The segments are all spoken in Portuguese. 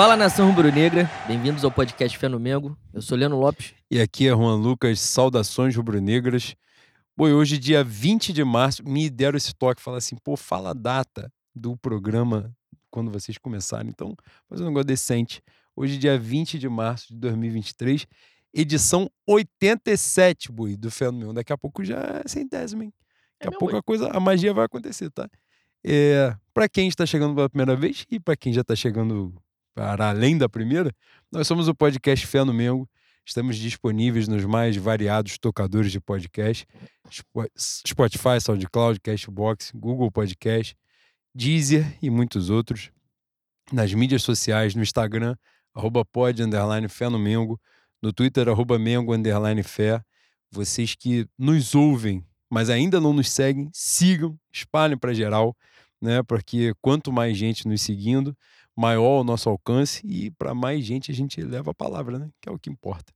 Fala nação rubro-negra, bem-vindos ao podcast Fé no Mengo. Eu sou Leno Lopes. E aqui é Juan Lucas, saudações rubro-negras. Boi, hoje, dia 20 de março, me deram esse toque, fala assim, pô, fala a data do programa quando vocês começarem. Então, faz um negócio decente. Hoje, dia 20 de março de 2023, edição 87, Boi, do Fé no Mengo. Daqui a pouco já é centésima, hein? Daqui É a pouco a coisa, a magia vai acontecer, tá? É, para quem está chegando pela primeira vez e para quem já está chegando para além da primeira, nós somos o podcast Fé no Mengo. Estamos disponíveis nos mais variados tocadores de podcast: Spo- Spotify, SoundCloud, Cashbox, Google Podcast, Deezer e muitos outros. Nas mídias sociais, no Instagram, arroba pod, underline Fé no Mengo, no Twitter, arroba Mengo, underline Fé. Vocês que nos ouvem, mas ainda não nos seguem, sigam, espalhem para geral, né? Porque quanto mais gente nos seguindo, maior o nosso alcance e para mais gente a gente leva a palavra, né? Que é o que importa.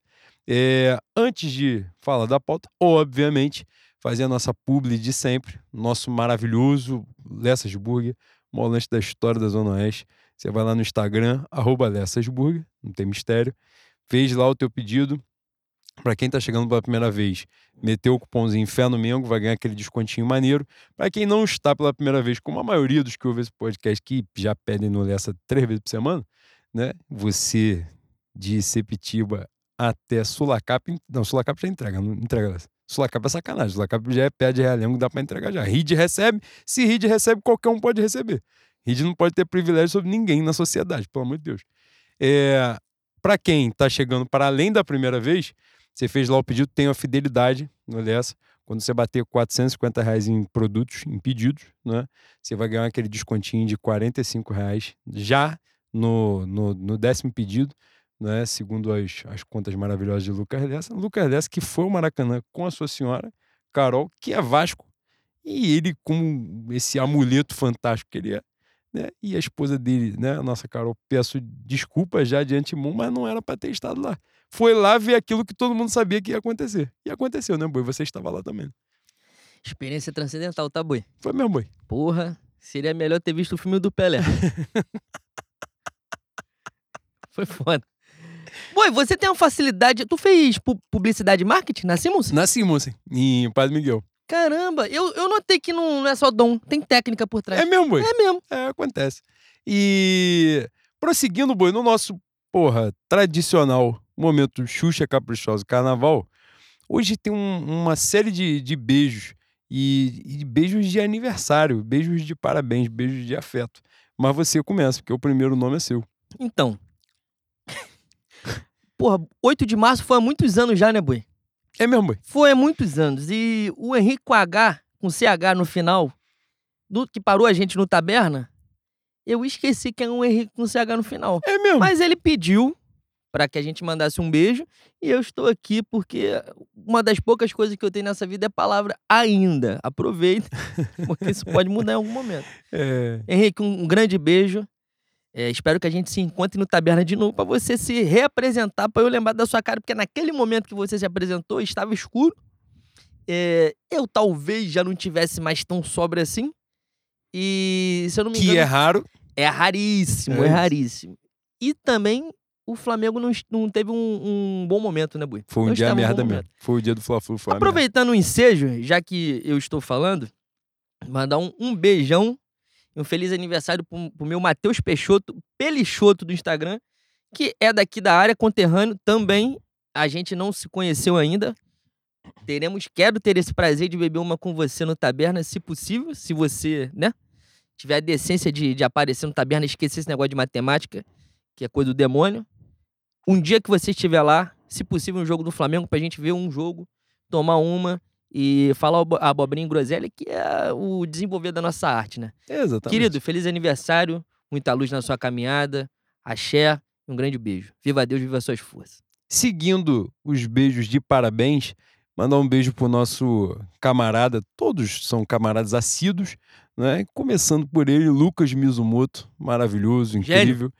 É, antes de falar da pauta, obviamente, fazer a nossa publi de sempre, nosso maravilhoso Lessas Burger, o maior lanche da história da Zona Oeste. Você vai lá no Instagram, arroba Lessas Burger, não tem mistério. Fez lá o teu pedido. Para quem está chegando pela primeira vez, meteu o cupomzinho Fé no Mengo, vai ganhar aquele descontinho maneiro. Para quem não está pela primeira vez, como a maioria dos que ouvem esse podcast, que já pedem no Lessa três vezes por semana, né? Você de Sepitiba até Sulacap, não, Sulacap já entrega, não entrega. Sulacap é sacanagem, Sulacap já é pé de realengo, dá para entregar já. Ride recebe, se Ride recebe, qualquer um pode receber. Ride não pode ter privilégio sobre ninguém na sociedade, pelo amor de Deus. É, para quem está chegando para além da primeira vez, você fez lá o pedido, tem a fidelidade no Lessa. Quando você bater 450 reais em produtos, em pedidos, né? Você vai ganhar aquele descontinho de 45 reais já no, no, no décimo pedido, né? Segundo as, as contas maravilhosas de Lucas Lessa. Lucas Lessa, que foi o Maracanã com a sua senhora, Carol, que é Vasco, e ele com esse amuleto fantástico que ele é, né? E a esposa dele, né? A nossa Carol, peço desculpas já de antemão, mas não era para ter estado lá. Foi lá ver aquilo que todo mundo sabia que ia acontecer. E aconteceu, né, Boi? Você estava lá também. Experiência transcendental, tá, boi? Foi mesmo, Boi. Porra, seria melhor ter visto o filme do Pelé. Foi foda. Boi, você tem uma facilidade. Tu fez pu- publicidade e marketing na Simmons? Na Simonsen, em Padre Miguel. Caramba, eu, eu notei que não, não é só dom, tem técnica por trás. É mesmo, Boi? É mesmo. É, acontece. E prosseguindo, Boi, no nosso, porra, tradicional momento Xuxa Caprichosa Carnaval, hoje tem um- uma série de, de beijos. E, e beijos de aniversário, beijos de parabéns, beijos de afeto. Mas você começa, porque o primeiro nome é seu. Então. Porra, 8 de março foi há muitos anos já, né, boi? É mesmo, Boi? Foi há muitos anos. E o Henrique com H, com CH no final, do, que parou a gente no taberna, eu esqueci que é um Henrique com CH no final. É mesmo. Mas ele pediu para que a gente mandasse um beijo e eu estou aqui porque uma das poucas coisas que eu tenho nessa vida é a palavra ainda. Aproveita, porque isso pode mudar em algum momento. É, Henrique, um grande beijo. É, espero que a gente se encontre no Taberna de novo para você se reapresentar, para eu lembrar da sua cara, porque naquele momento que você se apresentou estava escuro. É, eu talvez já não tivesse mais tão sobre assim. E se eu não me que engano. é raro. É raríssimo, é, É raríssimo. E também o Flamengo não, não teve um, um bom momento, né, Bui? Foi um Não dia estava merda mesmo. Foi o dia do Fla-Flu. Aproveitando o ensejo, já que eu estou falando, mandar um, um beijão e um feliz aniversário pro, pro meu Matheus Peixoto, Pelichoto do Instagram, que é daqui da área, conterrâneo também. A gente não se conheceu ainda. Teremos, quero ter esse prazer de beber uma com você no Taberna, se possível, se você, né, tiver a decência de, de aparecer no Taberna esquecer esse negócio de matemática, que é coisa do demônio. Um dia que você estiver lá, se possível, um jogo do Flamengo, pra gente ver um jogo, tomar uma e falar abobrinha e groselha, que é o desenvolver da nossa arte, né? Exatamente. Querido, feliz aniversário, muita luz na sua caminhada, axé, um grande beijo. Viva Deus, viva suas forças. Seguindo os beijos de parabéns, mandar um beijo pro nosso camarada, todos são camaradas assíduos, né? Começando por ele, Lucas Mizumoto, maravilhoso, Gênio. incrível.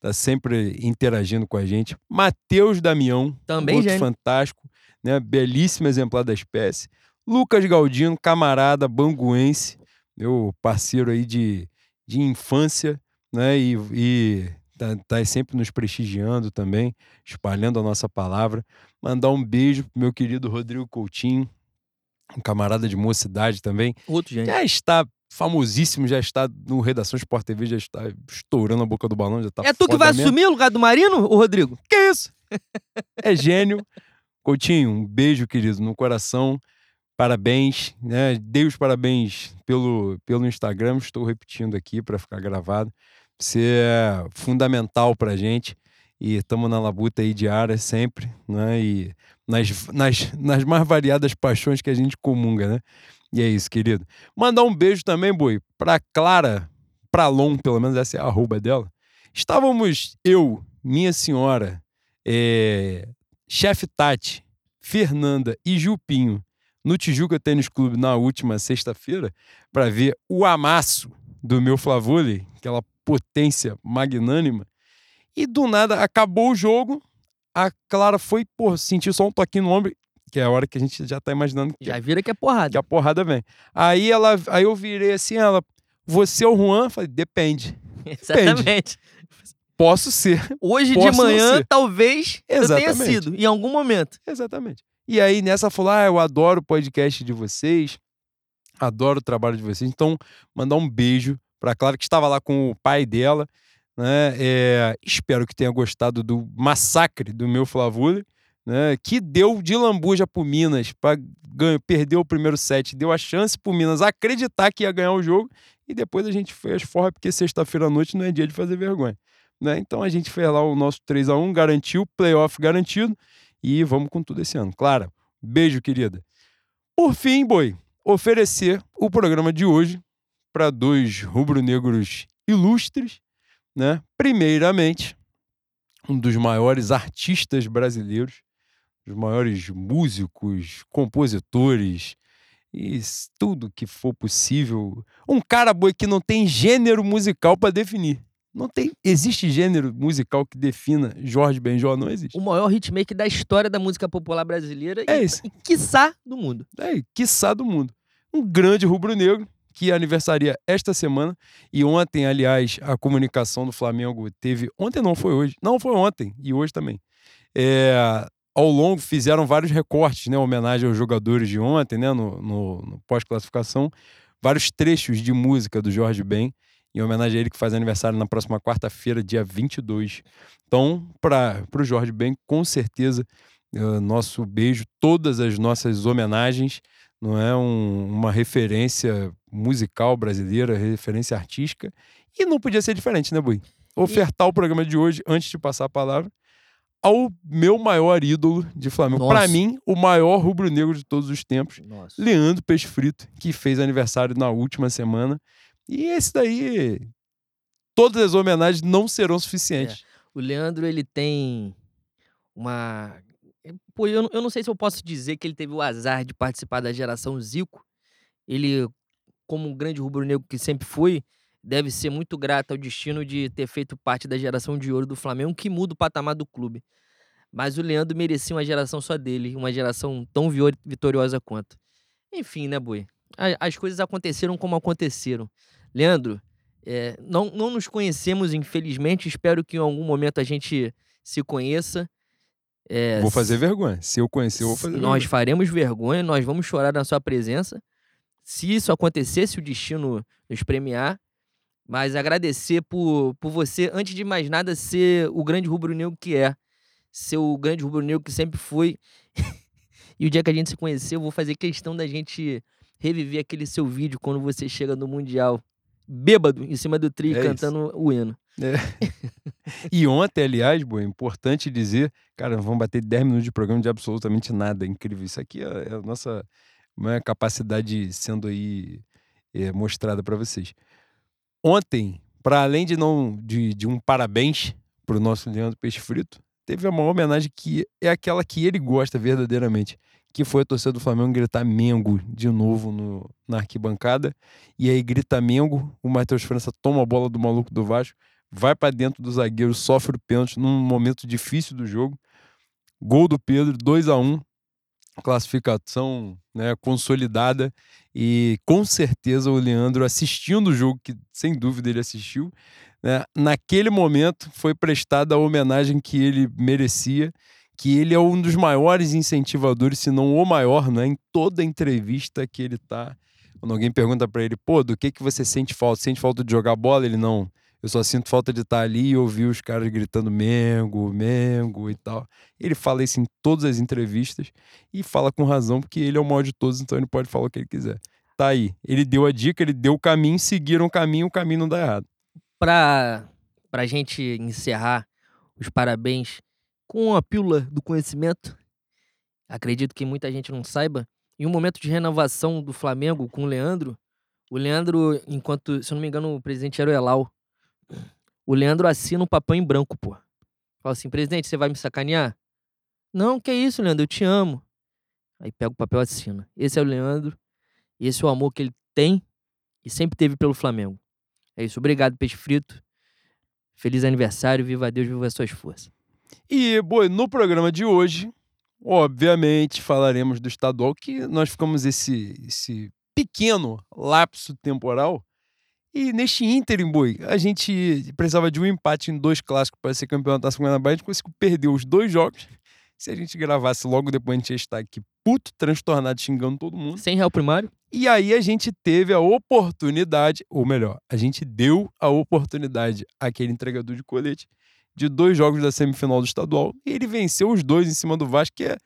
Tá sempre interagindo com a gente. Matheus Damião, Também outro gênio. fantástico, né? Belíssimo exemplar da espécie. Lucas Galdino, camarada banguense, meu parceiro aí de, de infância, né? E, e tá, tá sempre nos prestigiando também, espalhando a nossa palavra. Mandar um beijo pro meu querido Rodrigo Coutinho, um camarada de mocidade também. Outro gente. Já está famosíssimo, já está no Redação Sport TV, já está estourando a boca do balão, já tá é tu que vai mesmo. assumir o lugar do Marino, o Rodrigo? Que isso? é gênio. Coutinho, um beijo, querido, no coração. Parabéns, né? Dei os parabéns pelo, pelo Instagram, estou repetindo aqui para ficar gravado. Você é fundamental pra gente e estamos na labuta aí diária sempre, né? E nas, nas, nas mais variadas paixões que a gente comunga, né? E é isso, querido. Mandar um beijo também, Boi, pra Clara Pralon, pelo menos essa é a arroba dela. Estávamos eu, minha senhora, é, chefe Tati, Fernanda e Jupinho no Tijuca Tênis Clube na última sexta-feira para ver o amasso do meu Flavoli, aquela potência magnânima. E do nada acabou o jogo, a Clara foi, pô, sentiu só um toquinho no ombro, que é a hora que a gente já tá imaginando que, Já vira que é porrada. que a porrada vem. Aí ela, aí eu virei assim, ela, você é o Juan? Eu Falei, depende. Exatamente. Posso ser. Hoje Posso de manhã, talvez eu tenha Exatamente. sido, em algum momento. Exatamente. E aí nessa falou: ah, eu adoro o podcast de vocês, adoro o trabalho de vocês. Então, mandar um beijo para Clara, que estava lá com o pai dela. Né? É, espero que tenha gostado do massacre do meu Flavule, né? que deu de lambuja pro Minas, pra, ganha, perdeu o primeiro set, deu a chance pro Minas acreditar que ia ganhar o jogo, e depois a gente fez forra, porque sexta-feira à noite não é dia de fazer vergonha. Né? Então a gente fez lá o nosso 3 a 1 garantiu, playoff garantido, e vamos com tudo esse ano. Clara, beijo, querida. Por fim, boi, oferecer o programa de hoje para dois rubro-negros ilustres, né? Primeiramente, um dos maiores artistas brasileiros, os maiores músicos, compositores e tudo que for possível. Um cara boi que não tem gênero musical para definir. Não tem, existe gênero musical que defina Jorge Benjó? Não existe. O maior hitmaker da história da música popular brasileira É e, esse. e quiçá do mundo. É, quiçá do mundo. Um grande rubro-negro que aniversaria esta semana. E ontem, aliás, a comunicação do Flamengo teve. Ontem não foi hoje. Não, foi ontem. E hoje também. É, ao longo fizeram vários recortes, né? Homenagem aos jogadores de ontem, né? No, no- no pós-classificação. Vários trechos de música do Jorge Ben. Em homenagem a ele que faz aniversário na próxima quarta-feira, dia 22. Então, para o Jorge Ben, com certeza, eh, nosso beijo, todas as nossas homenagens não é um- uma referência musical brasileira, referência artística. E não podia ser diferente, né, Bui? Ofertar o programa de hoje, antes de passar a palavra, ao meu maior ídolo de Flamengo. Para mim, o maior rubro-negro de todos os tempos, Nossa. Leandro Peixe Frito, que fez aniversário na última semana. E esse daí, todas as homenagens não serão suficientes. O Leandro, ele tem uma. Pô, eu, não- eu não sei se eu posso dizer que ele teve o azar de participar da geração Zico. Ele, como um grande rubro-negro que sempre foi, deve ser muito grato ao destino de ter feito parte da geração de ouro do Flamengo, que muda o patamar do clube. Mas o Leandro merecia uma geração só dele, uma geração tão vitoriosa quanto. Enfim, né, Boi? As coisas aconteceram como aconteceram. Leandro, é, não, não nos conhecemos, infelizmente. Espero que em algum momento a gente se conheça. É, Vou fazer vergonha. Se eu conhecer, eu vou fazer nós vergonha. faremos vergonha, nós vamos chorar na sua presença. Se isso acontecer, se o destino nos premiar. Mas agradecer por, por você, antes de mais nada, ser o grande rubro-negro que é. Ser o grande rubro-negro que sempre foi. e o dia que a gente se conheceu, eu vou fazer questão da gente reviver aquele seu vídeo quando você chega no Mundial. Bêbado, em cima do tri, É isso. cantando o hino. E ontem, aliás, Boa, é importante dizer, cara, vamos bater 10 minutos de programa de absolutamente nada. Incrível. Isso aqui é é a nossa né, capacidade sendo aí é, mostrada para vocês. Ontem, para além de não de, de um parabéns para o nosso Leandro Peixe Frito, teve uma homenagem que é aquela que ele gosta verdadeiramente, que foi a torcida do Flamengo gritar Mengo de novo no, na arquibancada. E aí grita Mengo, o Matheus França toma a bola do maluco do Vasco, vai para dentro do zagueiro, sofre o pênalti num momento difícil do jogo. Gol do Pedro, 2 a 1 classificação né, consolidada e com certeza o Leandro assistindo o jogo, que sem dúvida ele assistiu, né? naquele momento foi prestada a homenagem que ele merecia, que ele é um dos maiores incentivadores, se não o maior, né? em toda entrevista que ele tá. Quando alguém pergunta para ele, pô, do que, que você sente falta? Sente falta de jogar bola? Ele não. Eu só sinto falta de estar ali e ouvir os caras gritando Mengo, Mengo e tal. Ele fala isso em todas as entrevistas e fala com razão, porque ele é o maior de todos, então ele pode falar o que ele quiser. Tá aí. Ele deu a dica, ele deu o caminho, seguiram o caminho, o caminho não dá errado. Pra, pra gente encerrar os parabéns com a pílula do conhecimento, acredito que muita gente não saiba, em um momento de renovação do Flamengo com o Leandro, o Leandro, enquanto, se eu não me engano, o presidente era o Elal, o Leandro assina um papel em branco, pô. Fala assim, presidente, você vai me sacanear? Não, que isso, Leandro, eu te amo. Aí pega o papel e assina. Esse é o Leandro, esse é o amor que ele tem e sempre teve pelo Flamengo. É isso, obrigado, Peixe Frito. Feliz aniversário, viva Deus, viva as suas forças. E, boi, no programa de hoje, obviamente, falaremos do estadual, que nós ficamos esse, esse pequeno lapso temporal e neste ínterim, boi, a gente precisava de um empate em dois clássicos para ser campeão da Taça Guanabara. A gente conseguiu perder os dois jogos. Se a gente gravasse logo depois, a gente ia estar aqui puto, transtornado, xingando todo mundo. Sem real primário? E aí a gente teve a oportunidade, ou melhor, a gente deu a oportunidade àquele entregador de colete de dois jogos da semifinal do estadual. E ele venceu os dois em cima do Vasco, que é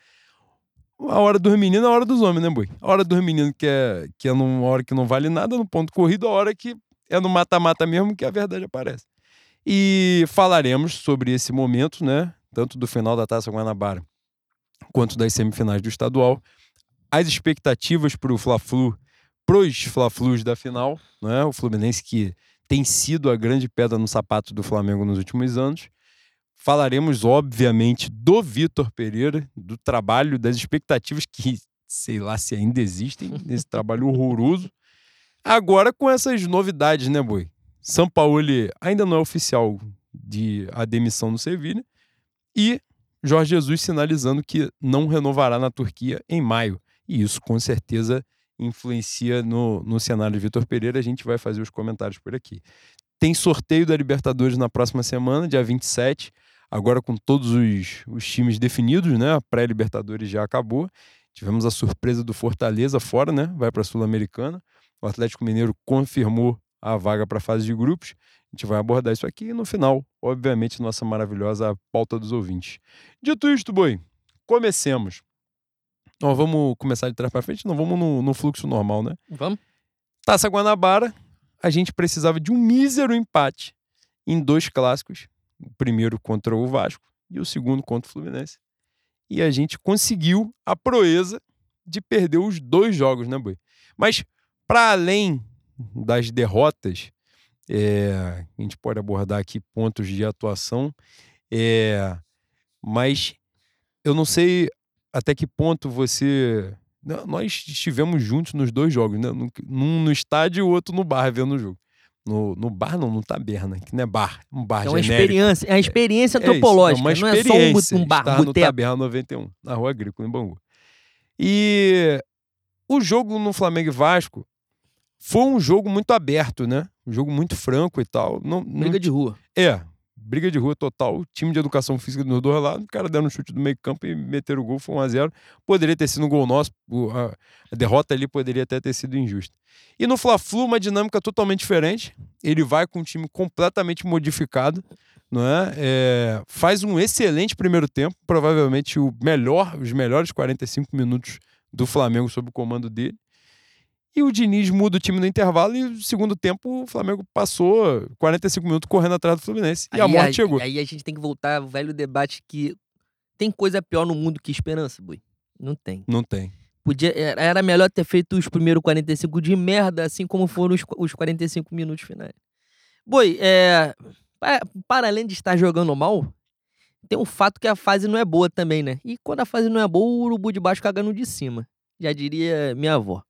a hora dos meninos, a hora dos homens, né, boi? A hora dos meninos, que é, que é numa hora que não vale nada, no ponto corrido, a hora que é no mata-mata mesmo que a verdade aparece. E falaremos sobre esse momento, né? Tanto do final da Taça Guanabara quanto das semifinais do estadual. As expectativas para o Fla-Flu, pros Fla-Flus da final, né? O Fluminense que tem sido a grande pedra no sapato do Flamengo nos últimos anos. Falaremos, obviamente, do Vitor Pereira, do trabalho, das expectativas que, sei lá se ainda existem, nesse trabalho horroroso. Agora com essas novidades, né, Boi? São Paulo ainda não é oficial de a demissão do Sevilha e Jorge Jesus sinalizando que não renovará na Turquia em maio. E isso com certeza influencia no, no cenário de Vitor Pereira. A gente vai fazer os comentários por aqui. Tem sorteio da Libertadores na próxima semana, dia 27, agora com todos os, os times definidos, né? A pré-Libertadores já acabou. Tivemos a surpresa do Fortaleza fora, né? Vai para a Sul-Americana. O Atlético Mineiro confirmou a vaga para a fase de grupos. A gente vai abordar isso aqui e no final, obviamente, nossa maravilhosa pauta dos ouvintes. Dito isto, boi, comecemos. Nós vamos começar de trás para frente, não vamos no, no, fluxo normal, né? Vamos. Taça Guanabara, a gente precisava de um mísero empate em dois clássicos. O primeiro contra o Vasco e o segundo contra o Fluminense. E a gente conseguiu a proeza de perder os dois jogos, né, Boi? Mas para além das derrotas, é, a gente pode abordar aqui pontos de atuação, é, mas eu não sei até que ponto você. Nós estivemos juntos nos dois jogos, né? Um no estádio e o outro no bar vendo o jogo. No, no bar, não, no taberna, que não é bar, um bar é uma genérico. experiência, é a experiência é, antropológica, é, não é só um, um bar, estar no Taberna 91, na Rua Agrícola, em Bangu. E o jogo no Flamengo e Vasco foi um jogo muito aberto, né? Um jogo muito franco e tal. Não, briga não... de rua. É, briga de rua total. Time de educação física do dois lá, o cara dando um chute do meio campo e meter o gol, foi 1x0. Poderia ter sido um gol nosso, a derrota ali poderia até ter sido injusta. E no Fla-Flu, uma dinâmica totalmente diferente. Ele vai com um time completamente modificado, não é? é? Faz um excelente primeiro tempo, provavelmente o melhor, os melhores 45 minutos do Flamengo sob o comando dele. E o Diniz muda o time no intervalo e no segundo tempo o Flamengo passou 45 minutos correndo atrás do Fluminense. Aí, e a morte aí, chegou. Aí a gente tem que voltar ao velho debate que tem coisa pior no mundo que esperança, boi. Não tem. Não tem. Podia, era melhor ter feito os primeiros 45 de merda, assim como foram os, os 45 minutos finais. Boi, é, para, para além de estar jogando mal, tem um fato que a fase não é boa também, né? E quando a fase não é boa, o urubu de baixo caga no de cima. Já diria minha avó.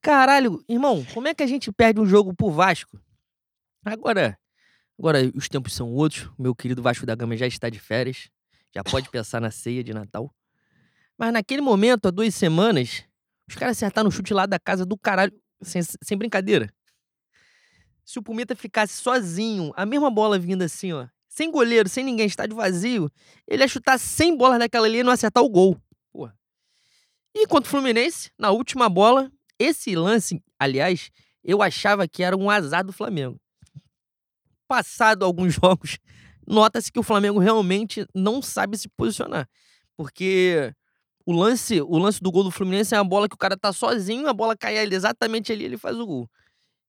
Caralho, irmão, como é que a gente perde um jogo pro Vasco? Agora, agora os tempos são outros. Meu querido Vasco da Gama já está de férias. Já pode pensar na ceia de Natal. Mas naquele momento, há duas semanas, os caras acertaram um chute lá da casa do caralho. Sem, sem brincadeira. se o Pumita ficasse sozinho, a mesma bola vindo assim, ó, sem goleiro, sem ninguém, estádio vazio, ele ia chutar 100 bolas naquela ali e não acertar o gol. E contra o Fluminense, na última bola, esse lance, aliás, eu achava que era um azar do Flamengo. Passado alguns jogos, nota-se que o Flamengo realmente não sabe se posicionar. Porque o lance, o lance do gol do Fluminense é uma bola que o cara tá sozinho, a bola cai exatamente ali, ele faz o gol.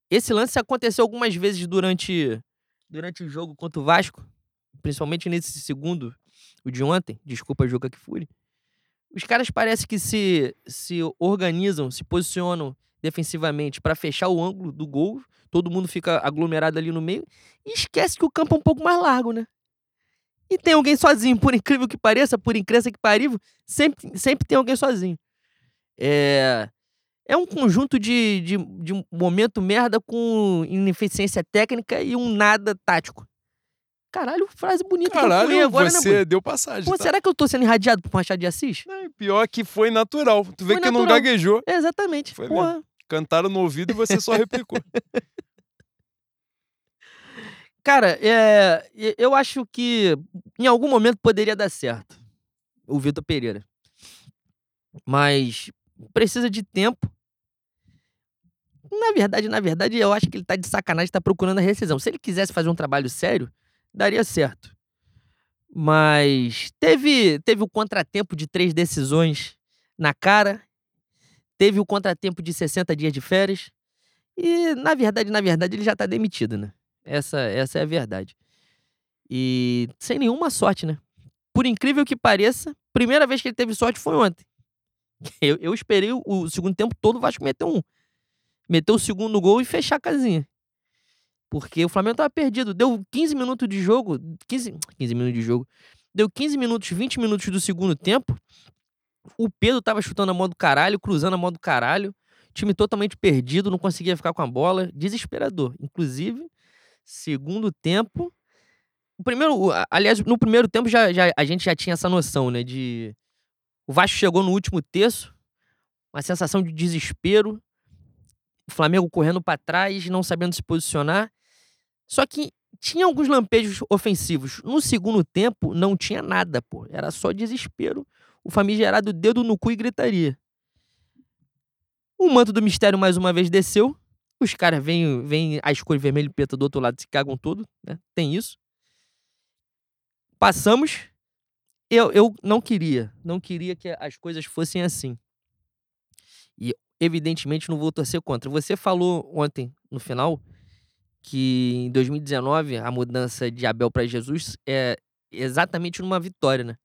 Esse lance aconteceu algumas vezes durante durante o jogo contra o Vasco, principalmente nesse segundo, o de ontem, desculpa, jogo que fui. Os caras parece que se se organizam, se posicionam defensivamente para fechar o ângulo do gol, todo mundo fica aglomerado ali no meio e esquece que o campo é um pouco mais largo, né? E tem alguém sozinho, por incrível que pareça, por incrível que parível, sempre, sempre tem alguém sozinho. É, é um conjunto de, de, de momento merda com ineficiência técnica e um nada tático. Caralho, frase bonita Caralho, que eu agora, você né, deu passagem. Pô, tá? será que eu tô sendo irradiado por Machado de Assis? Não, pior que foi natural. Tu vê Foi que não natural. gaguejou. É, exatamente. Foi Porra. Cantaram no ouvido e você só replicou. Cara, é, eu acho que em algum momento poderia dar certo o Vitor Pereira. Mas precisa de tempo. Na verdade, na verdade, eu acho que ele tá de sacanagem, tá procurando a rescisão. Se ele quisesse fazer um trabalho sério, daria certo. Mas teve, teve o contratempo de três decisões na cara, teve o contratempo de 60 dias de férias. E, na verdade, na verdade, ele já tá demitido, né? Essa, essa é a verdade. E sem nenhuma sorte, né? Por incrível que pareça, primeira vez que ele teve sorte foi ontem. Eu, eu esperei o, o segundo tempo todo o Vasco meter um. Meter o segundo gol e fechar a casinha. Porque o Flamengo tava perdido. Deu 15 minutos de jogo. 15, 15 minutos de jogo. Deu 15 minutos, 20 minutos do segundo tempo. O Pedro tava chutando a mão do caralho, cruzando a mão do caralho. Time totalmente perdido, não conseguia ficar com a bola. Desesperador. Inclusive, segundo tempo. O primeiro, aliás, no primeiro tempo já, já- a gente já tinha essa noção, né? De. O Vasco chegou no último terço, uma sensação de desespero. O Flamengo correndo pra trás, não sabendo se posicionar. Só que tinha alguns lampejos ofensivos. No segundo tempo, não tinha nada, pô. Era só desespero. O famigerado dedo no cu e gritaria. O manto do mistério mais uma vez desceu. Os caras vêm, vêm as cores vermelho e preto do outro lado se cagam todo, né? Tem isso. Passamos. Eu, eu não queria. Não queria que as coisas fossem assim. E, evidentemente, não vou torcer contra. Você falou ontem, no final, que em 2019 a mudança de Abel para Jesus é exatamente numa vitória, né?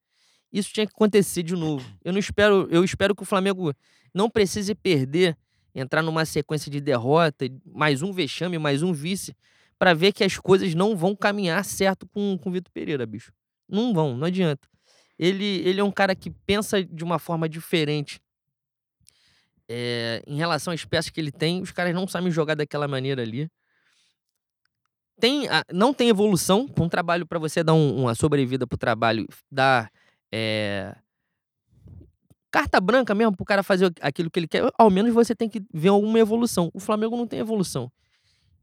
Isso tinha que acontecer de novo. Eu não espero, eu espero que o Flamengo não precise perder, entrar numa sequência de derrota, mais um vexame, mais um vice, para ver que as coisas não vão caminhar certo com com o Vitor Pereira, bicho. Não vão, não adianta. Ele, ele é um cara que pensa de uma forma diferente. É, em relação às peças que ele tem, os caras não sabem jogar daquela maneira ali. Tem, não tem evolução. Um trabalho para você dar um- uma sobrevida pro trabalho, dar é, carta branca mesmo pro cara fazer aquilo que ele quer. Ao menos você tem que ver alguma evolução. O Flamengo não tem evolução.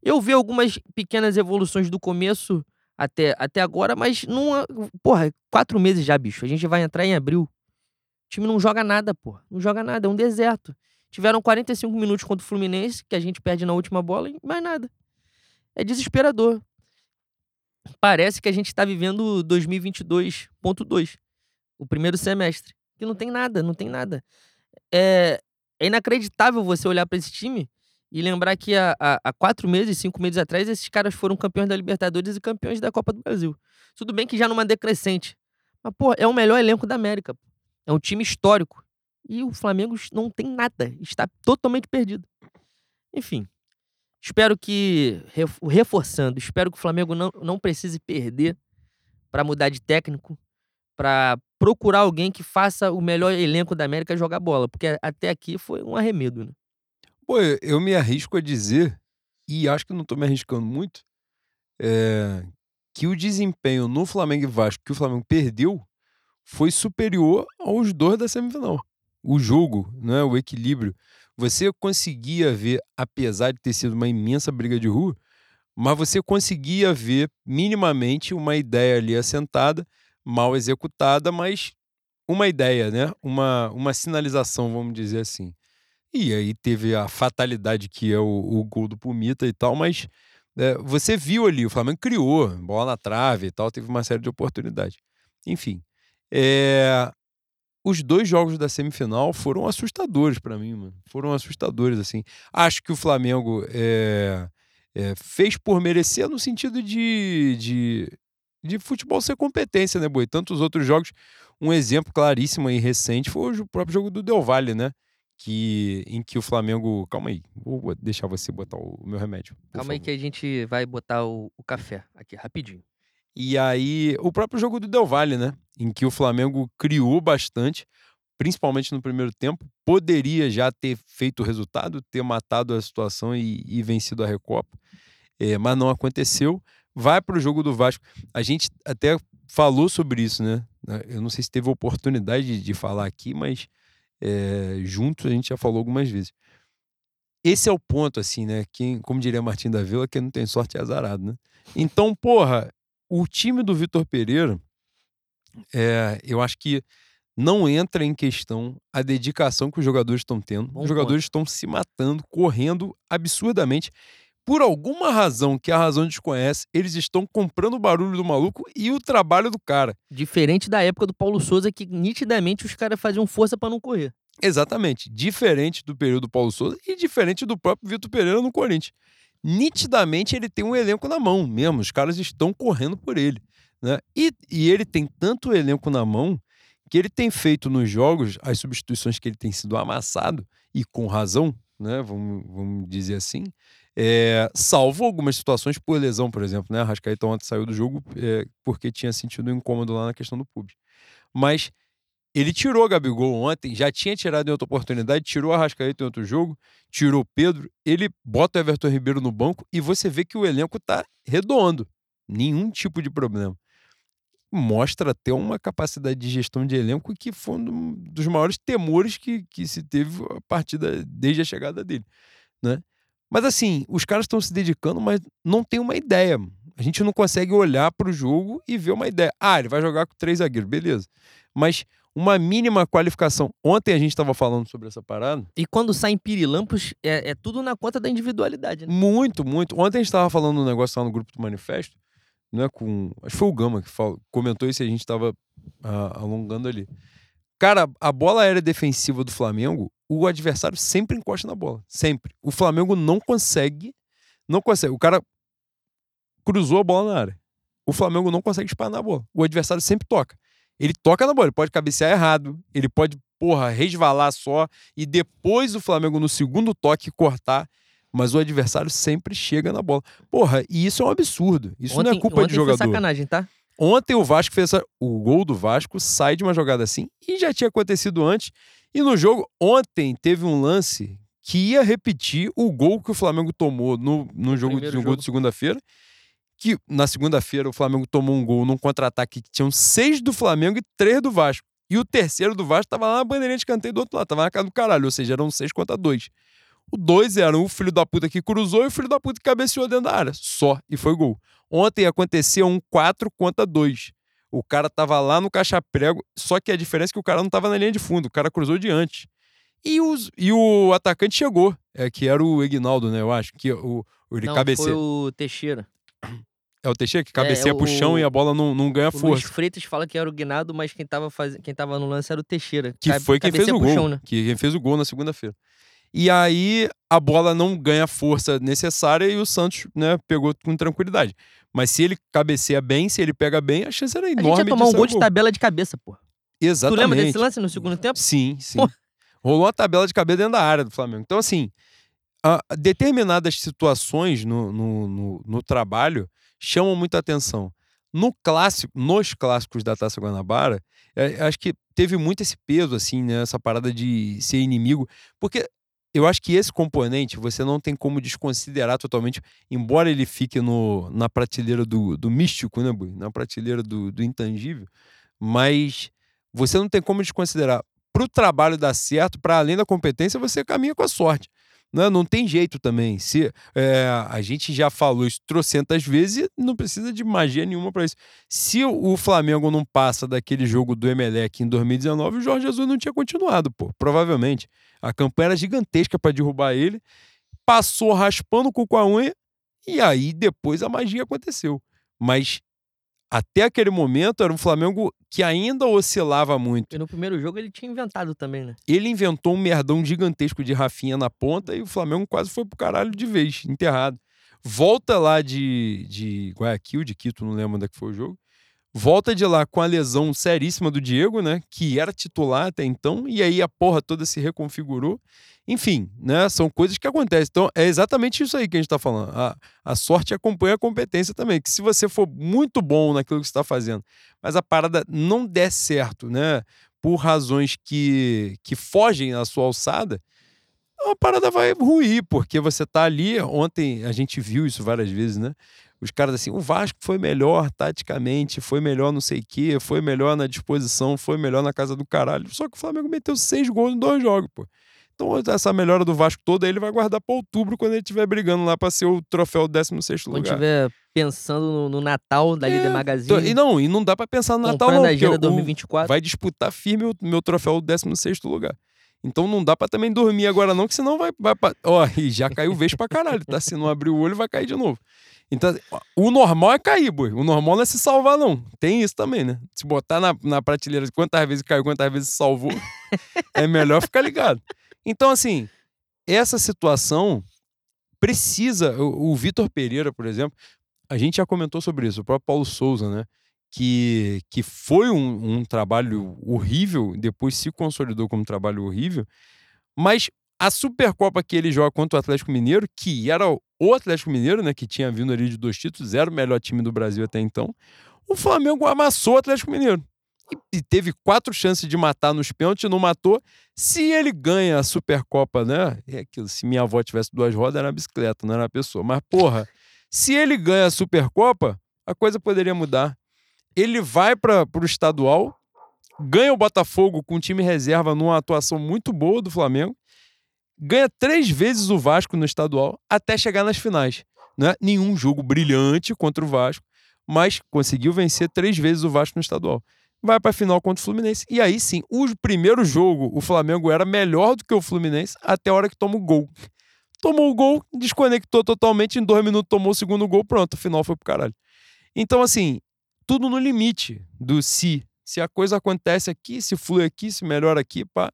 Eu vi algumas pequenas evoluções do começo até, até agora, mas não. é- Porra, quatro meses já, bicho. A gente vai entrar em abril. O time não joga nada, porra. Não joga nada, é um deserto. Tiveram 45 minutos contra o Fluminense, que a gente perde na última bola, e mais nada. É desesperador. Parece que a gente tá vivendo 2022.2, o primeiro semestre. Que não tem nada, não tem nada. É, é inacreditável você olhar pra esse time e lembrar que há, há- há quatro meses, cinco meses atrás, esses caras foram campeões da Libertadores e campeões da Copa do Brasil. Tudo bem que já numa decrescente. Mas, pô, é o melhor elenco da América. É um time histórico. E o Flamengo não tem nada. Está totalmente perdido. Enfim. Espero que, ref- reforçando, espero que o Flamengo não, não precise perder para mudar de técnico, para procurar alguém que faça o melhor elenco da América jogar bola. Porque até aqui foi um arremedo, né? Pô, eu- me arrisco a dizer, e acho que não tô me arriscando muito, é, que o desempenho no Flamengo e Vasco que o Flamengo perdeu foi superior aos dois da semifinal. O jogo, né, o equilíbrio. Você conseguia ver, apesar de ter sido uma imensa briga de rua, mas você conseguia ver minimamente uma ideia ali assentada, mal executada, mas uma ideia, né? Uma, uma sinalização, vamos dizer assim. E aí teve a fatalidade que é o, o gol do Pumita e tal, mas é, você viu ali, o Flamengo criou, bola na trave e tal, teve uma série de oportunidades. Enfim, é, os dois jogos da semifinal foram assustadores para mim, mano. Foram assustadores, assim. Acho que o Flamengo é, é, fez por merecer no sentido de, de, de futebol ser competência, né, Boi? Tantos outros jogos. Um exemplo claríssimo e recente foi o próprio jogo do Del Valle, né? Que, em que o Flamengo. Calma aí, vou deixar você botar o meu remédio. Calma favor. aí que a gente vai botar o, o café aqui, rapidinho. E aí, o próprio jogo do Del Valle, né? Em que o Flamengo criou bastante, principalmente no primeiro tempo, poderia já ter feito o resultado, ter matado a situação e, e vencido a Recopa, é, mas não aconteceu. Vai para o jogo do Vasco. A gente até falou sobre isso, né? Eu não sei se teve oportunidade de, de falar aqui, mas é, juntos a gente já falou algumas vezes. Esse é o ponto, assim, né? Quem, como diria Martim da Vila, quem não tem sorte é azarado, né? Então, porra, o time do Vitor Pereira, é, eu acho que não entra em questão a dedicação que os jogadores estão tendo. Bom os jogadores estão se matando, correndo absurdamente. Por alguma razão que a razão desconhece, eles estão comprando o barulho do maluco e o trabalho do cara. Diferente da época do Paulo Souza, que nitidamente os caras faziam força para não correr. Exatamente. Diferente do período do Paulo Souza e diferente do próprio Vitor Pereira no Corinthians nitidamente ele tem um elenco na mão mesmo, os caras estão correndo por ele. Né? E, e ele tem tanto elenco na mão que ele tem feito nos jogos as substituições que ele tem sido amassado, e com razão, né? vamos, vamos dizer assim, é, salvo algumas situações por lesão, por exemplo. Né? A Rascaeta ontem saiu do jogo é, porque tinha sentido um incômodo lá na questão do pub. Mas ele tirou o Gabigol ontem, já tinha tirado em outra oportunidade, tirou a Rascaeta em outro jogo, tirou o Pedro, ele bota o Everton Ribeiro no banco e você vê que o elenco tá redondo. Nenhum tipo de problema. Mostra até uma capacidade de gestão de elenco que foi um dos maiores temores que, que se teve a partir da, desde a chegada dele. Né? Mas assim, os caras estão se dedicando, mas não tem uma ideia. A gente não consegue olhar para o jogo e ver uma ideia. Ah, ele vai jogar com três zagueiros, beleza. Mas uma mínima qualificação. Ontem a gente estava falando sobre essa parada. E quando saem pirilampos, é, é tudo na conta da individualidade, né? Muito, muito. Ontem a gente estava falando um negócio lá no grupo do Manifesto, né, com... Acho que foi o Gama que falou, comentou isso e a gente estava ah, alongando ali. Cara, a bola aérea defensiva do Flamengo, o adversário sempre encosta na bola. Sempre. O Flamengo não consegue. Não consegue. O cara cruzou a bola na área. O Flamengo não consegue disparar na bola. O adversário sempre toca. Ele toca na bola, ele pode cabecear errado, ele pode, porra, resvalar só e depois o Flamengo no segundo toque cortar, mas o adversário sempre chega na bola. Porra, e isso é um absurdo. Isso ontem, não é culpa de jogador. Foi sacanagem, tá? Ontem o Vasco fez o gol do Vasco sai de uma jogada assim e já tinha acontecido antes. E no jogo ontem teve um lance que ia repetir o gol que o Flamengo tomou no, no jogo, no jogo de segunda-feira que na segunda-feira o Flamengo tomou um gol num contra-ataque que tinham seis do Flamengo e três do Vasco. E o terceiro do Vasco tava lá na bandeirinha de canteio do outro lado, tava na casa do caralho, ou seja, eram seis contra dois. O dois era o filho da puta que cruzou e o filho da puta que cabeceou dentro da área. Só. E foi gol. Ontem aconteceu um 4 contra 2. O cara tava lá no caixa-prego, só que a diferença é que o cara não tava na linha de fundo, o cara cruzou diante. E, os, e o atacante chegou, é, que era o Egnaldo, né? Eu acho. Que o, ele não. Foi o Teixeira. É o Teixeira que cabeceia é, o, pro chão e a bola não, não ganha o força. Luiz Freitas fala que era o Guinado, mas quem tava, faz... quem tava no lance era o Teixeira. Que foi quem fez o gol. Chão, né? Que quem fez o gol na segunda-feira. E aí a bola não ganha a força necessária e o Santos né, pegou com tranquilidade. Mas se ele cabeceia bem, se ele pega bem, a chance era enorme. A gente ia tomar um gol de tabela de cabeça, pô. Exatamente. Tu lembra desse lance no segundo tempo? Sim, sim. Pô. Rolou uma tabela de cabeça dentro da área do Flamengo. Então, assim, determinadas situações no, no, no, no trabalho chamam muita atenção. No clássico, nos clássicos da Taça Guanabara, é, acho que teve muito esse peso, assim, né? Essa parada de ser inimigo. Porque eu acho que esse componente você não tem como desconsiderar totalmente, embora ele fique no, na prateleira do, do místico, né, Bui? Na prateleira do, do intangível, mas você não tem como desconsiderar. Para o trabalho dar certo, para além da competência, você caminha com a sorte. Não, não tem jeito também. Se é, a gente já falou isso trocentas vezes e não precisa de magia nenhuma para isso. Se o Flamengo não passa daquele jogo do Emelec em 2019, o Jorge Jesus não tinha continuado, pô. Provavelmente. A campanha era gigantesca para derrubar ele. Passou raspando com a unha e aí depois a magia aconteceu. Mas até aquele momento era um Flamengo que ainda oscilava muito. E no primeiro jogo ele tinha inventado também, né? Ele inventou um merdão gigantesco de Rafinha na ponta e o Flamengo quase foi pro caralho de vez, enterrado. Volta lá de, de Guayaquil, de Quito, não lembro onde é que foi o jogo. Volta de lá com a lesão seríssima do Diego, né? Que era titular até então, e aí a porra toda se reconfigurou. Enfim, né? São coisas que acontecem. Então, é exatamente isso aí que a gente está falando. A, a sorte acompanha a competência também. Que se você for muito bom naquilo que você está fazendo, mas a parada não der certo, né? Por razões que, que fogem da sua alçada, a parada vai ruir, porque você tá ali. Ontem a gente viu isso várias vezes, né? Os caras assim, o Vasco foi melhor taticamente, foi melhor não sei o quê, foi melhor na disposição, foi melhor na casa do caralho. Só que o Flamengo meteu seis gols em dois jogos, pô. Então, essa melhora do Vasco toda ele vai guardar para outubro, quando ele estiver brigando lá para ser o troféu 16 lugar. Quando estiver pensando no, no, Natal da é, Líder Magazine. E não, e não dá para pensar no Natal, não. Agenda 2024. Vai disputar firme o meu troféu 16 lugar. Então não dá para também dormir agora, não, que senão vai. vai pra... Ó, e já caiu vez pra caralho, tá? Se não abrir o olho, vai cair de novo. Então, o normal é cair, boi. O normal não é se salvar, não. Tem isso também, né? Se botar na, na prateleira de quantas vezes caiu, quantas vezes salvou, é melhor ficar ligado. Então, assim, essa situação precisa. O, o Vitor Pereira, por exemplo, a gente já comentou sobre isso, o próprio Paulo Souza, né? Que, que foi um, um trabalho horrível, depois se consolidou como um trabalho horrível, mas a Supercopa que ele joga contra o Atlético Mineiro, que era o Atlético Mineiro, né, que tinha vindo ali de dois títulos, era o melhor time do Brasil até então, o Flamengo amassou o Atlético Mineiro e, teve quatro chances de matar nos pênaltis, não matou. Se ele ganha a Supercopa, né? É aquilo, se minha avó tivesse duas rodas, era uma bicicleta, não era uma pessoa. Mas, porra, se ele ganha a Supercopa, a coisa poderia mudar. Ele vai para o estadual, ganha o Botafogo com time reserva numa atuação muito boa do Flamengo, ganha três vezes o Vasco no estadual até chegar nas finais. Não é nenhum jogo brilhante contra o Vasco, mas conseguiu vencer três vezes o Vasco no estadual vai para a final contra o Fluminense. E aí sim, o primeiro jogo, o Flamengo era melhor do que o Fluminense até a hora que toma o gol. Tomou o gol, desconectou totalmente, em dois minutos tomou o segundo gol, pronto, a final foi pro caralho. Então, assim, tudo no limite do se. Se a coisa acontece aqui, se flui aqui, se melhora aqui, pá.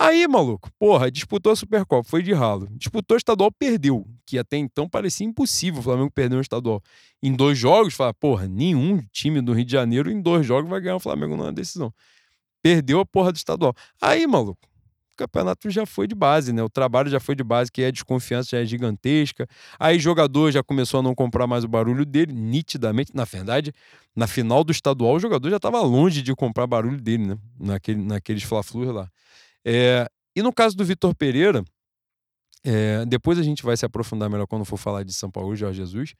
Aí, maluco, porra, disputou a Supercopa, foi de ralo. Disputou o estadual, perdeu. Que até então parecia impossível o Flamengo perder um estadual. Em dois jogos, fala, porra, nenhum time do Rio de Janeiro em dois jogos vai ganhar o Flamengo numa decisão. Perdeu a porra do estadual. Aí, maluco, o campeonato já foi de base, né? O trabalho já foi de base, que a desconfiança já é gigantesca. Aí jogador já começou a não comprar mais o barulho dele, nitidamente. Na verdade, na final do estadual, o jogador já estava longe de comprar barulho dele, né? Naquele, naqueles fla lá. É, e no caso do Vitor Pereira, é, depois a gente vai se aprofundar melhor quando for falar de São Paulo e Jorge Jesus,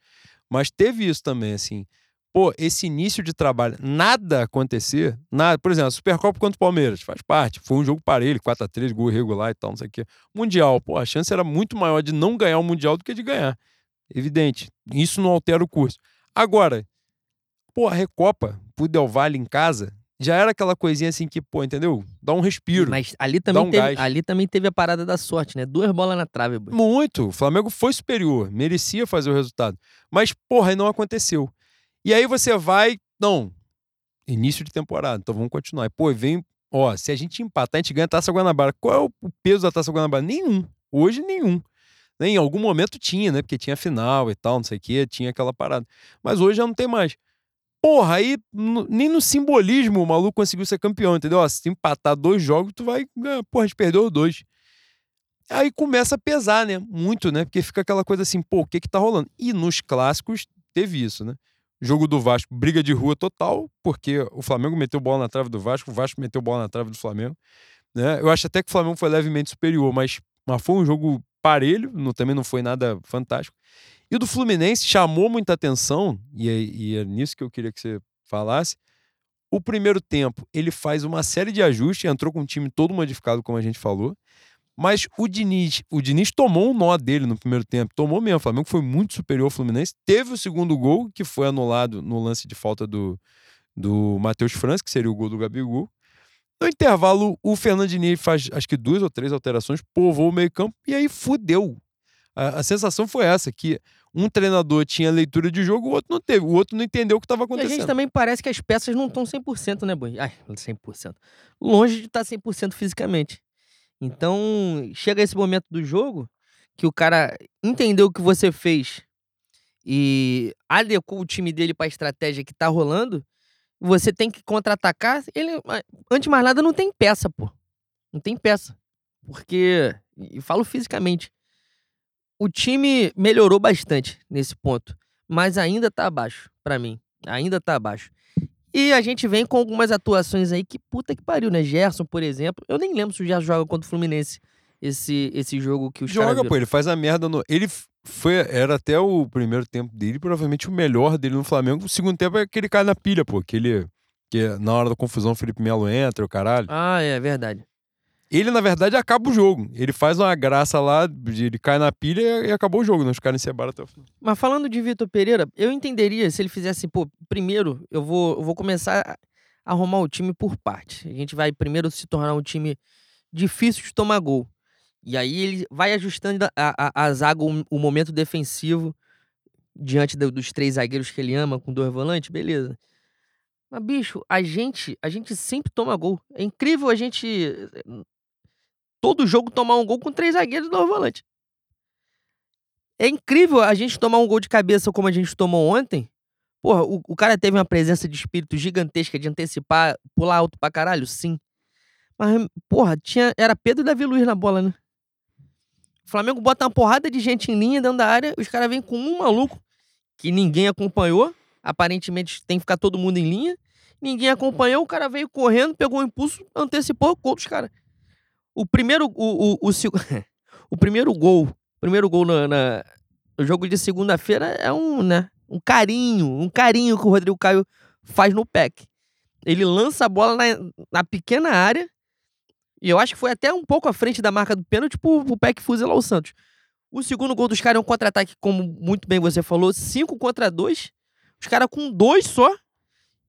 mas teve isso também, assim. Pô, esse início de trabalho, nada acontecer, nada. Por exemplo, a Supercopa contra o Palmeiras, faz parte. Foi um jogo parelho, 4x3, gol irregular e tal, não sei o quê. Mundial, pô, a chance era muito maior de não ganhar o Mundial do que de ganhar. Evidente. Isso não altera o curso. Agora, pô, a Recopa pro Del Valle em casa, já era aquela coisinha assim que, pô, entendeu? Dá um respiro. Mas ali também, um teve, ali também teve a parada da sorte, né? Duas bolas na trave, boy. Muito. O Flamengo foi superior, merecia fazer o resultado. Mas, porra, aí não aconteceu. E aí você vai, não, início de temporada, então vamos continuar. E, pô, vem, ó, se a gente empatar, a gente ganha a Taça Guanabara. Qual é o peso da Taça Guanabara? Nenhum. Hoje, nenhum. Em algum momento tinha, né? Porque tinha final e tal, não sei o quê, tinha aquela parada. Mas hoje já não tem mais. Porra, aí nem no simbolismo o maluco conseguiu ser campeão, entendeu? se empatar dois jogos, tu vai. Porra, a gente perdeu dois. Aí começa a pesar, né? Muito, né? Porque fica aquela coisa assim, pô, o que que tá rolando? E nos clássicos teve isso, né? Jogo do Vasco, briga de rua total, porque o Flamengo meteu bola na trave do Vasco, o Vasco meteu bola na trave do Flamengo. Né? Eu acho até que o Flamengo foi levemente superior, mas, mas foi um jogo parelho, não, também não foi nada fantástico. E o do Fluminense chamou muita atenção, e é, e é nisso que eu queria que você falasse. O primeiro tempo, ele faz uma série de ajustes, entrou com o time todo modificado, como a gente falou, Mas o Diniz, o Diniz tomou um nó dele no primeiro tempo. Tomou mesmo. O Flamengo foi muito superior ao Fluminense. Teve o segundo gol, que foi anulado no lance de falta do, do Matheus França, que seria o gol do Gabigol. No intervalo, o Fernandinho faz acho que duas ou três alterações, povoou o meio-campo e aí fudeu. A, a, sensação foi essa: que um treinador tinha leitura de jogo, o outro não teve. O outro não entendeu o que estava acontecendo. E a gente também parece que as peças não estão 100%, né, Boi? Ai, 100%. Longe de estar 100% fisicamente. Então, chega esse momento do jogo que o cara entendeu o que você fez e adequou o time dele para a estratégia que tá rolando, você tem que contra-atacar. Ele, antes de mais nada, não tem peça, pô. Não tem peça. Porque, e falo fisicamente, o time melhorou bastante nesse ponto, mas ainda tá abaixo, para mim. Ainda tá abaixo. E a gente vem com algumas atuações aí que puta que pariu, né? Gerson, por exemplo. Eu nem lembro se o Gerson joga contra o Fluminense esse, esse jogo que o Joga, pô, ele faz a merda no. Ele foi, era até o primeiro tempo dele, provavelmente o melhor dele no Flamengo. O segundo tempo é que ele cai na pilha, pô. Que ele. Que na hora da confusão o Felipe Melo entra, o caralho. Ah, é verdade. Ele, na verdade, acaba o jogo. Ele faz uma graça lá, ele cai na pilha e acabou o jogo. Não ficaram em até o final. Mas falando de Vitor Pereira, eu entenderia se ele fizesse, pô, primeiro eu vou, eu vou começar a arrumar o time por parte. A gente vai primeiro se tornar um time difícil de tomar gol. E aí ele vai ajustando a, a, a zaga, o, o, momento defensivo, diante do, dos três zagueiros que ele ama, com dois volantes, beleza. Mas, bicho, a gente, a gente sempre toma gol. É incrível a gente todo jogo tomar um gol com três zagueiros e dois volantes. É incrível a gente tomar um gol de cabeça como a gente tomou ontem. Porra, o, o cara teve uma presença de espírito gigantesca de antecipar, pular alto pra caralho? Sim. Mas, porra, tinha, era Pedro e Davi Luiz na bola, né? O Flamengo bota uma porrada de gente em linha dentro da área, os caras vêm com um maluco que ninguém acompanhou. Aparentemente tem que ficar todo mundo em linha. Ninguém acompanhou, o cara veio correndo, pegou o impulso, antecipou o gol caras. O primeiro, o, o, o, o primeiro gol, primeiro gol na, na no jogo de segunda-feira é um, né, um carinho, um carinho que o Rodrigo Caio faz no PEC. Ele lança a bola na, na pequena área e eu acho que foi até um pouco à frente da marca do pênalti pro, pro PEC fuzilar o Santos. O segundo gol dos caras é um contra-ataque, como muito bem você falou, 5 contra 2. Os caras com dois só.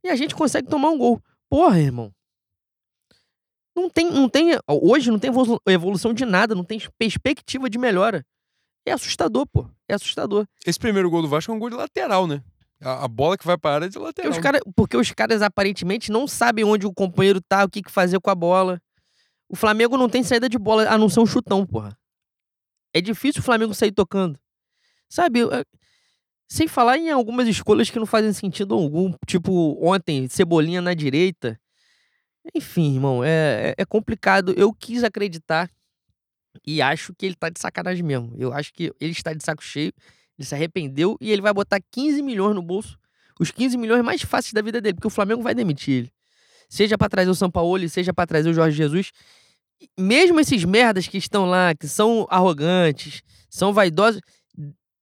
E a gente consegue tomar um gol. Porra, irmão. Não tem, não tem. Hoje não tem evolução de nada, não tem perspectiva de melhora. É assustador, pô. É assustador. Esse primeiro gol do Vasco é um gol de lateral, né? A, a bola que vai para a área é de lateral. Porque os, cara, porque os caras aparentemente não sabem onde o companheiro tá, o que, que fazer com a bola. O Flamengo não tem saída de bola, a não ser um chutão, porra. É difícil o Flamengo sair tocando. Sabe? Sem falar em algumas escolhas que não fazem sentido algum. Tipo, ontem, Cebolinha na direita. Enfim, irmão, é, é, é complicado. Eu quis acreditar e acho que ele tá de sacanagem mesmo. Eu acho que ele está de saco cheio, ele se arrependeu e ele vai botar 15 milhões no bolso. Os 15 milhões mais fáceis da vida dele, porque o Flamengo vai demitir ele. Seja para trazer o São Paulo, seja para trazer o Jorge Jesus. Mesmo esses merdas que estão lá, que são arrogantes, são vaidosos,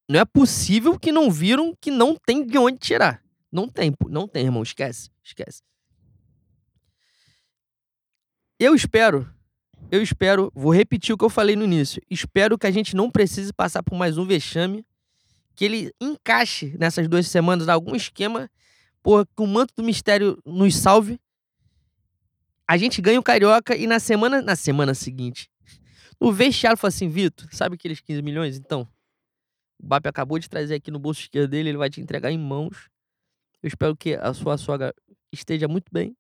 não é possível que não viram que não tem de onde tirar. Não tem, não tem, irmão. Esquece, esquece. Eu espero, eu espero, vou repetir o que eu falei no início. Espero que a gente não precise passar por mais um vexame, que ele encaixe nessas duas semanas algum esquema, porra, que o manto do mistério nos salve. A gente ganha o Carioca e na semana, na semana seguinte, no vestiário fala assim, Vitor, sabe aqueles 15 milhões? Então, o BAP acabou de trazer aqui no bolso esquerdo dele, ele vai te entregar em mãos. Eu espero que a sua sogra esteja muito bem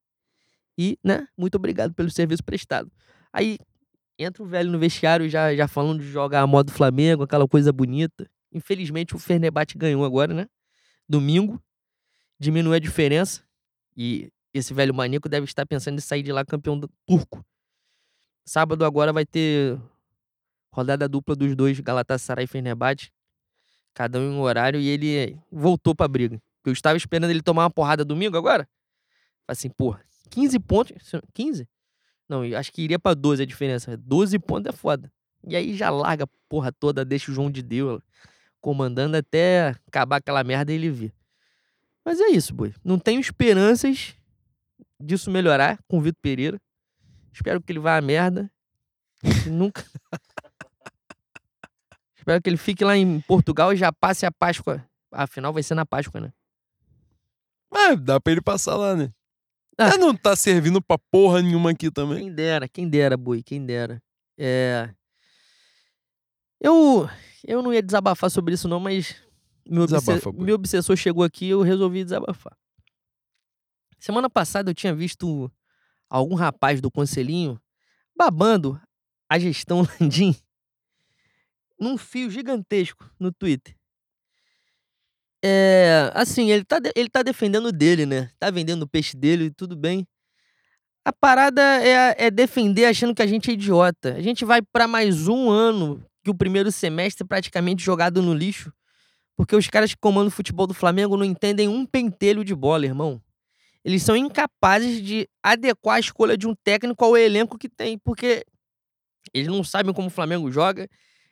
e, né, muito obrigado pelo serviço prestado. Aí entra o velho no vestiário já, já falando de jogar a modo Flamengo, aquela coisa bonita. Infelizmente o Fernebate ganhou agora, né? Domingo. Diminuiu a diferença. E esse velho maníaco deve estar pensando em sair de lá campeão do turco. Sábado agora vai ter rodada dupla dos dois, Galatasaray e Fenerbahçe. Cada um em um horário. E ele voltou pra briga. Eu estava esperando ele tomar uma porrada domingo agora. Assim, porra, 15 pontos. 15? Não, acho que iria pra 12 a diferença. 12 pontos é foda. E aí já larga a porra toda, deixa o João de Deus comandando até acabar aquela merda e ele vir. Mas é isso, boi. Não tenho esperanças disso melhorar com o Vitor Pereira. Espero que ele vá à merda Nunca. Espero que ele fique lá em Portugal e já passe a Páscoa. Afinal, vai ser na Páscoa, né? Ah, dá pra ele passar lá, né? Ah. Não tá servindo pra porra nenhuma aqui também. Quem dera, quem dera, Boi, quem dera. É. Eu, eu não ia desabafar sobre isso, não, mas meu, Desabafa, Boi. meu obsessor chegou aqui e eu resolvi desabafar. Semana passada eu tinha visto algum rapaz do Conselhinho babando a gestão Landim num fio gigantesco no Twitter. É, assim, ele tá, ele tá defendendo dele, né? Tá vendendo o peixe dele e tudo bem. A parada é, é defender achando que a gente é idiota. A gente vai pra mais um ano que o primeiro semestre praticamente jogado no lixo. Porque os caras que comandam o futebol do Flamengo não entendem um pentelho de bola, irmão. Eles são incapazes de adequar a escolha de um técnico ao elenco que tem. Porque eles não sabem como o Flamengo joga.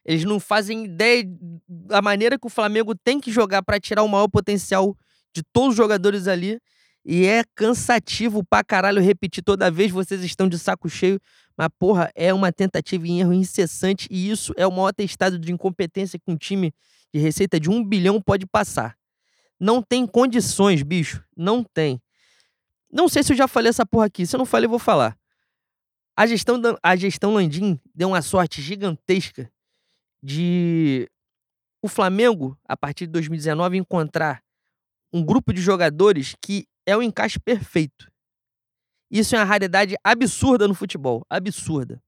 Eles não fazem ideia da maneira que o Flamengo tem que jogar pra tirar o maior potencial de todos os jogadores ali. E é cansativo pra caralho repetir toda vez, vocês estão de saco cheio. Mas, porra, é uma tentativa em erro incessante. E isso é o maior atestado de incompetência que um time de receita de um bilhão pode passar. Não tem condições, bicho. Não tem. Não sei se eu já falei essa porra aqui. Se eu não falei, eu vou falar. A gestão, a gestão Landim deu uma sorte gigantesca de o Flamengo, a partir de 2019, encontrar um grupo de jogadores que é o encaixe perfeito. Isso é uma raridade absurda no futebol. Absurda.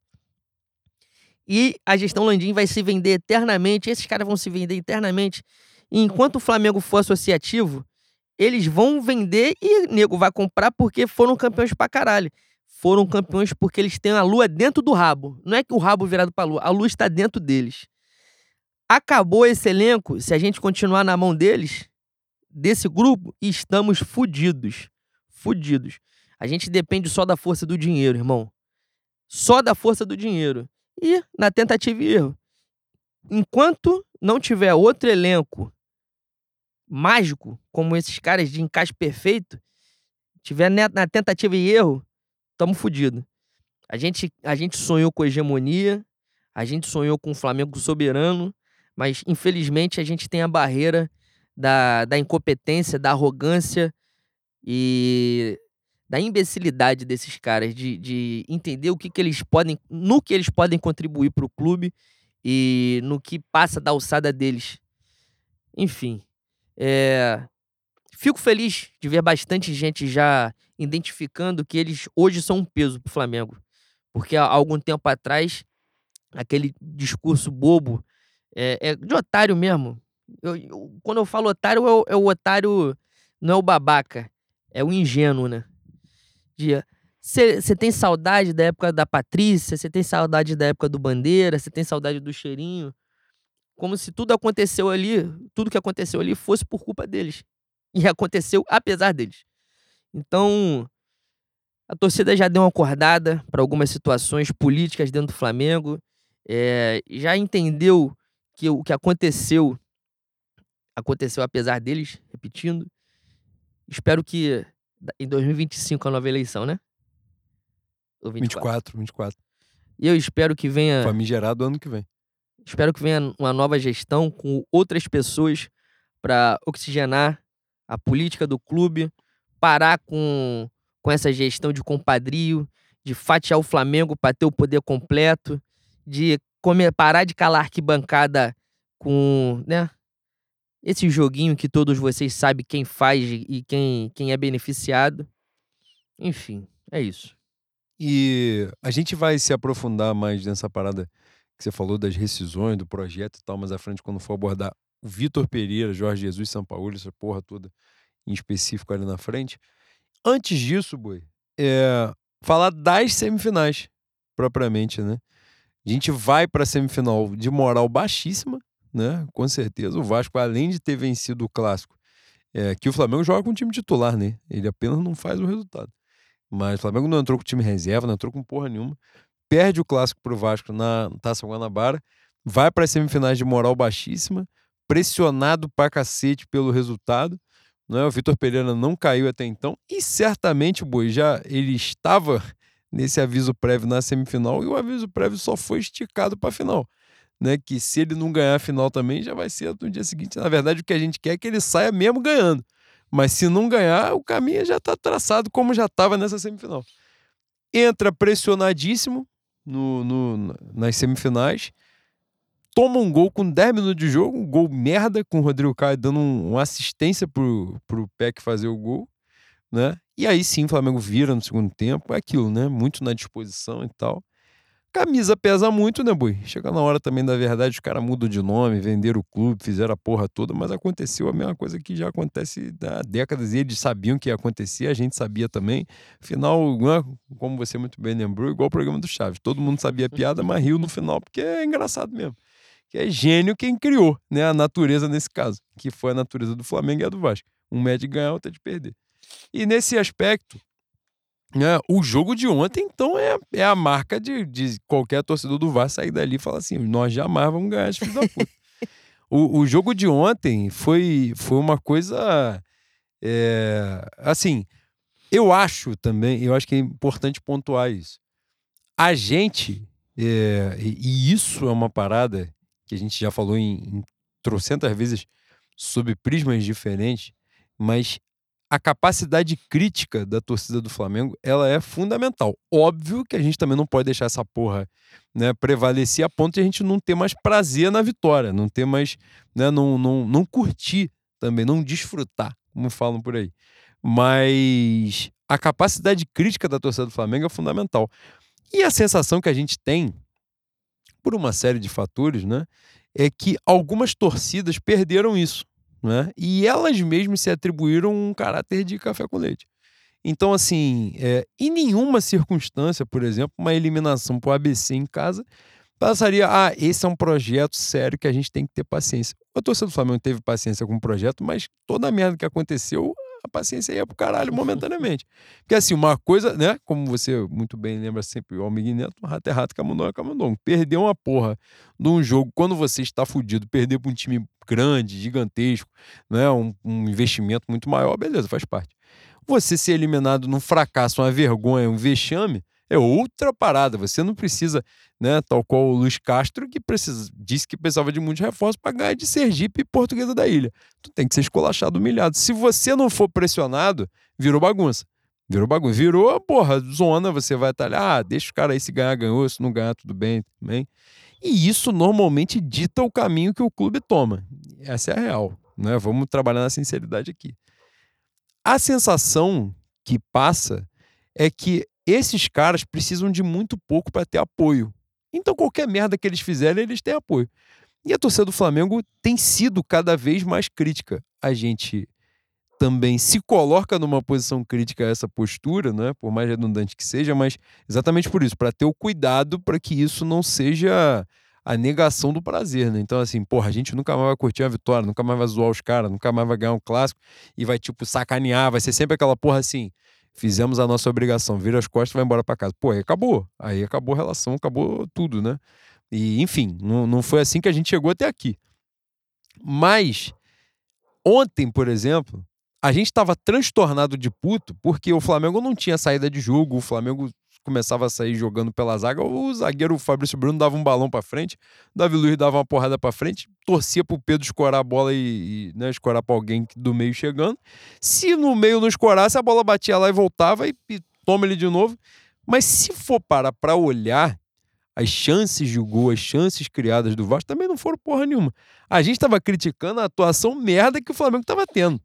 E a gestão Landim vai se vender eternamente. Esses caras vão se vender eternamente. E enquanto o Flamengo for associativo, eles vão vender e nego vai comprar porque foram campeões pra caralho. Foram campeões porque eles têm a lua dentro do rabo. Não é que o rabo virado pra lua, a lua está dentro deles. Acabou esse elenco, se a gente continuar na mão deles, desse grupo, estamos fudidos. Fudidos. A gente depende só da força do dinheiro, irmão. Só da força do dinheiro. E na tentativa e erro. Enquanto não tiver outro elenco mágico, como esses caras de encaixe perfeito, tiver na tentativa e erro, tamo fudido. A gente, a gente sonhou com hegemonia, a gente sonhou com um Flamengo soberano, mas infelizmente a gente tem a barreira da, da incompetência, da arrogância e da imbecilidade desses caras, de, de entender o que, que eles podem, no que eles podem contribuir para o clube e no que passa da alçada deles. Enfim, é, fico feliz de ver bastante gente já identificando que eles hoje são um peso para o Flamengo. Porque há algum tempo atrás, aquele discurso bobo, é, é de otário mesmo. Eu- eu- quando eu falo otário, é o, é o otário, não é o babaca, é o ingênuo, né? Você tem saudade da época da Patrícia, você tem saudade da época do Bandeira, você tem saudade do cheirinho. Como se tudo aconteceu ali, tudo que aconteceu ali fosse por culpa deles. E aconteceu apesar deles. Então, a torcida já deu uma acordada para algumas situações políticas dentro do Flamengo. é, já entendeu que o que aconteceu aconteceu apesar deles, repetindo. Espero que em 2025 a nova eleição, né? Ou 24. 24, 24. E eu espero que venha, Famigerado ano que vem. espero que venha uma nova gestão com outras pessoas para oxigenar a política do clube, parar com, com essa gestão de compadrio, de fatiar o Flamengo para ter o poder completo, de comer, parar de calar arquibancada com, né? Esse joguinho que todos vocês sabem quem faz e quem, quem é beneficiado. Enfim, é isso. E a gente vai se aprofundar mais nessa parada que você falou das rescisões, do projeto e tal, mais à frente, quando for abordar o Vitor Pereira, Jorge Jesus, São Paulo, essa porra toda em específico ali na frente. Antes disso, Boi, é falar das semifinais, propriamente, né? A gente vai para a semifinal de moral baixíssima, né? Com certeza. O Vasco, além de ter vencido o clássico, é, que o Flamengo joga com o time titular, né? Ele apenas não faz o resultado. Mas o Flamengo não entrou com time reserva, não entrou com porra nenhuma. Perde o clássico pro Vasco na Taça Guanabara. Vai para as semifinais de moral baixíssima, pressionado pra cacete pelo resultado. Né? O Vitor Pereira não caiu até então. E certamente, Boi, já ele estava nesse aviso prévio na semifinal e o aviso prévio só foi esticado para a final. Né, que se ele não ganhar a final também já vai ser no dia seguinte. Na verdade, o que a gente quer é que ele saia mesmo ganhando. Mas se não ganhar, o caminho já está traçado como já estava nessa semifinal. Entra pressionadíssimo no, no, nas semifinais toma um gol com 10 minutos de jogo, um gol merda, com o Rodrigo Caio dando um, uma assistência pro, pro Peck fazer o gol, né? E aí sim o Flamengo vira no segundo tempo, é aquilo, né? Muito na disposição e tal. Camisa pesa muito, né, Bui? Chega na hora também da verdade, os caras mudam de nome, venderam o clube, fizeram a porra toda, mas aconteceu a mesma coisa que já acontece há décadas e eles sabiam que ia acontecer, a gente sabia também. Final, né, como você muito bem lembrou, igual o programa do Chaves. Todo mundo sabia a piada, mas riu no final porque é engraçado mesmo que é gênio quem criou né, a natureza nesse caso, que foi a natureza do Flamengo e a do Vasco. Um mede de ganhar, outro é de perder. E nesse aspecto, né, o jogo de ontem, então, é, é a marca de, de qualquer torcedor do Vasco sair dali e falar assim: nós jamais vamos ganhar esse filho da puta. o, o jogo de ontem foi, foi uma coisa. É, assim, eu acho também, eu acho que é importante pontuar isso. A gente, é, e isso é uma parada que a gente já falou em, em trocentas vezes sob prismas diferentes, mas a capacidade crítica da torcida do Flamengo ela é fundamental. Óbvio que a gente também não pode deixar essa porra né, prevalecer a ponto de a gente não ter mais prazer na vitória, não ter mais, né, não, não, não curtir também, não desfrutar, como falam por aí. Mas a capacidade crítica da torcida do Flamengo é fundamental. E a sensação que a gente tem por uma série de fatores, né, é que algumas torcidas perderam isso, né? E elas mesmas se atribuíram um caráter de café com leite. Então, assim, é, em nenhuma circunstância, por exemplo, uma eliminação para o ABC em casa passaria, ah, esse é um projeto sério que a gente tem que ter paciência. A torcida do Flamengo teve paciência com o projeto, mas toda a merda que aconteceu paciência ia pro caralho momentaneamente. Porque assim, uma coisa, né? Como você muito bem lembra sempre, o Almig Neto, rato é rato, camundongo é camundongo. Perder uma porra num jogo quando você está fudido, perder pra um time grande, gigantesco, né? Um, um investimento muito maior, beleza, faz parte. Você ser eliminado num fracasso, uma vergonha, um vexame, é outra parada. Você não precisa, né, tal qual o Luiz Castro, que precisa, disse que precisava de muitos reforços para ganhar de Sergipe e Portuguesa da Ilha. Tu tem que ser escolachado, humilhado. Se você não for pressionado, virou bagunça. Virou bagunça. Virou, porra, zona, você vai estar ah, deixa o cara aí se ganhar, ganhou, se não ganhar, tudo bem também. E isso normalmente dita o caminho que o clube toma. Essa é a real. Né? Vamos trabalhar na sinceridade aqui. A sensação que passa é que esses caras precisam de muito pouco para ter apoio. Então, qualquer merda que eles fizerem, eles têm apoio. E a torcida do Flamengo tem sido cada vez mais crítica. A gente também se coloca numa posição crítica a essa postura, né? por mais redundante que seja, mas exatamente por isso, para ter o cuidado para que isso não seja a negação do prazer, né? Então, assim, porra, a gente nunca mais vai curtir a vitória, nunca mais vai zoar os caras, nunca mais vai ganhar um clássico e vai, tipo, sacanear, vai ser sempre aquela porra assim fizemos a nossa obrigação, vira as costas vai embora para casa. Pô, aí acabou. Aí acabou a relação, acabou tudo, né? E, enfim, não, não foi assim que a gente chegou até aqui. Mas, ontem, por exemplo, a gente estava transtornado de puto porque o Flamengo não tinha saída de jogo, o Flamengo começava a sair jogando pela zaga, o zagueiro Fabrício Bruno dava um balão para frente, Davi Luiz dava uma porrada para frente, torcia pro Pedro escorar a bola e, e né, escorar para alguém do meio chegando. Se no meio não escorasse, a bola batia lá e voltava e, e toma ele de novo. Mas se for parar para olhar, as chances de gol, as chances criadas do Vasco também não foram porra nenhuma. A gente estava criticando a atuação merda que o Flamengo estava tendo.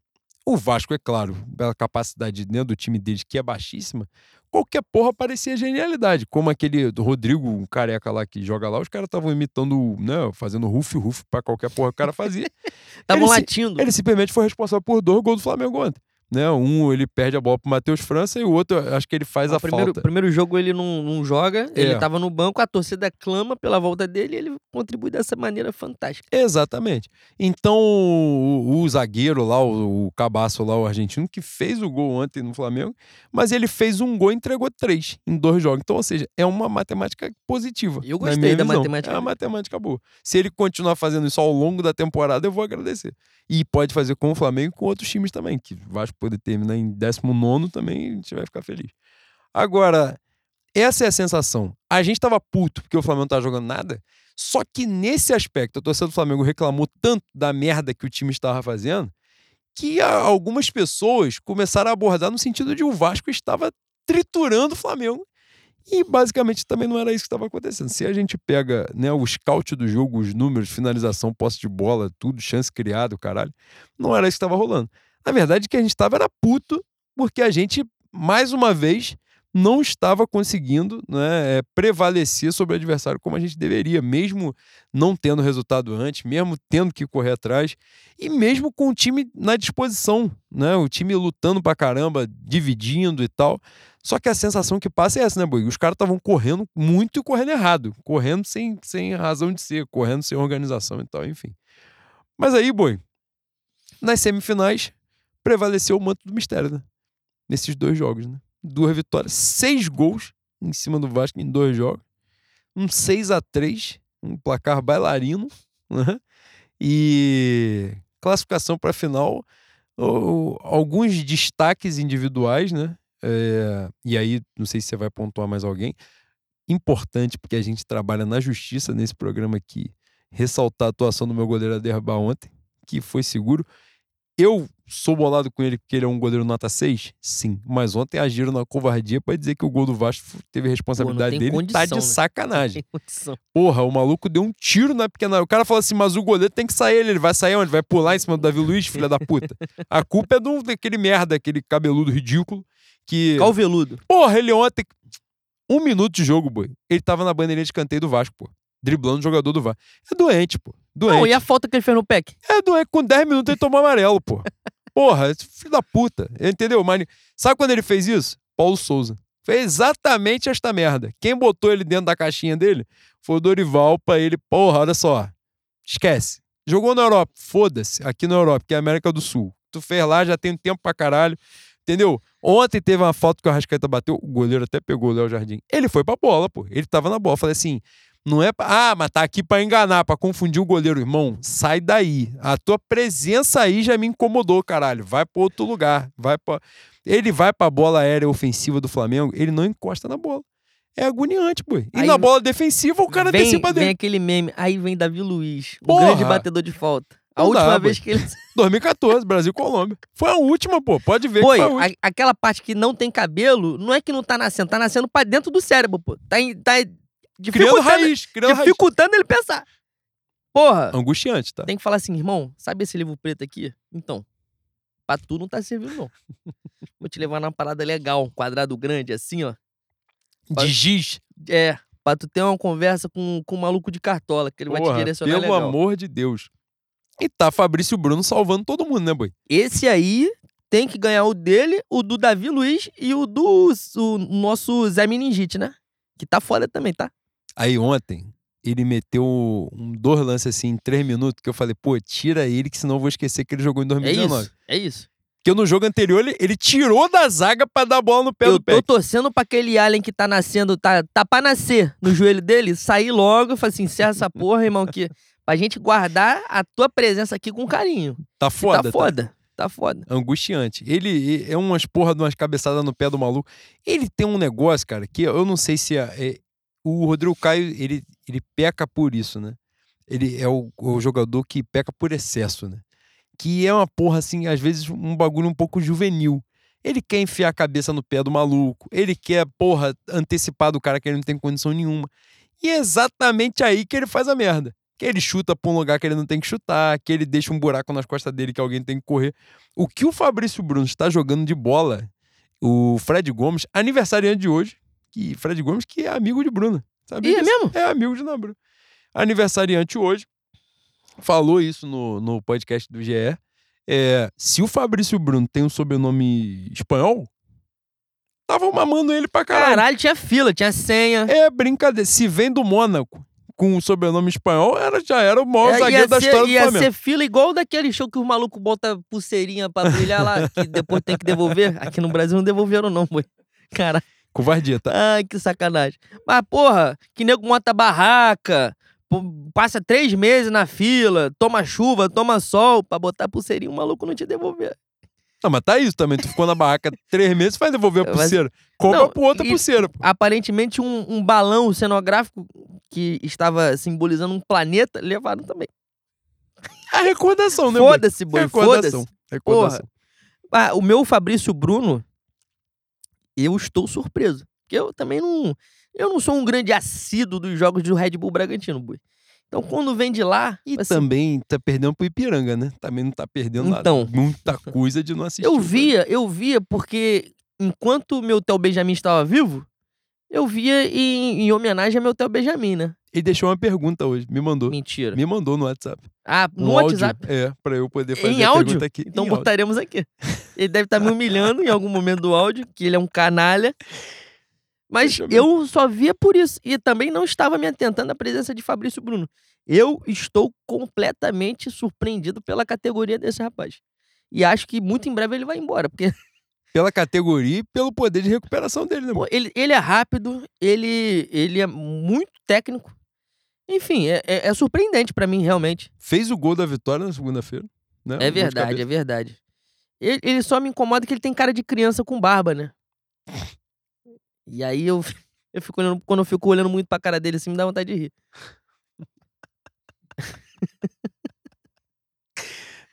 O Vasco, é claro, pela capacidade né, do time deles, que é baixíssima, qualquer porra parecia genialidade. Como aquele do Rodrigo, um careca lá que joga lá, os caras estavam imitando, né, fazendo ruf-ruf pra qualquer porra que o cara fazia. Estavam latindo. Ele simplesmente foi responsável por dois gols do Flamengo ontem. Né? Um ele perde a bola pro Matheus França e o outro acho que ele faz ah, a primeiro, falta. primeiro jogo ele não, não joga, é. ele tava no banco, a torcida clama pela volta dele e ele contribui dessa maneira fantástica. Exatamente. Então o, o zagueiro lá, o, o, cabaço lá, o argentino, que fez o gol ontem no Flamengo, mas ele fez um gol e entregou três em dois jogos. Então, ou seja, é uma matemática positiva. Eu gostei da visão. matemática. É uma matemática boa. Se ele continuar fazendo isso ao longo da temporada, eu vou agradecer. E pode fazer com o Flamengo e com outros times também, que Vasco poder terminar em 19 também, a gente vai ficar feliz. Agora, essa é a sensação. A gente tava puto porque o Flamengo não tava jogando nada. Só que nesse aspecto, a torcida do Flamengo reclamou tanto da merda que o time estava fazendo que algumas pessoas começaram a abordar no sentido de o Vasco estava triturando o Flamengo. E basicamente também não era isso que estava acontecendo. Se a gente pega né, o scout do jogo, os números, finalização, posse de bola, tudo, chance criada, caralho, não era isso que estava rolando. Na verdade, que a gente estava era puto, porque a gente, mais uma vez, não estava conseguindo né, prevalecer sobre o adversário como a gente deveria, mesmo não tendo resultado antes, mesmo tendo que correr atrás e mesmo com o time na disposição, né, o time lutando pra caramba, dividindo e tal. Só que a sensação que passa é essa, né, Boi? Os caras estavam correndo muito e correndo errado, correndo sem, sem razão de ser, correndo sem organização e tal, enfim. Mas aí, Boi, nas semifinais prevaleceu o manto do mistério, né? Nesses dois jogos, né? duas vitórias, seis gols em cima do Vasco em dois jogos, um 6 a 3 um placar bailarino, né? e classificação para a final, alguns destaques individuais, né? É, e aí, não sei se você vai pontuar mais alguém. Importante, porque a gente trabalha na justiça nesse programa aqui, ressaltar a atuação do meu goleiro Aderba ontem, que foi seguro. Eu sou bolado com ele porque ele é um goleiro nota 6? Sim. Mas ontem agiram na covardia para dizer que o gol do Vasco teve responsabilidade Pô, dele condição, tá de né? sacanagem. Porra, o maluco deu um tiro na pequena. O cara falou assim: mas o goleiro tem que sair, ele vai sair onde? Vai pular em cima do Davi Luiz, filha da puta. A culpa é do, daquele merda, aquele cabeludo ridículo. Que. Calveludo. Porra, ele ontem. Um minuto de jogo, boi. Ele tava na bandeirinha de canteio do Vasco, pô driblando o jogador do VAR. É doente, pô. Doente. Não, e a falta que ele fez no PEC? É doente. Com 10 minutos ele tomou amarelo, pô. Porra, filho da puta. Entendeu? Mas sabe quando ele fez isso? Paulo Souza. Fez exatamente esta merda. Quem botou ele dentro da caixinha dele foi o Dorival pra ele. Porra, olha só. Esquece. Jogou na Europa. Foda-se. Aqui na Europa, que é a América do Sul. Tu fez lá, já tem tempo pra caralho. Entendeu? Ontem teve uma foto que o Arrascaeta bateu, o goleiro até pegou o Léo Jardim. Ele foi pra bola, pô. Ele tava na bola. Falei assim: não é pra, ah, mas tá aqui para enganar, para confundir o goleiro, irmão. Sai daí. A tua presença aí já me incomodou, caralho. Vai para outro lugar. Vai para Ele vai para a bola aérea ofensiva do Flamengo, ele não encosta na bola. É agoniante, pô. E aí, na bola defensiva o cara vem, antecipa dele. Vem aquele meme, aí vem Davi Luiz, o grande batedor de falta. A não última dá, vez que ele. 2014, Brasil Colômbia. Foi a última, pô. Pode ver foi a, a, aquela parte que não tem cabelo, não é que não tá nascendo, tá nascendo pra dentro do cérebro, pô. Tá, tá criando raiz, criando dificultando raiz. ele pensar. Porra. Angustiante, tá? Tem que falar assim, irmão, sabe esse livro preto aqui? Então, pra tu não tá servindo, não. Vou te levar numa parada legal, um quadrado grande, assim, ó. Pra... De giz? É, pra tu ter uma conversa com, com um maluco de cartola, que ele Porra, vai te direcionar pelo legal. amor de Deus. E tá Fabrício Bruno salvando todo mundo, né, boy? Esse aí tem que ganhar o dele, o do Davi Luiz e o do o nosso Zé Meningite, né? Que tá foda também, tá? Aí ontem, ele meteu um dois lances assim em três minutos que eu falei, pô, tira ele, que senão eu vou esquecer que ele jogou em 2019. É isso. É isso. Porque no jogo anterior ele, ele tirou da zaga para dar a bola no pé eu do pé. Eu tô torcendo pra aquele Allen que tá nascendo, tá, tá pra nascer no joelho dele, sair logo e falar assim: encerra essa porra, irmão, que pra gente guardar a tua presença aqui com carinho. Tá foda, tá foda. Tá? Tá foda. Angustiante. Ele é umas porra de umas cabeçadas no pé do maluco. Ele tem um negócio, cara, que eu não sei se é, é o Rodrigo Caio, ele, ele peca por isso, né? Ele é o, o, jogador que peca por excesso, né? Que é uma porra, assim, às vezes um bagulho um pouco juvenil. Ele quer enfiar a cabeça no pé do maluco. Ele quer, porra, antecipar do cara que ele não tem condição nenhuma. E é exatamente aí que ele faz a merda. Que ele chuta pra um lugar que ele não tem que chutar, que ele deixa um buraco nas costas dele que alguém tem que correr. O que o Fabrício Bruno está jogando de bola, o Fred Gomes, aniversariante de hoje, que Fred Gomes, que é amigo de Bruna. Sabe e é mesmo? É amigo de Bruna. Aniversariante hoje, falou isso no, no podcast do GE. É, se o Fabrício Bruno tem um sobrenome espanhol, tava mamando ele pra caralho. Caralho, tinha fila, tinha senha. É brincadeira. Se vem do Mônaco com o sobrenome espanhol, era, já era o maior é, zagueiro da história do ia Flamengo. Ia ser fila igual daquele show que o maluco bota pulseirinha pra brilhar lá, que depois tem que devolver. Aqui no Brasil não devolveram não, boi. Caralho. Covardia, tá? Ai, que sacanagem. Mas, porra, que nego monta barraca, passa três meses na fila, toma chuva, toma sol, pra botar pulseirinha, o maluco não te devolver. Não, mas tá isso também. Tu ficou na barraca três meses, vai devolver a pulseira. Compra Não, pro outra e- pulseira, pô. Aparentemente, um, um balão cenográfico que estava simbolizando um planeta, levaram também. A recordação, né? Foda-se, boi, Recordação. foda-se. Recordação. Ah, o meu Fabrício Bruno, eu estou surpreso. Porque eu também não. Eu não sou um grande assíduo dos jogos do Red Bull Bragantino, boi. Então, quando vem de lá. E assim, também tá perdendo pro Ipiranga, né? Também não tá perdendo nada. Então. muita coisa de não assistir. eu via, eu via, porque enquanto meu Theo Benjamin estava vivo, eu via em, em homenagem ao meu Theo Benjamin, né? Ele deixou uma pergunta hoje, me mandou. Mentira. Me mandou no WhatsApp. Ah, no Um áudio, WhatsApp. É, pra eu poder fazer Em a áudio? pergunta aqui. Então em áudio. botaremos aqui. Ele deve estar me humilhando em algum momento do áudio, que ele é um canalha. Mas Deixa eu eu só via por isso. E também não estava me atentando à presença de Fabrício Bruno. Eu estou completamente surpreendido pela categoria desse rapaz. E acho que muito em breve ele vai embora. Porque Pela categoria e pelo poder de recuperação dele, né? pô, ele, ele é rápido, ele, ele é muito técnico. Enfim, é, é- é surpreendente pra mim, realmente. Fez o gol da vitória na segunda-feira. Né? É verdade, é verdade. Ele, ele só me incomoda que ele tem cara de criança com barba, né? E aí eu, eu fico olhando, quando eu fico olhando muito pra cara dele assim, me dá vontade de rir.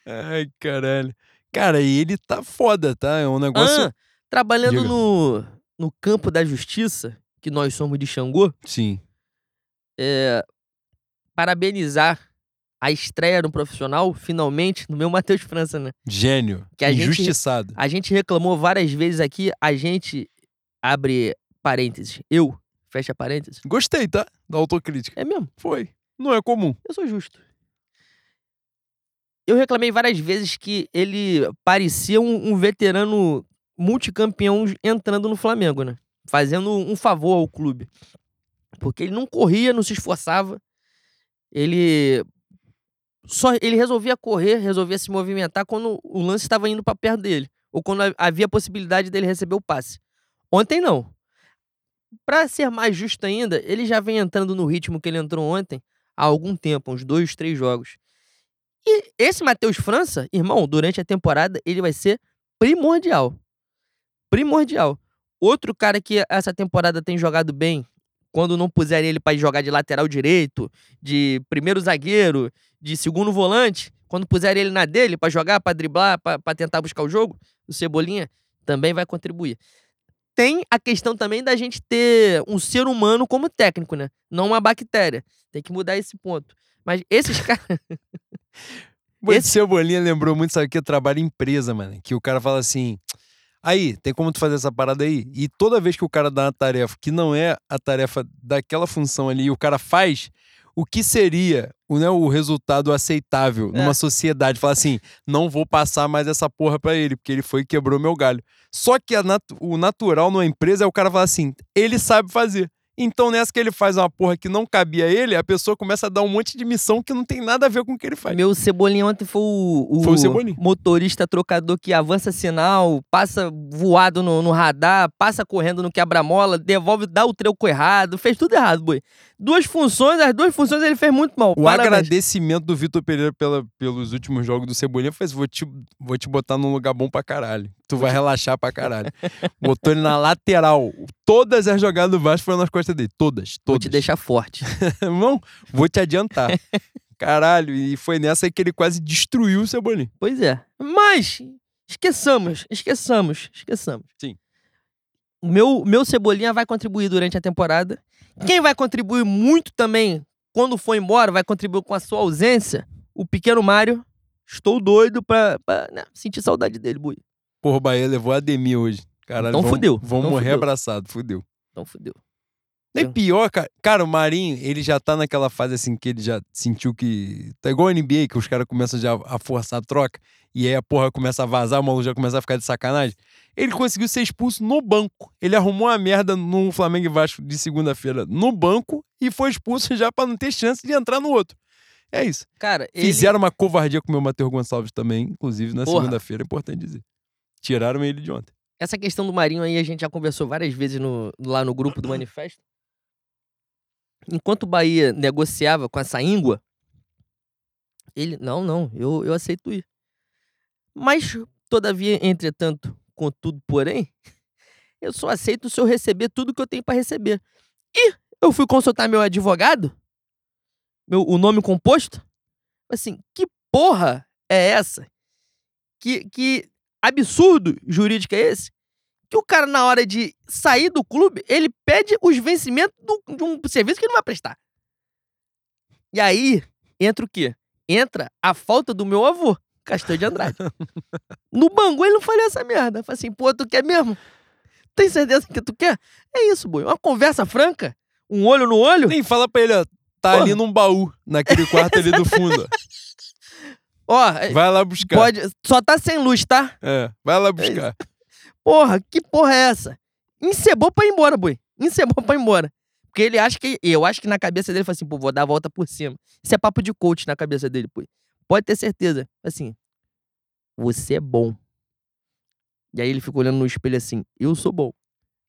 Ai, caralho. Cara, e ele tá foda, tá? É um negócio. Ah, trabalhando Diga. no, no campo da justiça, que nós somos de Xangô, Sim. é, parabenizar a estreia no profissional, finalmente, no meu Matheus França, né? Gênio. Que a gente- Injustiçado. A gente reclamou várias vezes aqui, a gente abre parênteses, eu, fecha parênteses. Gostei, tá? Da autocrítica. É mesmo, Foi. Não é comum. eu sou justo. Eu reclamei várias vezes que ele parecia um, um veterano multicampeão entrando no Flamengo, né? Fazendo um favor ao clube. Porque ele não corria, não se esforçava. Ele só ele resolvia correr, resolvia se movimentar quando o lance estava indo para perto dele, ou quando ha- havia possibilidade dele receber o passe. Ontem não. Para ser mais justo ainda, ele já vem entrando no ritmo que ele entrou ontem há algum tempo, uns dois, três jogos. E esse Matheus França, irmão, durante a temporada ele vai ser primordial. Primordial. Outro cara que essa temporada tem jogado bem, quando não puserem ele para jogar de lateral direito, de primeiro zagueiro, de segundo volante, quando puserem ele na dele para jogar, para driblar, para tentar buscar o jogo, o Cebolinha também vai contribuir. Tem a questão também da gente ter um ser humano como técnico, né? Não uma bactéria. Tem que mudar esse ponto. Mas esses caras. Esse Esse- Cebolinha lembrou muito, sabe o que? Trabalho em empresa, mano. Que o cara fala assim. Aí, tem como tu fazer essa parada aí? E toda vez que o cara dá uma tarefa que não é a tarefa daquela função ali e o cara faz, o que seria né, o resultado aceitável É. numa sociedade? Fala assim, não vou passar mais essa porra pra ele, porque ele foi e quebrou meu galho. Só que a nat- o natural numa empresa é o cara falar assim, ele sabe fazer. Então, nessa que ele faz uma porra que não cabia a ele, a pessoa começa a dar um monte de missão que não tem nada a ver com o que ele faz. Meu Cebolinha ontem foi o, o Foi o motorista trocador que avança sinal, passa voado no, no radar, passa correndo no quebra-mola, devolve, dá o troco errado, fez tudo errado, boi. Duas funções, as duas funções ele fez muito mal. O Parabéns. agradecimento do Vitor Pereira pela- pelos últimos jogos do Cebolinha foi assim, vou te, vou te botar num lugar bom pra caralho. Tu vai relaxar pra caralho. Botou ele na lateral. Todas as jogadas do Vasco foram nas costas dele. Todas, Vou todas. te deixar forte. Não, vou te adiantar. Caralho, e foi nessa aí que ele quase destruiu o Cebolinha. Pois é. Mas, esqueçamos, esqueçamos, esqueçamos. Sim. O meu, meu Cebolinha vai contribuir durante a temporada. Quem vai contribuir muito também, quando for embora, vai contribuir com a sua ausência, o pequeno Mário. Estou doido pra, pra, né, sentir saudade dele, Bui. Porra, o Bahia levou a Ademir hoje. Caralho, Então vão, fudeu, Vão então morrer fudeu. abraçado, fudeu. Então fudeu. É Eu- pior, cara. Cara, o Marinho, ele já tá naquela fase assim que ele já sentiu que. Tá igual a NBA, que os caras começam já a forçar a troca. E aí a porra começa a vazar, o maluco já começa a ficar de sacanagem. Ele conseguiu ser expulso no banco. Ele arrumou uma merda no Flamengo e Vasco de segunda-feira no banco e foi expulso já pra não ter chance de entrar no outro. É isso. Cara, ele... Fizeram uma covardia com o meu Matheus Gonçalves também, inclusive na segunda-feira, é importante dizer. Tiraram ele de ontem. essa questão do Marinho aí a gente já conversou várias vezes no- lá no grupo do Manifesto. Enquanto o Bahia negociava com essa íngua, ele, não, não, eu, eu aceito ir. Mas todavia, entretanto, contudo, porém, eu só aceito se eu receber tudo que eu tenho para receber. E eu fui consultar meu advogado, meu, o nome composto, assim, que porra é essa? Que, que absurdo jurídico é esse? Que o cara, na hora de sair do clube, ele pede os vencimentos do, de um serviço que ele não vai prestar. E aí, entra o quê? Entra a falta do meu avô, Castor de Andrade. no Bangu ele não falou essa merda. Falei assim, pô, tu quer mesmo? Tem certeza que tu quer? É isso, boi. Uma conversa franca, um olho no olho. Nem fala pra ele, ó. Tá Porra. ali num baú, naquele quarto ali do fundo. Ó, vai lá buscar. Pode, só tá sem luz, tá? É, vai lá buscar. Porra, que porra é essa? Encebou pra ir embora, boi. Encebou pra ir embora. Porque ele acha que. Eu acho que na cabeça dele foi assim, pô, vou dar a volta por cima. Isso é papo de coach na cabeça dele, pô. Pode ter certeza. Assim, você é bom. E aí ele fica olhando no espelho assim, eu sou bom.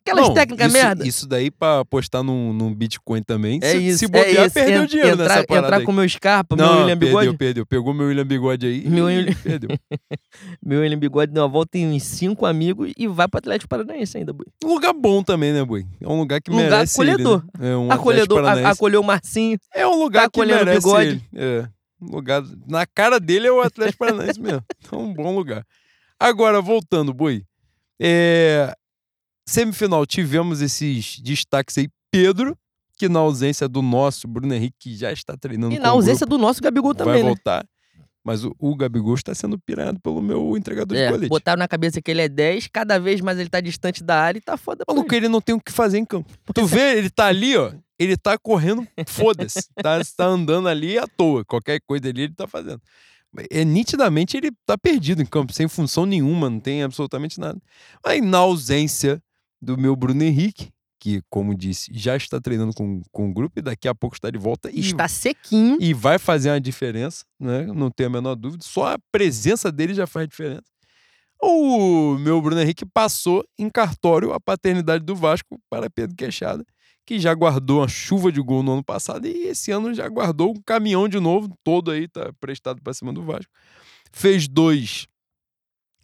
Aquelas Não, técnicas isso, merda. Isso daí pra apostar num, num Bitcoin também. É se, isso. Se bobear, é isso. perdeu dinheiro entrar, nessa parada Entrar aí. com meu Scarpa, Não, meu William Bigode. Perdeu, perdeu. Pegou meu William Bigode aí meu William... perdeu. meu William Bigode deu uma volta em uns cinco amigos e vai pro Atlético Paranaense ainda, Bui. Um lugar bom também, né, Bui? É um lugar que lugar merece acolhedor. Ele, né? é um acolhedor. A, acolheu o Marcinho. É um lugar tá que merece bigode. ele. É. Lugar... Na cara dele é o Atlético Paranaense mesmo. É um bom lugar. Agora, voltando, Bui. É... Semifinal, tivemos esses destaques aí. Pedro, que na ausência do nosso Bruno Henrique, que já está treinando E na ausência grupo, do nosso Gabigol também, vai né? voltar. Mas o, o Gabigol está sendo pirado pelo meu entregador É, de colete. botaram na cabeça que ele é 10, cada vez mais ele tá distante da área e tá foda Maluco, ele. ele não tem o que fazer em campo. Tu vê, ele tá ali, ó. Ele tá correndo, foda-se. Tá, tá andando ali à toa. Qualquer coisa ali ele tá fazendo. É, nitidamente ele tá perdido em campo, sem função nenhuma, não tem absolutamente nada. Aí, na ausência do meu Bruno Henrique, que, como disse, já está treinando com, com o grupo e daqui a pouco está de volta. E, Está sequinho. e vai fazer uma diferença, né? Não tenho a menor dúvida. Só a presença dele já faz diferença. O meu Bruno Henrique passou em cartório a paternidade do Vasco para Pedro Queixada, que já guardou uma chuva de gol no ano passado e esse ano já guardou um caminhão de novo, todo aí tá prestado para cima do Vasco. Fez dois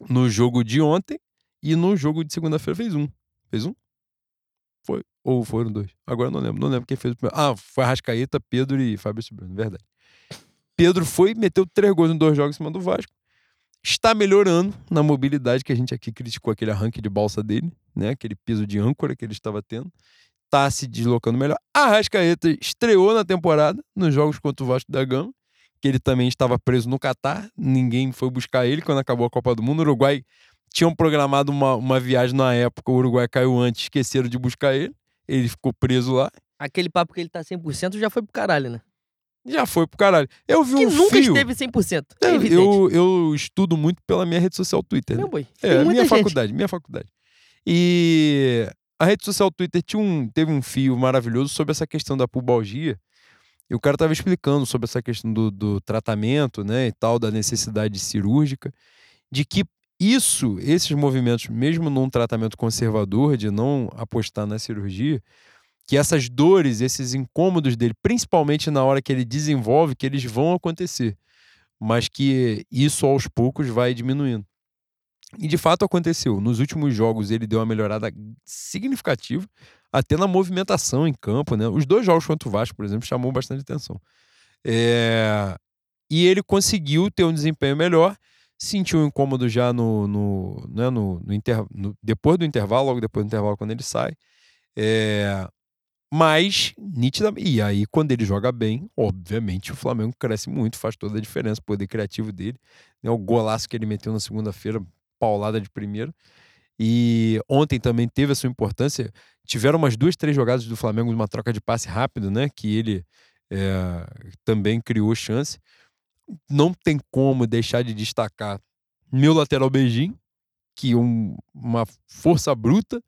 no jogo de ontem e no jogo de segunda-feira fez um. Fez um? Foi. Ou foram dois? Agora não lembro. Não lembro quem fez o primeiro. Ah, foi Arrascaeta, Pedro e Fabrício Bruno, verdade. Pedro foi, meteu três gols em dois jogos em cima do Vasco. Está melhorando na mobilidade que a gente aqui criticou aquele arranque de balsa dele, né? Aquele piso de âncora que ele estava tendo. Tá se deslocando melhor. Arrascaeta estreou na temporada nos jogos contra o Vasco da Gama, que ele também estava preso no Catar. Ninguém foi buscar ele quando acabou a Copa do Mundo. O Uruguai tinham programado uma, uma viagem na época, o Uruguai caiu antes, esqueceram de buscar ele. Ele ficou preso lá. Aquele papo que ele tá 100% já foi pro caralho, né? Já foi pro caralho. Eu vi Que um nunca fio. esteve 100%. É Eu, evidente. eu, eu estudo muito pela minha rede social Twitter. né? Meu boi. É, minha gente. faculdade, minha faculdade. E a rede social Twitter tinha um, teve um fio maravilhoso sobre essa questão da pubalgia. E o cara tava explicando sobre essa questão do, do tratamento, né, e tal, da necessidade cirúrgica, de que isso, esses movimentos, mesmo num tratamento conservador, de não apostar na cirurgia, que essas dores, esses incômodos dele, principalmente na hora que ele desenvolve, que eles vão acontecer, mas que isso aos poucos vai diminuindo. E de fato aconteceu. Nos últimos jogos ele deu uma melhorada significativa, até na movimentação em campo, né? Os dois jogos contra o Vasco, por exemplo, chamou bastante atenção. É, E ele conseguiu ter um desempenho melhor, sentiu um incômodo já no, no, né, no, no inter... no- depois do intervalo, logo depois do intervalo, quando ele sai. É, Mas, nitidamente. E aí, quando ele joga bem, obviamente, o Flamengo cresce muito, faz toda a diferença, o poder criativo dele. Né? O golaço que ele meteu na segunda-feira, paulada de primeiro. E ontem também teve a sua importância. Tiveram umas duas, três jogadas do Flamengo, uma troca de passe rápido, né? Que ele é, também criou chance. Não tem como deixar de destacar meu lateral beijinho, que é um- uma força bruta,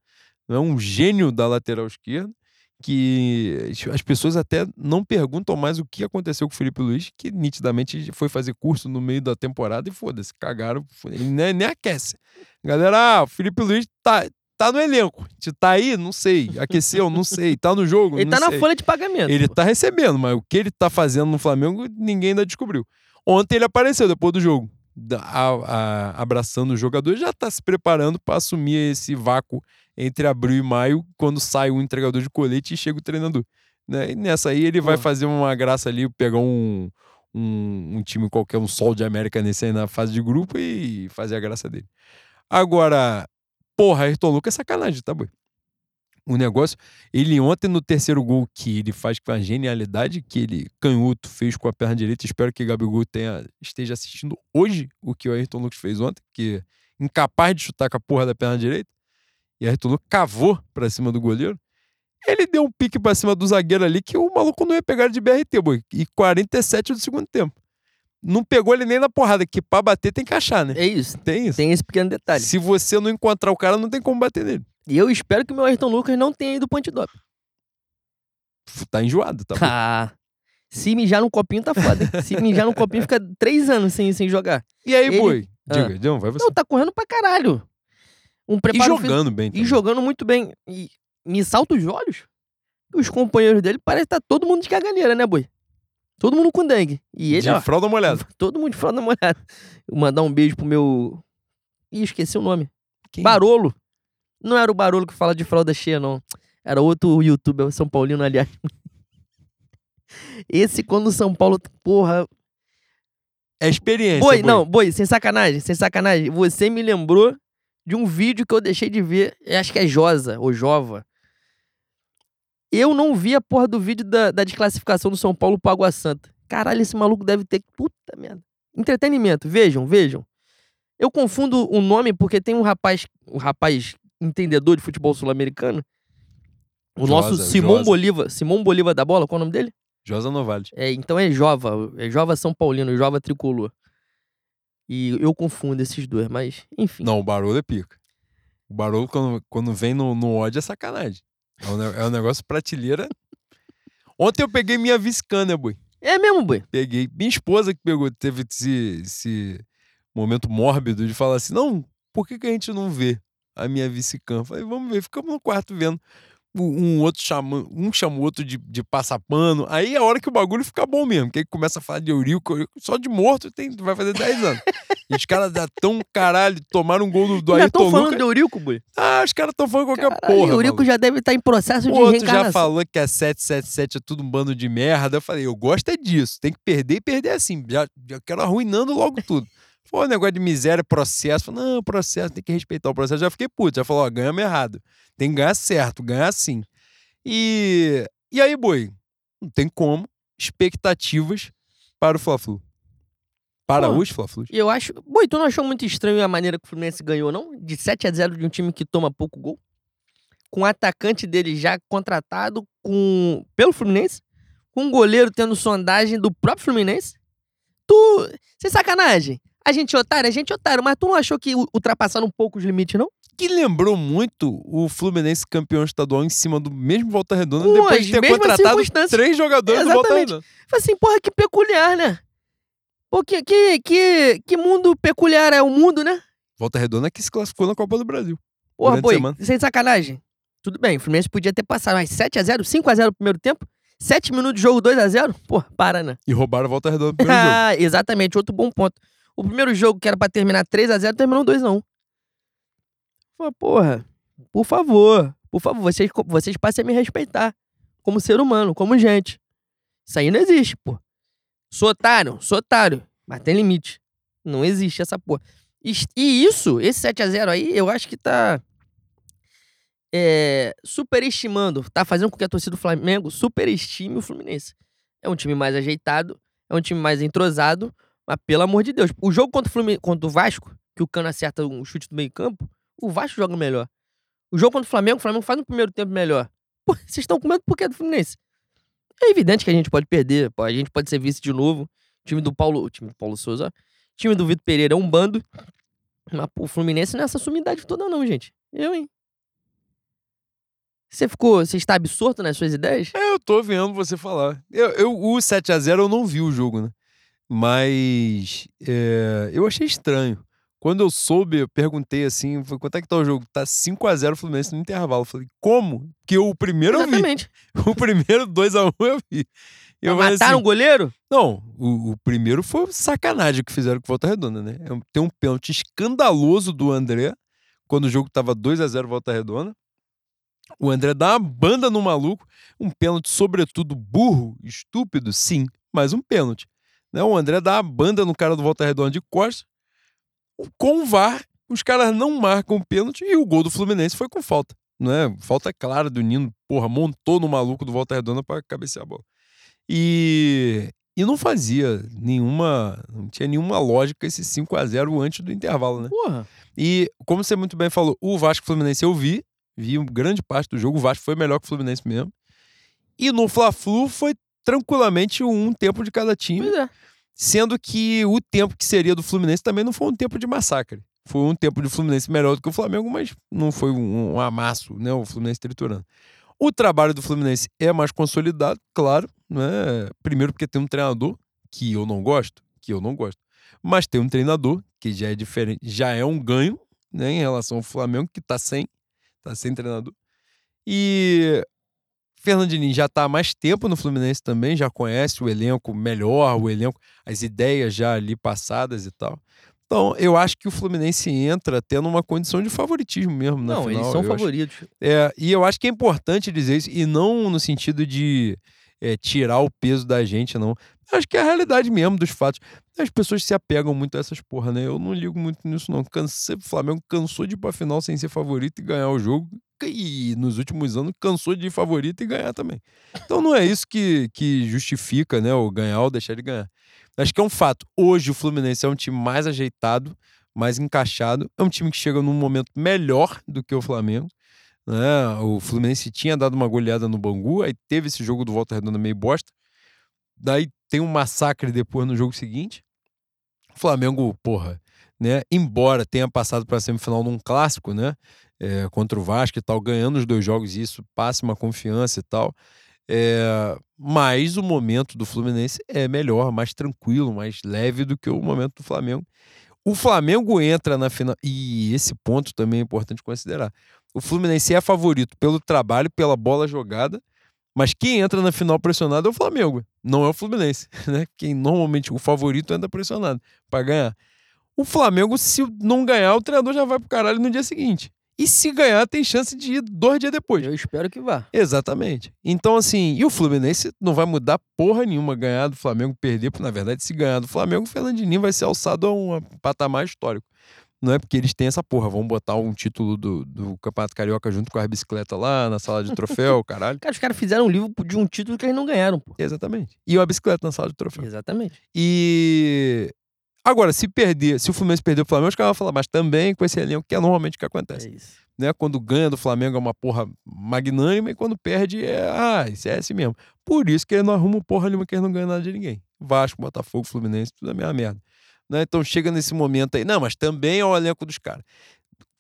é um gênio da lateral esquerda, que as pessoas até não perguntam mais o que aconteceu com o Felipe Luiz, que nitidamente foi fazer curso no meio da temporada e foda-se, cagaram, ele nem, nem aquece. Galera, ah, o Felipe Luiz tá, tá no elenco, tá aí, não sei, aqueceu, não sei, tá no jogo, Ele não tá na sei. folha de pagamento. Ele pô. tá recebendo, mas o que ele tá fazendo no Flamengo, ninguém ainda descobriu. Ontem ele apareceu depois do jogo. a- a- abraçando o jogador, já tá se preparando para assumir esse vácuo entre abril e maio, quando sai o entregador de colete e chega o treinador. Né? E nessa aí ele vai Pô. fazer uma graça ali, pegar um, um, um time qualquer, um Sol de América nesse aí na fase de grupo e fazer a graça dele. Agora, porra, Ayrton Lucas é sacanagem, tá, boi? O negócio, ele ontem no terceiro gol que ele faz com a genialidade que ele, canhoto, fez com a perna direita. Espero que Gabigol tenha, esteja assistindo hoje o que o Ayrton Lucas fez ontem, que incapaz de chutar com a porra da perna direita. E Lucas cavou pra cima do goleiro. Ele deu um pique pra cima do zagueiro ali que o maluco não ia pegar de BRT, boi. E 47 do segundo tempo. Não pegou ele nem na porrada, que pra bater tem que achar, né? É isso. Tem isso. Tem esse pequeno detalhe. Se você não encontrar o cara, não tem como bater nele. E eu espero que o meu Ayrton Lucas não tenha ido pro antidoping. Tá enjoado, tá? Ah, se mijar no copinho tá foda. hein? Se mijar no copinho fica três anos sem, sem jogar. E aí, Ele- boi? Ah. Diga, não, vai você. Não, tá correndo pra caralho. Um E preparo físico- jogando bem. E também. jogando muito bem. E me salta os olhos. Os companheiros dele parece que tá todo mundo de caganeira, né, boi? Todo mundo com dengue. E ele, de ó, fralda molhada. todo mundo de fralda molhada. Vou mandar um beijo pro meu. Ih, esqueci o nome. Quem? Barolo. Não era o Barolo que fala de fralda cheia, não. Era outro youtuber, São Paulino, aliás. Esse, quando o São Paulo. Porra. É experiência. Boi, não, boi, sem sacanagem, sem sacanagem. Você me lembrou de um vídeo que eu deixei de ver. eu Acho que é Josa, ou Jova. Eu não vi a porra do vídeo da, da desclassificação do São Paulo pro Água Santa. Caralho, esse maluco deve ter. Puta merda. Entretenimento, vejam, vejam. Eu confundo o nome porque tem um rapaz, um rapaz entendedor de futebol sul-americano. O nosso Josa, Simão Josa. Bolívar. Simão Bolívar da bola, qual é o nome dele? Josa Novales. É, então é Jova, é Jova São Paulino, Jova Tricolor. E eu confundo esses dois, mas enfim. Não, o Barolo é pica. O Barolo, quando, quando vem no, no ódio, é sacanagem. É um, é um negócio prateleira. Ontem eu peguei minha Viscana, boi. É mesmo, boi. Peguei. Minha esposa que pegou, teve esse, esse momento mórbido de falar assim: não, por que, que a gente não vê a minha vice-cam? Falei, vamos ver, ficamos no quarto vendo. Um outro chama, um chama o outro de, de passapano. Aí é a hora que o bagulho fica bom mesmo. Que aí começa a falar de Eurico. Só de morto tem, vai fazer 10 anos. e os caras dá tão caralho, tomaram um gol do, do Já Ayrton estão falando Lucas. de Eurico, boi. Ah, os caras estão falando qualquer Caralho, porra. Eurico já deve estar em processo O de outro já falou que a 777 é tudo um bando de merda. Eu falei, eu gosto é disso. Tem que perder e perder assim. Já, já quero arruinando logo tudo. Foi um negócio de miséria, processo. Não, processo, tem que respeitar o processo. Já fiquei puto. Já falou, ó, ganhamos errado. Tem que ganhar certo, ganhar sim. E, e aí, boi? Não tem como. Expectativas para o Fla-Flu. Para Pô. os Fla-Flus. Eu acho. Boi, tu não achou muito estranho a maneira que o Fluminense ganhou, não? De 7 a 0 de um time que toma pouco gol? Com o atacante dele já contratado com pelo Fluminense? Com um goleiro tendo sondagem do próprio Fluminense? Tu. Sem sacanagem. A gente é otário, a gente é otário, mas tu não achou que ultrapassaram um pouco os limites, não? Que lembrou muito o Fluminense campeão estadual em cima do mesmo Volta Redonda, Com depois de ter contratado três jogadores do Volta Exatamente. Redonda. Falei assim, porra, que peculiar, né? Pô, que, que, que, que mundo peculiar é o mundo, né? Volta Redonda que se classificou na Copa do Brasil. Porra, boi, semana. sem sacanagem. Tudo bem, o Fluminense podia ter passado, mas 7x0, 5x0 no primeiro tempo, 7 minutos de jogo 2x0, pô, para, né? E roubaram a Volta Redonda no primeiro jogo. Ah, exatamente, outro bom ponto. O primeiro jogo que era pra terminar 3x0, terminou 2x1. Falei, porra, por favor, por favor, vocês, vocês passem a me respeitar. Como ser humano, como gente. Isso aí não existe, pô. Sou otário, sou otário. Mas tem limite. Não existe essa porra. E, e isso, esse 7x0 aí, eu acho que tá. É, superestimando, tá fazendo com que a torcida do Flamengo superestime o Fluminense. É um time mais ajeitado, é um time mais entrosado, mas pelo amor de Deus. O jogo contra o, Fluminense, contra o Vasco, que o Cano acerta um chute do meio-campo, o Vasco joga melhor. O jogo contra o Flamengo, o Flamengo faz no primeiro tempo melhor. Pô, vocês estão com medo por quê do Fluminense? É evidente que a gente pode perder, pô, a gente pode ser vice de novo. O time do Paulo, o time do Paulo Souza, o time do Vitor Pereira é um bando. Mas pô, o Fluminense não é essa sumidade toda não, gente. Eu, hein? Você ficou, você está absorto nas suas ideias? É, eu tô vendo você falar. Eu, eu, o 7x0 eu não vi o jogo, né? Mas é, eu achei estranho. Quando eu soube, eu perguntei assim, falei, quanto é que tá o jogo? Tá 5x0 Fluminense no intervalo. Eu falei, como? Que o primeiro eu vi. Exatamente. O primeiro 2x1 eu vi. Eu Mas falei mataram assim, o goleiro? Não, o, o primeiro foi sacanagem que fizeram com Volta Redonda, né? É um- Tem um pênalti escandaloso do André, quando o jogo tava 2 a 0 Volta Redonda. O André dá uma banda no maluco, um pênalti, sobretudo, burro, estúpido, sim, mas um pênalti. Né? O André dá uma banda no cara do Volta Redonda de costas. Com o VAR, os caras não marcam o pênalti e o gol do Fluminense foi com falta. Né? Falta clara do Nino, porra, montou no maluco do Volta Redonda pra cabecear a bola. E, e não fazia nenhuma. Não tinha nenhuma lógica esse 5 a 0 antes do intervalo, né? Porra. E, como você muito bem falou, o Vasco Fluminense eu vi, vi uma grande parte do jogo. O Vasco foi melhor que o Fluminense mesmo. E no Fla-Flu foi tranquilamente um tempo de cada time, é. sendo que o tempo que seria do Fluminense também não foi um tempo de massacre. Foi um tempo de Fluminense melhor do que o Flamengo, mas não foi um, um amasso, né? O Fluminense triturando. O trabalho do Fluminense é mais consolidado, claro, né? Primeiro porque tem um treinador que eu não gosto, que eu não gosto, mas tem um treinador que já é diferente, já é um ganho, né, em relação ao Flamengo que tá sem, tá sem treinador. E Fernandinho já tá há mais tempo no Fluminense também, já conhece o elenco melhor, o elenco, as ideias já ali passadas e tal. Então, eu acho que o Fluminense entra tendo uma condição de favoritismo mesmo na Não, final. eles são acho. favoritos. É, e eu acho que é importante dizer isso, e não no sentido de é, tirar o peso da gente, não. Acho que é a realidade mesmo dos fatos. As pessoas se apegam muito a essas porra, né? Eu não ligo muito nisso, não. Cansei, o Flamengo cansou de ir pra final sem ser favorito e ganhar o jogo. E nos últimos anos cansou de ir favorito e ganhar também. Então não é isso que, que justifica, né? O ganhar ou deixar de ganhar. Acho que é um fato. Hoje o Fluminense é um time mais ajeitado, mais encaixado. É um time que chega num momento melhor do que o Flamengo. Né? O Fluminense tinha dado uma goleada no Bangu, aí teve esse jogo do Volta Redonda meio bosta. Daí tem um massacre depois no jogo seguinte. O Flamengo, porra, né? Embora tenha passado para a semifinal num clássico, né? É, contra o Vasco e tal, ganhando os dois jogos, isso passa uma confiança e tal. É, mas o momento do Fluminense é melhor, mais tranquilo, mais leve do que o momento do Flamengo. O Flamengo entra na final. E esse ponto também é importante considerar. O Fluminense é favorito pelo trabalho, pela bola jogada, mas quem entra na final pressionado é o Flamengo, não é o Fluminense. Né? Quem normalmente, o favorito entra pressionado para ganhar. O Flamengo, se não ganhar, o treinador já vai pro caralho no dia seguinte. E se ganhar, tem chance de ir dois dias depois. Eu espero que vá. Exatamente. Então, assim, e o Fluminense não vai mudar porra nenhuma ganhar do Flamengo, perder, porque na verdade, se ganhar do Flamengo, o Fernandinho vai ser alçado a um patamar histórico. Não é porque eles têm essa porra, vão botar um título do, do Campeonato Carioca junto com a bicicleta lá na sala de troféu, caralho. Cara, os caras fizeram um livro de um título que eles não ganharam, pô. Exatamente. E a bicicleta na sala de troféu. Exatamente. E. Agora, se perder, se o Fluminense perder o Flamengo, os caras vão falar, mas também com esse elenco, que é normalmente o que acontece É isso. né? Quando ganha do Flamengo é uma porra magnânima e quando perde é, ah, isso é assim mesmo. Por isso que ele não arruma porra nenhuma que ele não ganha nada de ninguém. Vasco, Botafogo, Fluminense, tudo é a mesma merda. Né? Então chega nesse momento aí, não, mas também é o elenco dos caras.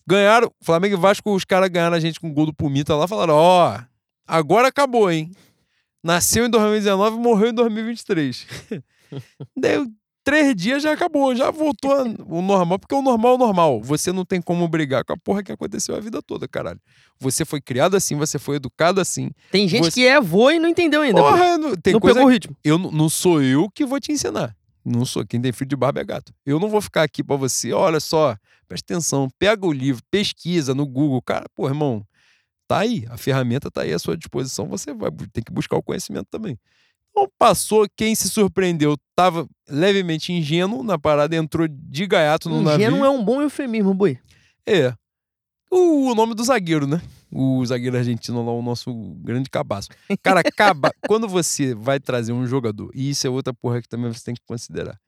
Ganharam, Flamengo e Vasco, os caras ganharam a gente com o gol do Pumita lá, falaram, ó, agora acabou, hein? Nasceu em 2019 e morreu em 2023. Daí, três dias já acabou, já voltou o normal, porque o normal é o normal. Você não tem como brigar com a porra que aconteceu a vida toda, caralho. Você foi criado assim, você foi educado assim. Tem gente Você- que é vô e não entendeu ainda. Porra, não, tem não coisa pegou o ritmo. eu não sou eu que vou te ensinar. Não sou. Quem tem filho de barba é gato. Eu não vou ficar aqui pra você. Olha só, presta atenção, pega o livro, pesquisa no Google. Cara, pô, irmão, tá aí. A ferramenta tá aí à sua disposição. Você vai ter que buscar o conhecimento também. Então passou, quem se surpreendeu tava levemente ingênuo na parada, entrou de gaiato no navio. Ingênuo é um bom eufemismo, boi. É. O, nome do zagueiro, né? O zagueiro argentino lá, o nosso grande cabaço. Cara, caba... quando você vai trazer um jogador, e isso é outra porra que também você tem que considerar.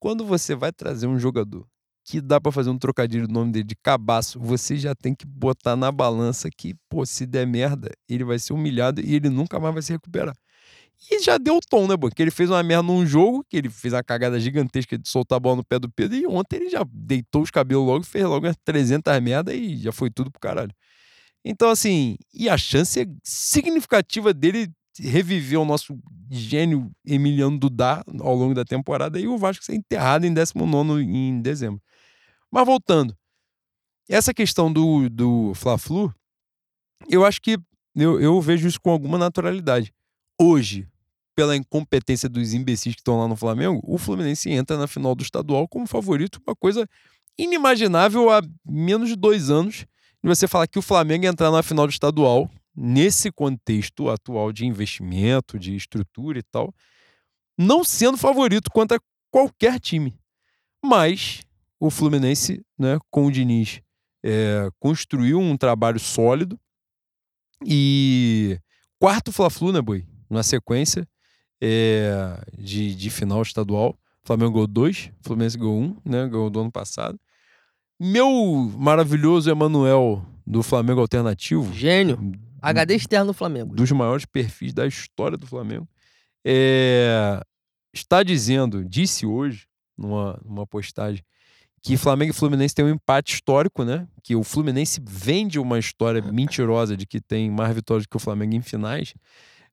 Quando você vai trazer um jogador que dá pra fazer um trocadilho do nome dele de cabaço, você já tem que botar na balança que, pô, se der merda, ele vai ser humilhado e ele nunca mais vai se recuperar. E já deu o tom, né, Porque ele fez uma merda num jogo, que ele fez uma cagada gigantesca de soltar a bola no pé do Pedro, e ontem ele já deitou os cabelos logo, fez logo umas 300 merda e já foi tudo pro caralho. Então, assim, e a chance significativa dele reviver o nosso gênio Emiliano Dudá ao longo da temporada e o Vasco ser enterrado em 19 em dezembro. Mas voltando, essa questão do, do Fla-Flu, eu acho que eu, eu vejo isso com alguma naturalidade. Hoje, pela incompetência dos imbecis que estão lá no Flamengo, o Fluminense entra na final do estadual como favorito, uma coisa inimaginável há menos de dois anos. E você falar que o Flamengo entrar na final do estadual, nesse contexto atual de investimento, de estrutura e tal, não sendo favorito contra qualquer time. Mas o Fluminense, né, com o Diniz, é, construiu um trabalho sólido e quarto Fla-Flu, né, Boi? Na sequência é, de, de final estadual. Flamengo ganhou dois, o Fluminense ganhou um, né? Ganhou do ano passado. Meu maravilhoso Emanuel do Flamengo Alternativo. Gênio. HD externo do Flamengo. Dos maiores perfis da história do Flamengo. É, está dizendo, disse hoje, numa, numa postagem, que Flamengo e Fluminense tem um empate histórico, né? Que o Fluminense vende uma história mentirosa de que tem mais vitórias que o Flamengo em finais.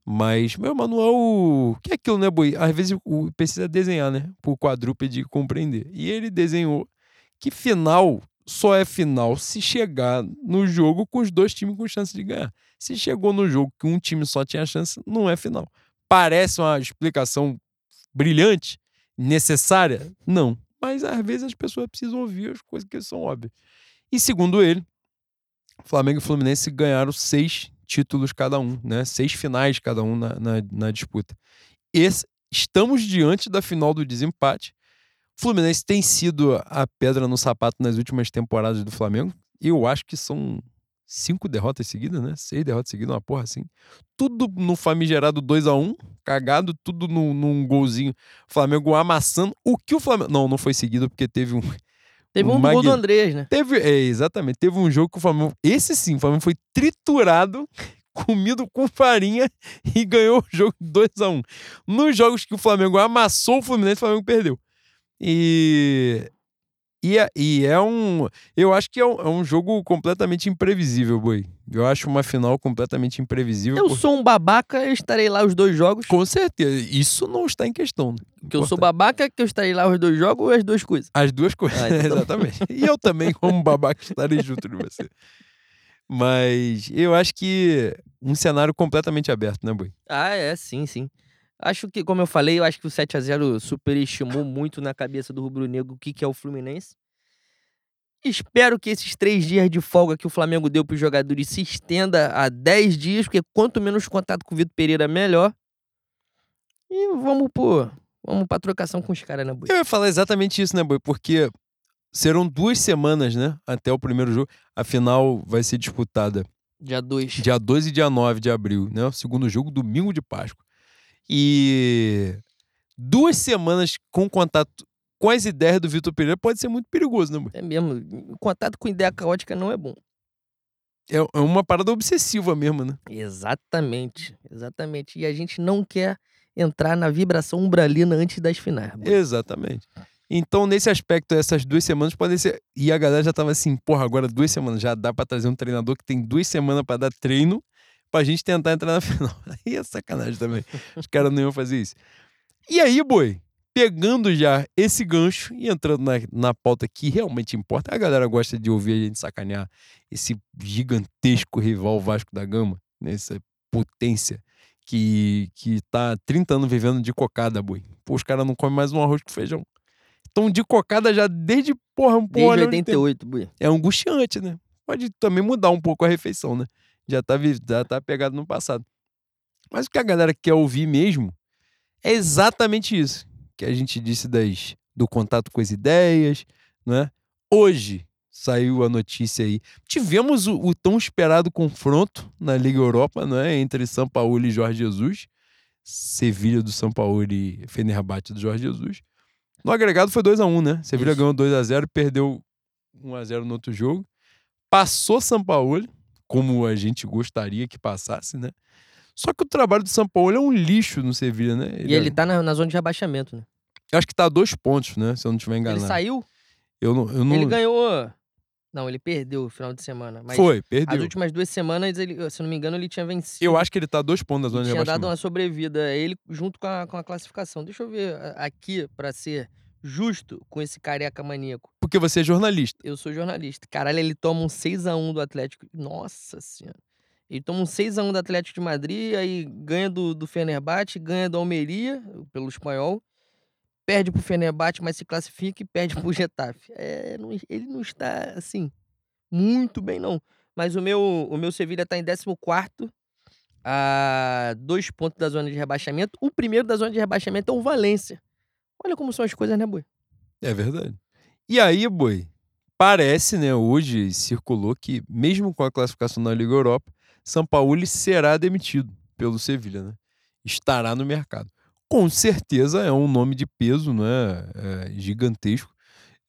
Mas, meu Manuel, que é aquilo, né, Boi? Às vezes o, precisa desenhar, né? Por quadrúpede compreender. E ele desenhou que final só é final se chegar no jogo com os dois times com chance de ganhar. Se chegou no jogo que um time só tinha chance, não é final. Parece uma explicação brilhante, necessária? Não. Mas às vezes as pessoas precisam ouvir as coisas que são óbvias. E segundo ele, Flamengo e Fluminense ganharam seis títulos cada um, né? Seis finais cada um na, na, na disputa. Esse, estamos diante da final do desempate. Fluminense tem sido a pedra no sapato nas últimas temporadas do Flamengo. E eu acho que são cinco derrotas seguidas, né? Seis derrotas seguidas, uma porra assim. Tudo no famigerado 2 a 1 um, cagado, tudo no, num golzinho. Flamengo amassando. O que o Flamengo. Não, não foi seguido porque teve um. Teve um, um gol do Andrés, né? Teve, é, exatamente. Teve um jogo que o Flamengo. Esse sim, o Flamengo foi triturado, comido com farinha e ganhou o jogo 2 a 1 um. Nos jogos que o Flamengo amassou o Fluminense, o Flamengo perdeu. E e é, e é um. Eu acho que é um, é um, jogo completamente imprevisível, Boi. Eu acho uma final completamente imprevisível. Eu sou um babaca, eu estarei lá os dois jogos. Com certeza. Isso não está em questão. Né? Que eu sou babaca, que eu estarei lá os dois jogos ou as duas coisas? As duas coisas, ah, então... Tá exatamente. e eu também, como babaca, estarei junto de você. Mas eu acho que um cenário completamente aberto, né, Boi? Ah, é, sim, sim. Acho que, como eu falei, eu acho que o 7 a 0 superestimou muito na cabeça do rubro-negro o que, que é o Fluminense. Espero que esses três dias de folga que o Flamengo deu para os jogadores se estenda a 10 dias, porque quanto menos contato com o Vitor Pereira, melhor. E vamos por, vamos pra trocação com os caras, né, Boi? Eu ia falar exatamente isso, né, Boi? Porque serão duas semanas, né, até o primeiro jogo. A final vai ser disputada dia 2. Dia 2 e dia 9 de abril, né? O segundo jogo, domingo de Páscoa. E duas semanas com contato com as ideias do Vitor Pereira pode ser muito perigoso, né? É mesmo. Contato com ideia caótica não é bom. É, é uma parada obsessiva mesmo, né? Exatamente. Exatamente. E a gente não quer entrar na vibração umbralina antes das finais. Exatamente. Então, nesse aspecto, essas duas semanas podem ser. E a galera já tava assim, porra, agora duas semanas. Já dá para trazer um treinador que tem duas semanas para dar treino pra gente tentar entrar na final. Aí é sacanagem também. Os caras não iam fazer isso. E aí, boi, pegando já esse gancho e entrando na, na pauta que realmente importa, a galera gosta de ouvir a gente sacanear esse gigantesco rival Vasco da Gama, né? essa potência que, que tá 30 anos vivendo de cocada, boi. Pô, os caras não comem mais um arroz com feijão. Estão de cocada já desde, porra, um porra. Desde 88, boi. É angustiante, né? Pode também mudar um pouco a refeição, né? Já tá, já tá pegado no passado. Mas o que a galera quer ouvir mesmo é exatamente isso que a gente disse das, do contato com as ideias, né? Hoje saiu a notícia aí. Tivemos o, o tão esperado confronto na Liga Europa, né? Entre São Paulo e Jorge Jesus. Sevilha do São Paulo e Fenerbahçe do Jorge Jesus. No agregado foi 2 a 1 né? Sevilha ganhou 2 a 0 perdeu 1 a 0 no outro jogo. Passou São Paulo, como a gente gostaria que passasse, né? Só que o trabalho do São Paulo é um lixo no Sevilha, né? Ele e ele é... tá na, na, zona de rebaixamento, né? Eu acho que tá a dois pontos, né? Se eu não estiver enganado. Ele saiu? Eu não, eu não... Ele ganhou. Não, ele perdeu o final de semana. Foi, perdeu. As últimas duas semanas, ele, se não me engano, ele tinha vencido. Eu acho que ele tá a dois pontos da zona de rebaixamento. Tinha dado uma sobrevida ele junto com a, com a classificação. Deixa eu ver aqui, para ser justo com esse careca maníaco. Porque você é jornalista. Eu sou jornalista. Caralho, ele toma um 6x1 do Atlético. Nossa senhora. Ele toma um 6x1 do Atlético de Madrid, aí ganha do, do Fenerbahçe, ganha do Almeria, pelo espanhol, perde pro Fenerbahçe, mas se classifica e perde pro Getafe. É, não- ele não está, assim, muito bem, não. Mas o meu, o meu Sevilha tá em 14º, a dois pontos da zona de rebaixamento. O primeiro da zona de rebaixamento é o Valência. Olha como são as coisas, né, Boi? É verdade. E aí, boi, parece, né, hoje circulou que, mesmo com a classificação na Liga Europa, São Paulo será demitido pelo Sevilha, né? Estará no mercado. Com certeza é um nome de peso, né? É, gigantesco.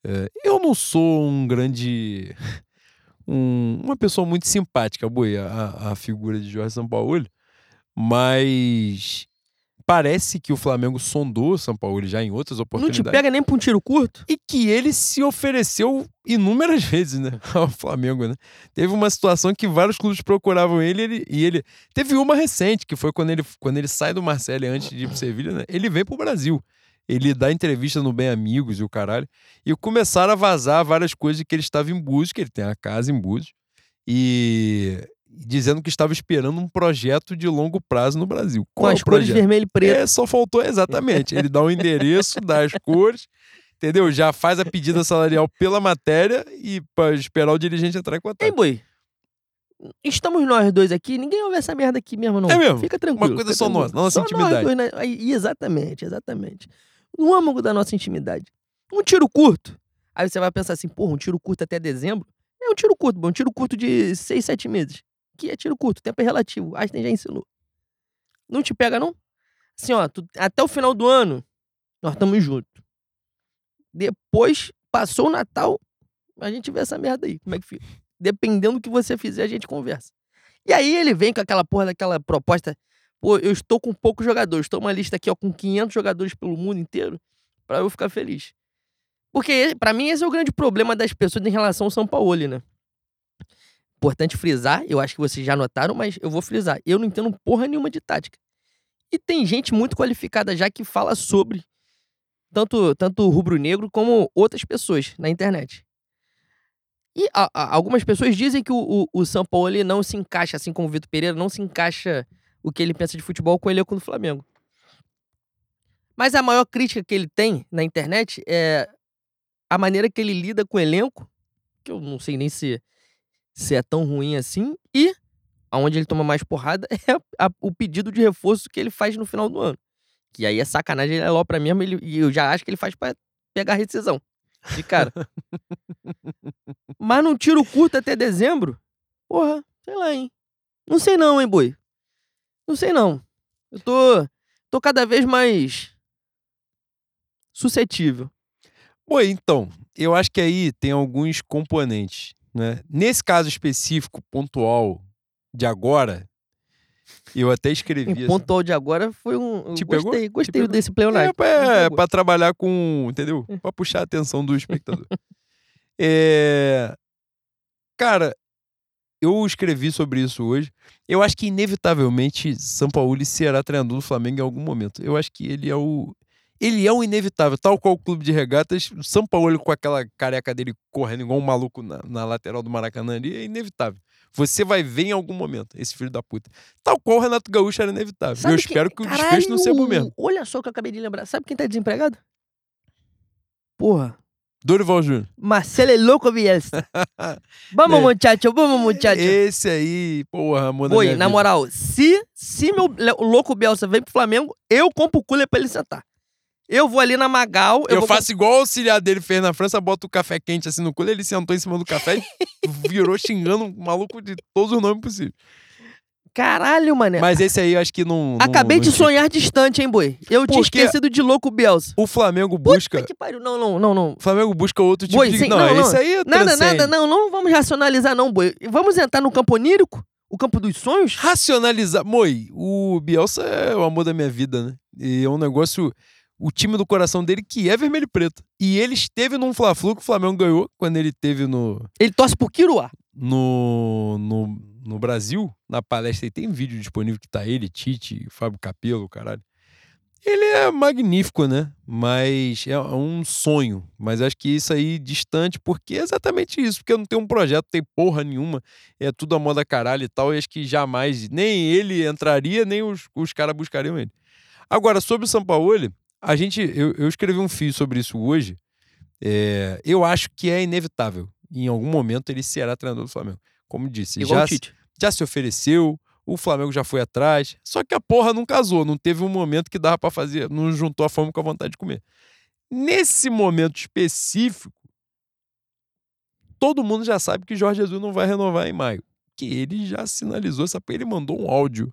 É, eu não sou um grande. um- uma pessoa muito simpática, boi, a, a figura de Jorge Sampaoli, mas parece que o Flamengo sondou o São Paulo já em outras Não oportunidades te pega nem pra um tiro curto? e que ele se ofereceu inúmeras vezes, né, ao Flamengo, né? Teve uma situação que vários clubes procuravam ele, ele- e ele teve uma recente, que foi quando ele, quando ele sai do Marseille antes de ir pro Sevilha, né? Ele vem pro Brasil. Ele dá entrevista no Bem Amigos e o caralho, e começaram a vazar várias coisas de que ele estava em Búzios, que ele tem a casa em Búzios, e dizendo que estava esperando um projeto de longo prazo no Brasil. Com Qual é as o cores projeto? vermelho e preto. É, só faltou exatamente. Ele dá o endereço, dá as cores, entendeu? Já faz a pedida salarial pela matéria e para esperar o dirigente entrar em contato. Boi? Estamos nós dois aqui, ninguém ouve essa merda aqui mesmo, não. É mesmo? Fica tranquilo. coisa fica só tranquilo. nossa, nossa Só nós intimidade. dois, né? Exatamente, exatamente. No âmago da nossa intimidade. Um tiro curto. Aí você vai pensar assim, porra, um tiro curto até dezembro? É um tiro curto, bom, um tiro curto de seis, sete meses. Que é tiro curto, tempo é relativo. Einstein já ensinou. Não te pega, não? Assim, ó, tu- até o final do ano, nós estamos juntos. Depois, passou o Natal, a gente vê essa merda aí, como é que fica. Dependendo do que você fizer, a gente conversa. E aí ele vem com aquela porra daquela proposta. Pô, eu estou com poucos jogadores. Estou uma lista aqui, ó, com 500 jogadores pelo mundo inteiro, pra eu ficar feliz. Porque, pra mim, esse é o grande problema das pessoas em relação ao São Paulo, né? Importante frisar, eu acho que vocês já notaram, mas eu vou frisar. Eu não entendo porra nenhuma de tática. E tem gente muito qualificada já que fala sobre tanto, tanto rubro-negro como outras pessoas na internet. E a- a- algumas pessoas dizem que o, o, o São Paulo ele não se encaixa, assim como o Vitor Pereira, não se encaixa o que ele pensa de futebol com o elenco do Flamengo. Mas a maior crítica que ele tem na internet é a maneira que ele lida com o elenco, que eu não sei nem se, se é tão ruim assim, e aonde ele toma mais porrada é a- o pedido de reforço que ele faz no final do ano. Que aí é sacanagem, ele é ló pra mesmo, ele- e eu já acho que ele faz pra pegar rescisão. De cara. Mas num tiro curto até dezembro, porra, sei lá, hein? Não sei não, hein, boi? Não sei não. Eu tô, tô cada vez mais suscetível. Bom, então, eu acho que aí tem alguns componentes, né? Nesse caso específico, pontual, de agora, eu até escrevi... Em assim, pontual de agora foi um. Te pegou? gostei, Te gostei pegou? desse É, pleonasmo. é, pegou. pra trabalhar com, entendeu? Pra puxar a atenção do espectador. É, Cara, eu escrevi sobre isso hoje. Eu acho que, inevitavelmente, São Paulo será treinador do Flamengo em algum momento. Eu acho que ele é o. Ele é o inevitável, tal qual o clube de regatas. o São Paulo com aquela careca dele correndo igual um maluco na, na lateral do Maracanã ali é inevitável. Você vai ver em algum momento esse filho da puta. Tal qual o Renato Gaúcho era inevitável. Sabe eu quem- espero que o desfecho não seja o Caralho! mesmo. Olha só o que eu acabei de lembrar. Sabe quem tá desempregado? Porra. Dorival Júnior. Marcelo Louco Bielsa. Vamos, É. muchacho, vamos, muchacho. Esse aí, porra, da Oi, na vida. moral, se, se meu louco Bielsa vem pro Flamengo, eu compro o cooler pra ele sentar. Eu vou ali na Magal. Eu, Eu, faço igual o auxiliar dele fez na França, bota o café quente assim no cooler, ele sentou em cima do café e virou xingando um maluco de todos os nomes possíveis. Caralho, mané. Mas esse aí eu acho que não. não- Acabei não de tinha. sonhar distante, hein, boi? Eu tinha Porque- esquecido de louco Bielsa. O Flamengo busca. Puta que pariu. Não, não, não, não. O Flamengo busca outro tipo Boi, de. sim, não, não, não. esse aí é Nada, nada, não, não vamos racionalizar, não, boi. Vamos entrar no campo onírico? O campo dos sonhos? Racionalizar. Moi, o Bielsa é o amor da minha vida, né? E é um negócio. O time do coração dele que é vermelho e preto. E ele esteve num Fla-Flu que o Flamengo ganhou quando ele teve no. Ele torce por Kiruá. no, no, no Brasil, na palestra, e tem vídeo disponível que tá ele, Tite, Fábio Capello, caralho. Ele é magnífico, né? Mas é um sonho. Mas acho que isso aí distante, porque é exatamente isso. Porque não tem um projeto, tem porra nenhuma. É tudo a moda caralho e tal. E acho que jamais nem ele entraria, nem os, os caras buscariam ele. Agora, sobre o Sampaoli, a gente. Eu, eu escrevi um fio sobre isso hoje. É, eu acho que é inevitável. Em algum momento ele será treinador do Flamengo. Como disse, Igual já, Tite. já se ofereceu, o Flamengo já foi atrás. Só que a porra não casou, não teve um momento que dava para fazer, não juntou a fome com a vontade de comer. Nesse momento específico, todo mundo já sabe que Jorge Jesus não vai renovar em maio. Que ele já sinalizou essa ele mandou um áudio,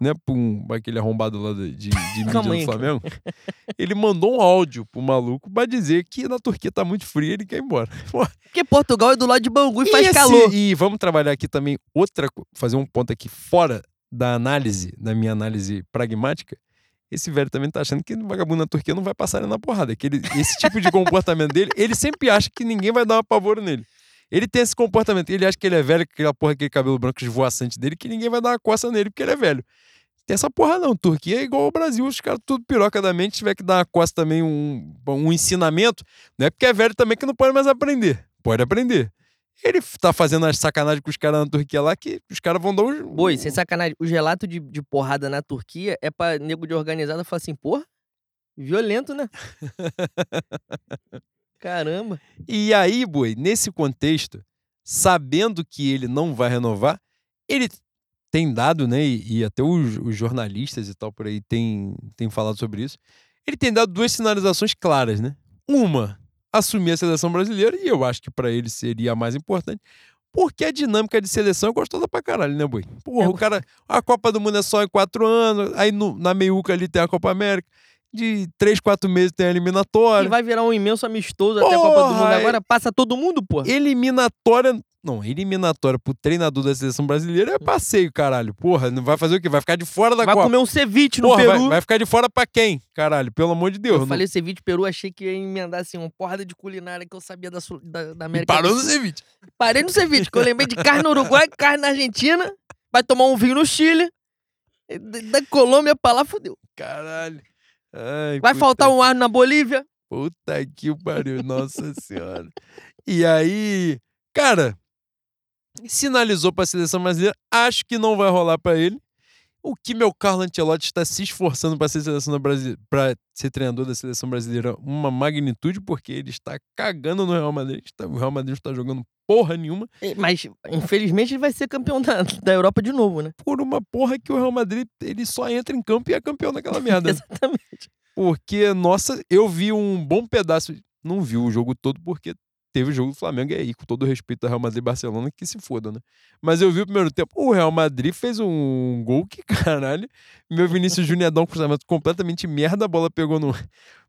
né, pra, um, aquele arrombado lá de, de, de mídia do. Flamengo. Ele mandou um áudio pro maluco pra dizer que na Turquia tá muito frio e ele quer ir embora. Porque Portugal é do lado de Bangu e, faz esse- calor. E vamos trabalhar aqui também outra, fazer um ponto aqui fora da análise, da minha análise pragmática. Esse velho também tá achando que o vagabundo na Turquia não vai passar ele na porrada. Que ele, esse tipo de comportamento dele, ele sempre acha que ninguém vai dar um apavoro nele. Ele tem esse comportamento, ele acha que ele é velho, com aquela porra, aquele cabelo branco esvoaçante dele, que ninguém vai dar uma coça nele porque ele é velho. Tem essa porra não, Turquia é igual ao Brasil, os caras tudo piroca da mente, tiver que dar uma coça também, um, um ensinamento, não é porque é velho também que não pode mais aprender. Pode aprender. Ele tá fazendo as sacanagens com os caras na Turquia lá que os caras vão dar um. Boi, sem sacanagem. Os relatos de, de porrada na Turquia é pra nego de organizada falar assim, porra, violento, né? Caramba. E aí, boi, nesse contexto, sabendo que ele não vai renovar, ele tem dado, né? E, e até os, os jornalistas e tal por aí têm tem falado sobre isso. Ele tem dado duas sinalizações claras, né? Uma, assumir a seleção brasileira, e eu acho que pra ele seria a mais importante. Porque a dinâmica de seleção é gostosa pra caralho, né, boi? Porra, É, o cara. A Copa do Mundo é só em quatro anos, aí no- na meiuca ali tem a Copa América. De três, quatro meses tem a E eliminatória. vai virar um imenso amistoso até a Copa do Mundo. Porra, é- Agora passa todo mundo, porra. Eliminatória. Não, eliminatória pro treinador da seleção brasileira é passeio, caralho. Porra, não vai fazer o quê? Vai ficar de fora da Vai Copa. comer um ceviche no Porra, Peru. vai, vai ficar de fora pra quem? Caralho, pelo amor de Deus. Eu não- falei ceviche Peru, achei que ia emendar assim uma porrada de culinária que eu sabia da, da, da E América parou do no ceviche. Parei no ceviche, que eu lembrei de carne no Uruguai, carne na Argentina, vai tomar um vinho no Chile, e da da Colômbia pra lá, fudeu. Caralho. Ai, Vai faltar um ar na Bolívia. Puta que pariu, nossa senhora. E aí, cara, sinalizou pra seleção brasileira, acho que não vai rolar pra ele. O que meu Carlo Ancelotti está se esforçando para ser para ser treinador da seleção brasileira, uma magnitude, porque ele está cagando no Real Madrid. O Real Madrid não está jogando porra nenhuma Mas, infelizmente, ele vai ser campeão da, da Europa de novo, né? por uma porra que o Real Madrid ele só entra em campo e é campeão daquela merda. né? Exatamente. Porque, nossa, eu vi um bom pedaço. Não vi o jogo todo, porque teve o jogo do Flamengo e aí, com todo o respeito ao Real Madrid e Barcelona, que se foda, né? Mas eu vi o primeiro tempo. O Real Madrid fez um gol que, caralho, meu Vinícius Júnior dar um cruzamento completamente merda, a bola pegou no,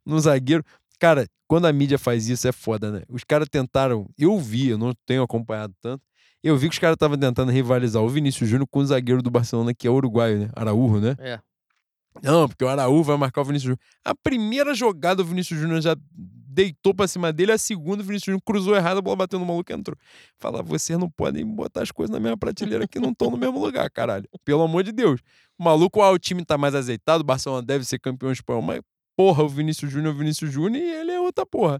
no zagueiro. Cara, quando a mídia faz isso, é foda, né? Os caras tentaram. Eu vi, eu não tenho acompanhado tanto. Eu vi que os caras estavam tentando rivalizar o Vinícius Júnior com o zagueiro do Barcelona, que é uruguaio, né? Araújo, né? É. Não, porque o Araújo vai marcar o Vinícius Júnior. A primeira jogada o Vinícius Júnior já deitou pra cima dele, a segunda o Vinícius Júnior cruzou errado, a bola bateu no maluco e entrou. Fala, vocês não podem botar as coisas na mesma prateleira que não estão no mesmo lugar, caralho. Pelo amor de Deus. O maluco, ah, o time tá mais azeitado, o Barcelona deve ser campeão espanhol, mas porra, o Vinícius Júnior é o Vinícius Júnior e ele é outra porra.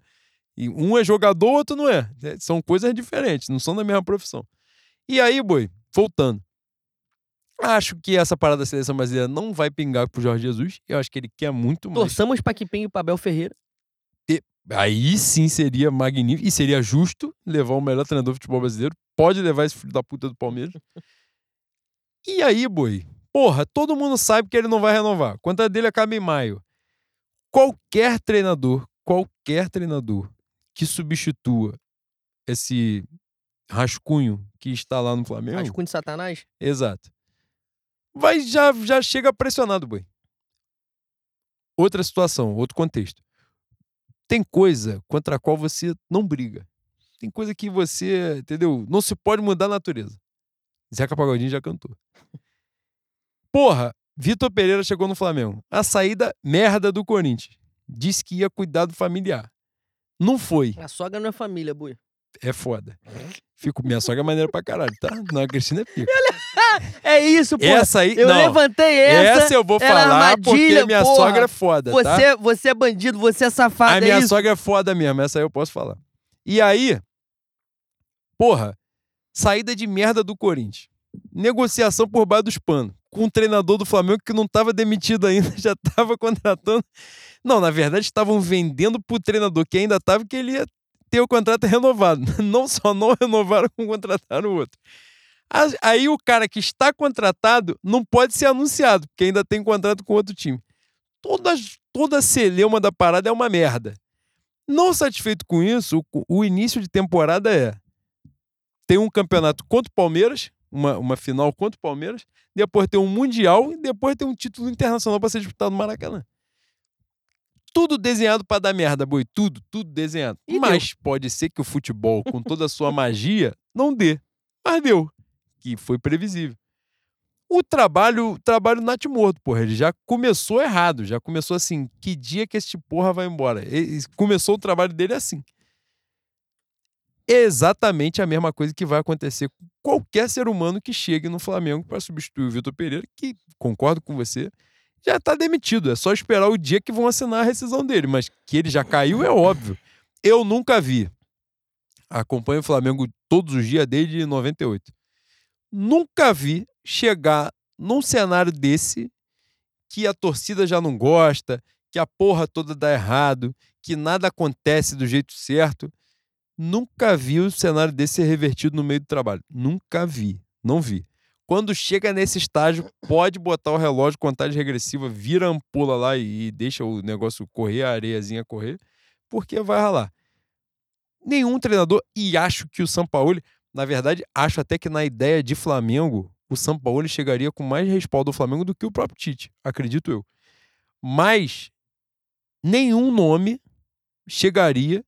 E um é jogador, outro não é. É, São coisas diferentes, não são da mesma profissão. E aí, boi, voltando. Acho que essa parada da seleção brasileira não vai pingar pro Jorge Jesus. Eu acho que ele quer muito mais. Torçamos pra que pingue o Abel Ferreira. Aí sim seria magnífico e seria justo levar o melhor treinador de futebol brasileiro. Pode levar esse filho da puta do Palmeiras. E aí, boi? Porra, todo mundo sabe que ele não vai renovar. A conta dele acaba em maio. Qualquer treinador, qualquer treinador que substitua esse rascunho que está lá no Flamengo. Rascunho de Satanás. Exato. Vai já já chega pressionado, boi. Outra situação, outro contexto. Tem coisa contra a qual você não briga. Tem coisa que você, entendeu? Não se pode mudar a natureza. Zeca Pagodinho já cantou. Porra, Vitor Pereira chegou no Flamengo. A saída merda do Corinthians. Disse que ia cuidar do familiar. Não foi A sogra não é família, boi. é foda. Fico, minha sogra é maneira pra caralho, tá? Não, a Cristina é pica. É isso, pô. Essa aí, eu não. levantei essa. Essa eu vou era falar porque minha porra. sogra é foda, tá? Você, você é bandido, você é safado, A é minha isso? sogra é foda mesmo, essa aí eu posso falar. E aí, porra, saída de merda do Corinthians. Negociação por baixo dos panos. Com um treinador do Flamengo que não tava demitido ainda, já tava contratando. Não, na verdade, estavam vendendo pro treinador que ainda tava que ele ia ter o contrato renovado. Não só não renovaram, como contrataram o outro. Aí o cara que está contratado não pode ser anunciado, porque ainda tem contrato com outro time. Toda, toda a celeuma da parada é uma merda. Não satisfeito com isso, o, o início de temporada é. Tem um campeonato contra o Palmeiras, uma, uma final contra o Palmeiras, depois tem um Mundial e depois tem um título internacional para ser disputado no Maracanã. Tudo desenhado para dar merda, boi. Tudo, tudo desenhado. E Mas pode ser que o futebol, com toda a sua magia, não dê. Mas deu. Que foi previsível. O trabalho, o trabalho natimorto, porra, ele já começou errado, já começou assim, que dia que este porra vai embora? Ele- começou o trabalho dele assim. Exatamente a mesma coisa que vai acontecer com qualquer ser humano que chegue no Flamengo para substituir o Vitor Pereira, que, concordo com você, já está demitido. É só esperar o dia que vão assinar a rescisão dele, mas que ele já caiu é óbvio. Eu nunca vi. Acompanho o Flamengo todos os dias desde 98 nunca vi chegar num cenário desse que a torcida já não gosta, que a porra toda dá errado, que nada acontece do jeito certo. Nunca vi o cenário desse ser revertido no meio do trabalho. Nunca vi. Não vi. Quando chega nesse estágio, pode botar o relógio, contagem regressiva, vira ampola lá e deixa o negócio correr, a areiazinha correr, porque vai ralar. Nenhum treinador, e acho que o Sampaoli, na verdade, acho até que na ideia de Flamengo, o Sampaoli chegaria com mais respaldo ao Flamengo do que o próprio Tite, acredito eu. Mas nenhum nome chegaria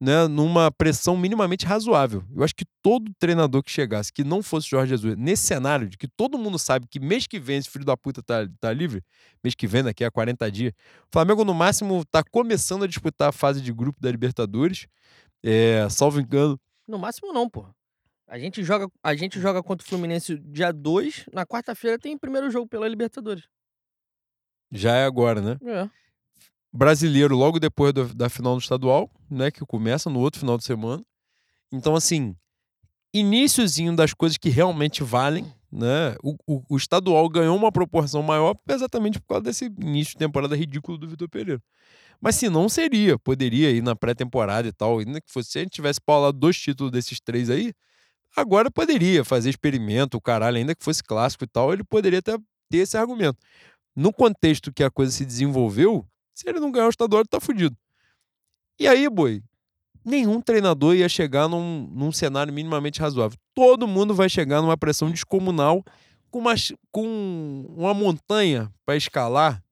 né, numa pressão minimamente razoável. Eu acho que todo treinador que chegasse, que não fosse Jorge Jesus, nesse cenário de que todo mundo sabe que mês que vem esse filho da puta tá, tá livre, mês que vem, daqui a 40 dias, o Flamengo no máximo tá começando a disputar a fase de grupo da Libertadores, é, salvo engano, No máximo não, pô. A gente joga, a gente joga contra o Fluminense dia 2, na quarta-feira tem o primeiro jogo pela Libertadores. já é agora, né? É. brasileiro logo depois do- da final do estadual, né, que começa no outro final de semana. Então, assim, iníciozinho das coisas que realmente valem, né? O, o- o estadual ganhou uma proporção maior exatamente por causa desse início de temporada ridículo do Vitor Pereira. Mas se não seria, poderia ir na pré-temporada e tal, ainda que fosse, se a gente tivesse paulado dois títulos desses três aí, agora poderia fazer experimento, o caralho, ainda que fosse clássico e tal, ele poderia até ter esse argumento. No contexto que a coisa se desenvolveu, se ele não ganhar o estadual, ele tá fudido. E aí, boi, nenhum treinador ia chegar num, num cenário minimamente razoável. Todo mundo vai chegar numa pressão descomunal com uma, com uma montanha para escalar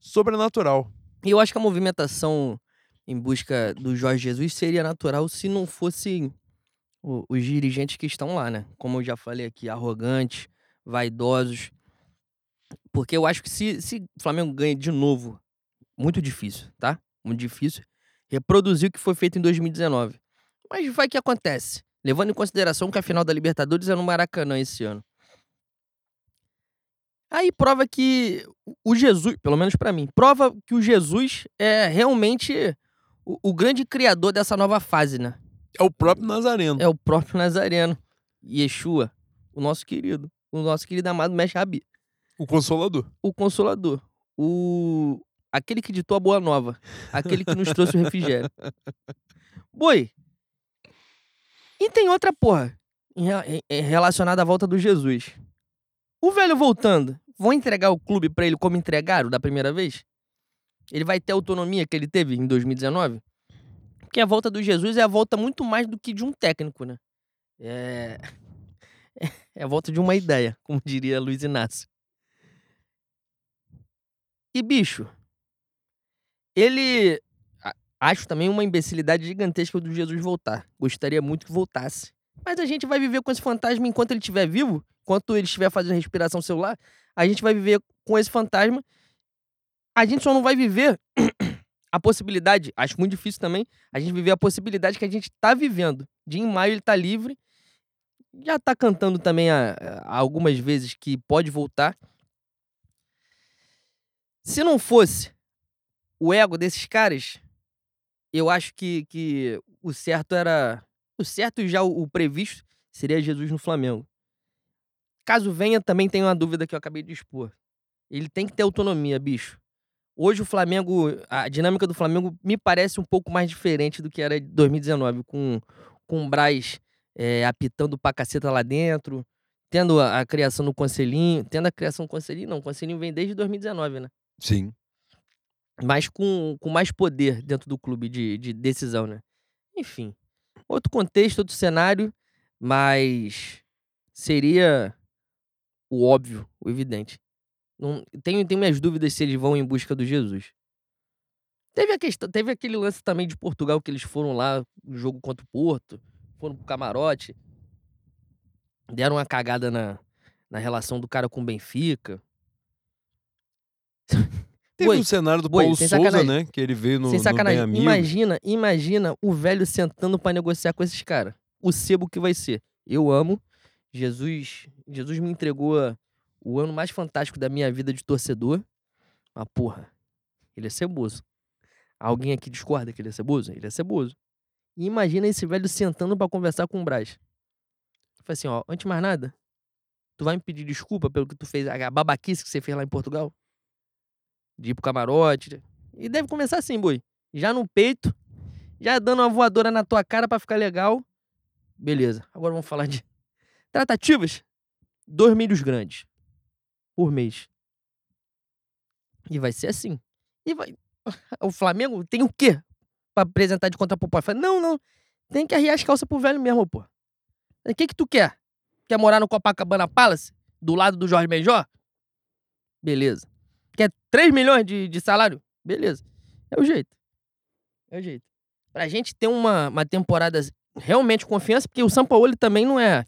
sobrenatural. E eu acho que a movimentação em busca do Jorge Jesus seria natural se não fosse o- os dirigentes que estão lá, né? Como eu já falei aqui, arrogantes, vaidosos. Porque eu acho que se, se o Flamengo ganha de novo, muito difícil, tá? Muito difícil. Reproduzir o que foi feito em 2019. Mas vai que acontece. Levando em consideração que a final da Libertadores é no Maracanã esse ano. Aí prova que o Jesus, pelo menos pra mim, prova que o Jesus é realmente o, o grande criador dessa nova fase, né? É o próprio Nazareno. É o próprio Nazareno, Yeshua, o nosso querido, o nosso querido amado Mestre Rabi, O Consolador. o Consolador, o aquele que ditou a boa nova, aquele que nos trouxe o refrigério. Boi. E tem outra porra relacionada à volta do Jesus. O velho voltando, vão entregar o clube pra ele como entregaram da primeira vez? Ele vai ter a autonomia que ele teve em 2019? Porque a volta do Jesus é a volta muito mais do que de um técnico, né? É, é a volta de uma ideia, como diria Luiz Inácio. E, bicho, ele. a- Acho também uma imbecilidade gigantesca do Jesus voltar. Gostaria muito que voltasse. Mas a gente vai viver com esse fantasma enquanto ele estiver vivo, enquanto ele estiver fazendo respiração celular, a gente vai viver com esse fantasma. A gente só não vai viver a possibilidade, acho muito difícil também, a gente viver a possibilidade que a gente tá vivendo. De em maio ele tá livre já tá cantando também há, há algumas vezes que pode voltar. Se não fosse o ego desses caras, eu acho que, que o certo era. O certo e já o, o previsto seria Jesus no Flamengo. Caso venha, também tem uma dúvida que eu acabei de expor. Ele tem que ter autonomia, bicho. Hoje o Flamengo, a dinâmica do Flamengo me parece um pouco mais diferente do que era em 2019, com, com o Braz é, apitando pra caceta lá dentro, tendo a, a, criação do Conselhinho, tendo a criação do Conselhinho, não, o Conselhinho vem desde 2019, né? Sim. Mas com, com mais poder dentro do clube de, de decisão, né? Enfim, outro contexto, outro cenário, mas seria o óbvio, o evidente. Não, tenho, tenho minhas dúvidas se eles vão em busca do Jesus. Teve, a questão, teve aquele lance também de Portugal que eles foram lá no jogo contra o Porto, foram pro camarote, deram uma cagada na, na relação do cara com o Benfica. Teve o um cenário do Boi, Paulo Souza, sacanagem. né? Que ele veio no, sem sacanagem. no Imagina, imagina o velho sentando para negociar com esses caras. O sebo que vai ser. Eu amo. Jesus, Jesus me entregou o ano mais fantástico da minha vida de torcedor. Mas, porra, ele é ceboso. Alguém aqui discorda que ele é ceboso? Ele é ceboso. E imagina esse velho sentando para conversar com o Braz. Falei assim, ó, antes de mais nada, tu vai me pedir desculpa pelo que tu fez, a babaquice que você fez lá em Portugal? De ir pro camarote. E deve começar assim, boi. Já no peito, já dando uma voadora na tua cara para ficar legal. Beleza. Agora vamos falar de tratativas. Dois milhos grandes por mês. E vai ser assim. E vai. O Flamengo tem o quê pra apresentar de contraproposta? Não, não. Tem que arriar as calças pro velho mesmo, pô. O que que tu quer? Quer morar no Copacabana Palace? Do lado do Jorge Benjó? Beleza. Quer 3 milhões de, de salário? Beleza. É o jeito. É o jeito. Pra gente ter uma, uma temporada realmente confiança, porque o São Paulo também não é,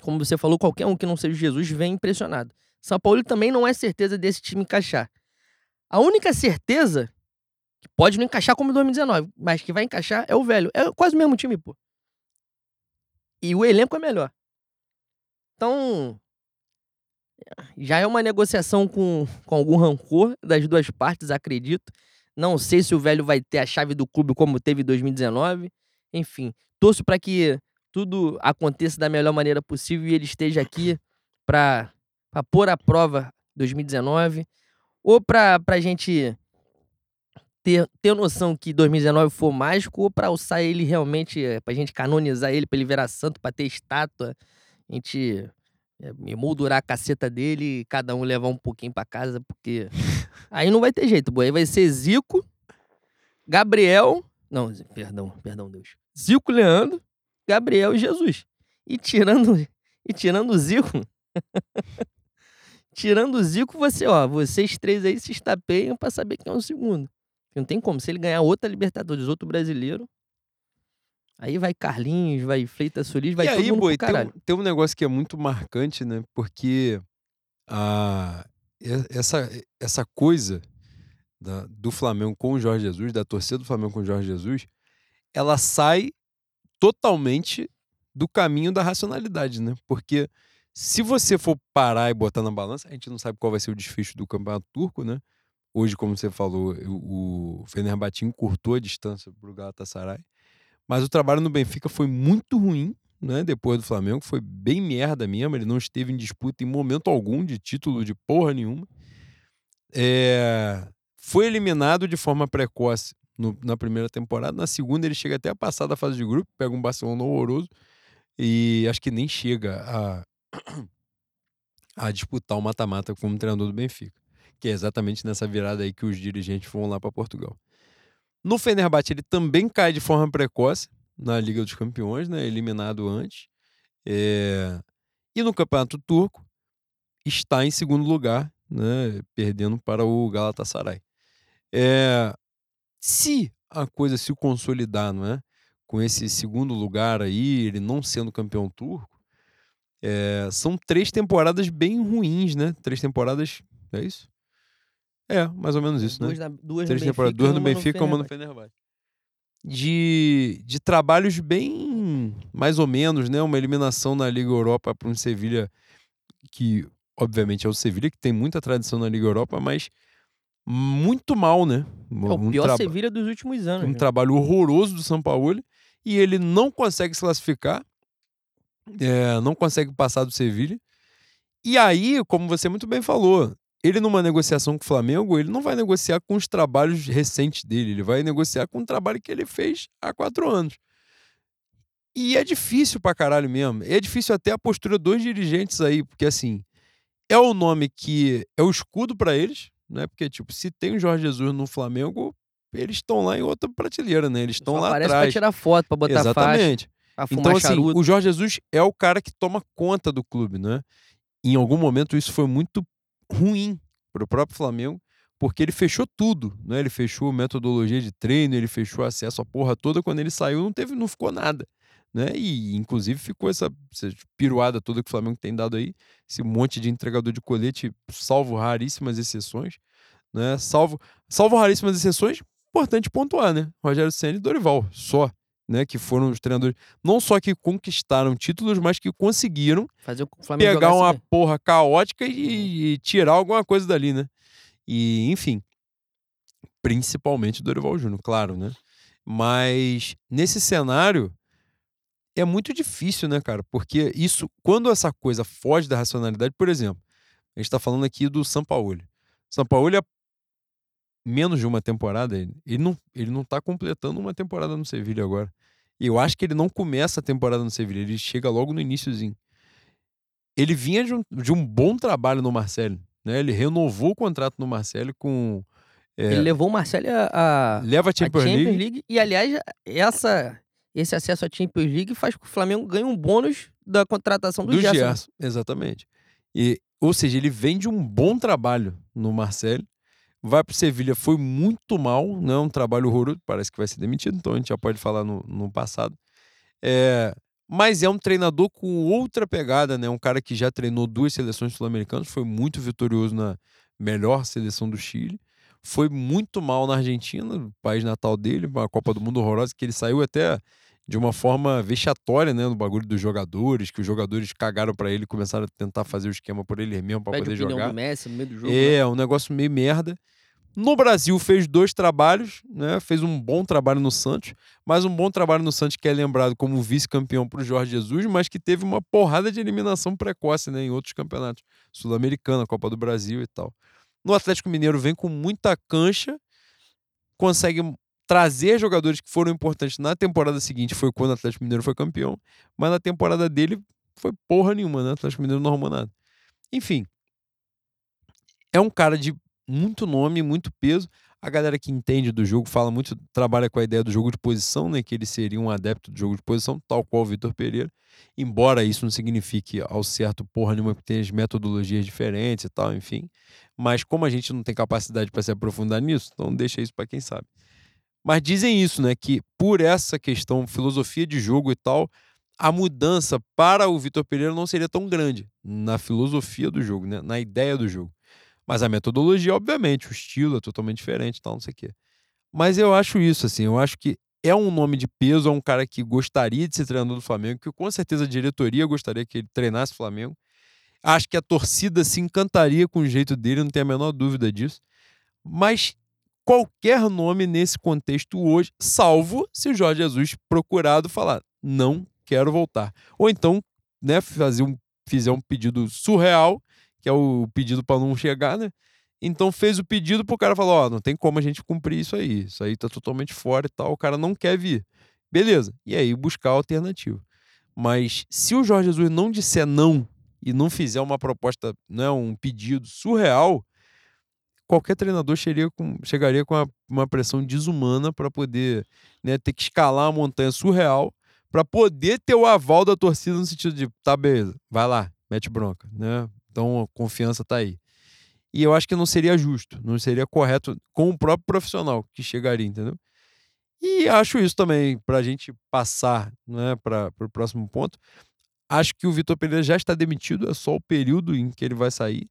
como você falou, qualquer um que não seja Jesus vem impressionado. São Paulo também não é certeza desse time encaixar. A única certeza que pode não encaixar como 2019, mas que vai encaixar é o velho. É quase o mesmo time, pô. E o elenco é melhor. Então, já é uma negociação com, com algum rancor das duas partes, acredito. Não sei se o velho vai ter a chave do clube como teve em 2019. Enfim, torço para que tudo aconteça da melhor maneira possível e ele esteja aqui para pôr à prova 2019, ou para a gente ter, ter noção que 2019 foi mágico, ou para alçar ele realmente, para a gente canonizar ele, para ele virar santo, para ter estátua, a gente é, moldurar a caceta dele e cada um levar um pouquinho para casa, porque aí não vai ter jeito, boy. Aí vai ser Zico, Gabriel, não, perdão, perdão, Deus. Zico, Leandro, Gabriel e Jesus. E tirando, e tirando o Zico, Tirando o Zico, você, ó, vocês três aí se estapeiam para saber quem é o segundo. Não tem como. Se ele ganhar outra Libertadores, outro brasileiro, aí vai Carlinhos, vai Freitas Solis, vai e todo aí, mundo boi, tem, tem, um negócio que é muito marcante, né? Porque a, essa, essa coisa da, do Flamengo com o Jorge Jesus, da torcida do Flamengo com o Jorge Jesus, ela sai totalmente do caminho da racionalidade, né? Porque se você for parar e botar na balança, a gente não sabe qual vai ser o desfecho do campeonato turco, né? Hoje, como você falou, o Fenerbahçe encurtou a distância para o Galatasaray. Mas o trabalho no Benfica foi muito ruim, né? Depois do Flamengo, foi bem merda mesmo. Ele não esteve em disputa em momento algum de título de porra nenhuma. É... Foi eliminado de forma precoce no, na primeira temporada. Na segunda, ele chega até a passar da fase de grupo, pega um Barcelona horroroso e acho que nem chega a, a disputar o mata-mata como treinador do Benfica, que é exatamente nessa virada aí que os dirigentes vão lá para Portugal. No Fenerbahçe ele também cai de forma precoce na Liga dos Campeões, né, eliminado antes. É... E no Campeonato Turco está em segundo lugar, né, perdendo para o Galatasaray. É... Se a coisa se consolidar, não é? Com esse segundo lugar aí, ele não sendo campeão turco, é, são três temporadas bem ruins, né? Três temporadas. É isso? É, mais ou menos isso, duas né? Na, duas três temporadas, duas no Benfica e uma no Fenerbahçe. De, de trabalhos bem mais ou menos, né? Uma eliminação na Liga Europa para um Sevilha que, obviamente, é o Sevilha que tem muita tradição na Liga Europa, mas muito mal, né? É o pior traba... Sevilha dos últimos anos. Um né? trabalho horroroso do São Paulo e ele não consegue se classificar, é, não consegue passar do Sevilha. E aí, como você muito bem falou, ele numa negociação com o Flamengo, ele não vai negociar com os trabalhos recentes dele, ele vai negociar com o trabalho que ele fez há quatro anos. E é difícil pra caralho mesmo. É difícil até a postura dos dirigentes aí, porque assim, é o nome que é o escudo para eles, né? Porque, tipo, se tem o Jorge Jesus no Flamengo, eles estão lá em outra prateleira, né? Eles estão lá aparece atrás. pra tirar foto, pra botar Exatamente. faixa, então, assim, charuto. o Jorge Jesus é o cara que toma conta do clube, né? Em algum momento isso foi muito ruim para o próprio Flamengo, porque ele fechou tudo, né? Ele fechou metodologia de treino, ele fechou acesso à porra toda. Quando ele saiu, não teve, não ficou nada, né? E inclusive ficou essa, essa piruada toda que o Flamengo tem dado aí, esse monte de entregador de colete, salvo raríssimas exceções, né? Salvo, salvo raríssimas exceções, importante pontuar, né? Rogério Ceni e Dorival, só. Né, que foram os treinadores, não só que conquistaram títulos, mas que conseguiram pegar uma assim. porra caótica e, e, tirar alguma coisa dali, né? E, enfim, principalmente Dorival Júnior, claro, né? Mas nesse cenário é muito difícil, né, cara? Porque isso, quando essa coisa foge da racionalidade, por exemplo, a gente está falando aqui do São Paulo. São Paulo é menos de uma temporada, ele não, ele não tá completando uma temporada no Sevilha agora. E eu acho que ele não começa a temporada no Sevilha, ele chega logo no iníciozinho. Ele vinha de um, de um bom trabalho no Marcelo, né? Ele renovou o contrato no Marcelo com é, ele levou o Marcelo a, a leva a Champions, a Champions League. League. E, aliás, essa, esse acesso à Champions League faz com que o Flamengo ganhe um bônus da contratação do, do Gerson. Gerson. Exatamente. E, ou seja, ele vem de um bom trabalho no Marcelo vai para Sevilha, foi muito mal, né? um trabalho horroroso, parece que vai ser demitido, então a gente já pode falar no, no passado. É, mas é um treinador com outra pegada, né? Um cara que já treinou duas seleções sul-americanas, foi muito vitorioso na melhor seleção do Chile. Foi muito mal na Argentina, país natal dele, uma Copa do Mundo horrorosa, que ele saiu até de uma forma vexatória, né, no bagulho dos jogadores, que os jogadores cagaram para ele, começaram a tentar fazer o esquema por ele mesmo para poder jogar. Do Messi no meio do jogo. É, né? um negócio meio merda. No Brasil fez dois trabalhos, né? Fez um bom trabalho no Santos, mas um bom trabalho no Santos que é lembrado como vice-campeão para o Jorge Jesus, mas que teve uma porrada de eliminação precoce, né, em outros campeonatos, Sul-Americana, Copa do Brasil e tal. No Atlético Mineiro vem com muita cancha, consegue trazer jogadores que foram importantes na temporada seguinte, foi quando o Atlético Mineiro foi campeão, mas na temporada dele foi porra nenhuma, né? O Atlético Mineiro não arrumou nada. Enfim, é um cara de muito nome, muito peso. A galera que entende do jogo fala muito, trabalha com a ideia do jogo de posição, né? Que ele seria um adepto do jogo de posição, tal qual o Vitor Pereira. Embora isso não signifique ao certo porra nenhuma que tenha as metodologias diferentes e tal, enfim. Mas como a gente não tem capacidade para se aprofundar nisso, então deixa isso para quem sabe. Mas dizem isso, né? Que por essa questão, filosofia de jogo e tal, a mudança para o Vitor Pereira não seria tão grande na filosofia do jogo, né? na ideia do jogo. Mas a metodologia, obviamente, o estilo é totalmente diferente, tal, não sei o quê. Mas eu acho isso, assim, eu acho que é um nome de peso, é um cara que gostaria de ser treinador do Flamengo, que com certeza a diretoria gostaria que ele treinasse o Flamengo. Acho que a torcida se encantaria com o jeito dele, não tenho a menor dúvida disso. Mas qualquer nome nesse contexto hoje, salvo se o Jorge Jesus procurado falar, não quero voltar. Ou então, né, fazer um, fizer um pedido surreal que é o pedido para não chegar, né? Então fez o pedido pro cara falou, ó, oh, não tem como a gente cumprir isso aí. Isso aí tá totalmente fora e tal, o cara não quer vir. Beleza. E aí buscar a alternativa. Mas se o Jorge Jesus não disser não e não fizer uma proposta, né, um pedido surreal, qualquer treinador chegaria com, chegaria com uma, uma pressão desumana para poder né, ter que escalar uma montanha surreal para poder ter o aval da torcida no sentido de, tá, beleza, vai lá, mete bronca, né? Então a confiança está aí. E eu acho que não seria justo, não seria correto com o próprio profissional que chegaria, entendeu? E acho isso também, para a gente passar né, para o próximo ponto. Acho que o Vitor Pereira já está demitido, é só o período em que ele vai sair.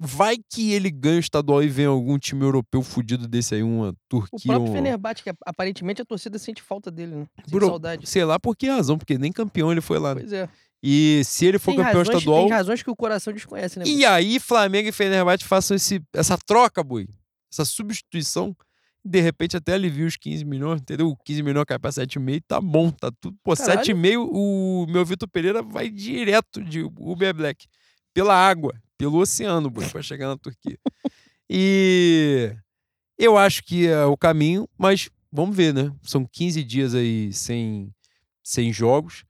Vai que ele ganha o estadual e vem algum time europeu fudido desse aí, uma O Turquia. próprio um- Fenerbahçe, que aparentemente a torcida sente falta dele, né? Sente Bro, saudade. Sei lá por que razão, porque nem campeão ele foi lá. né? Pois é. E se ele for Tem campeão razões, estadual. tem razões que o coração desconhece, né? E aí, Flamengo e Fenerbahçe façam esse, essa troca, boi. Essa substituição. De repente até alivia os 15 milhões, entendeu? 15 milhões cai pra 7,5, tá bom, tá tudo. Pô, Caralho. 7,5, o meu Vitor Pereira vai direto de Uber Black. Pela água, pelo oceano, pra chegar na Turquia. E eu acho que é o caminho, mas vamos ver, né? São 15 dias aí sem, sem jogos.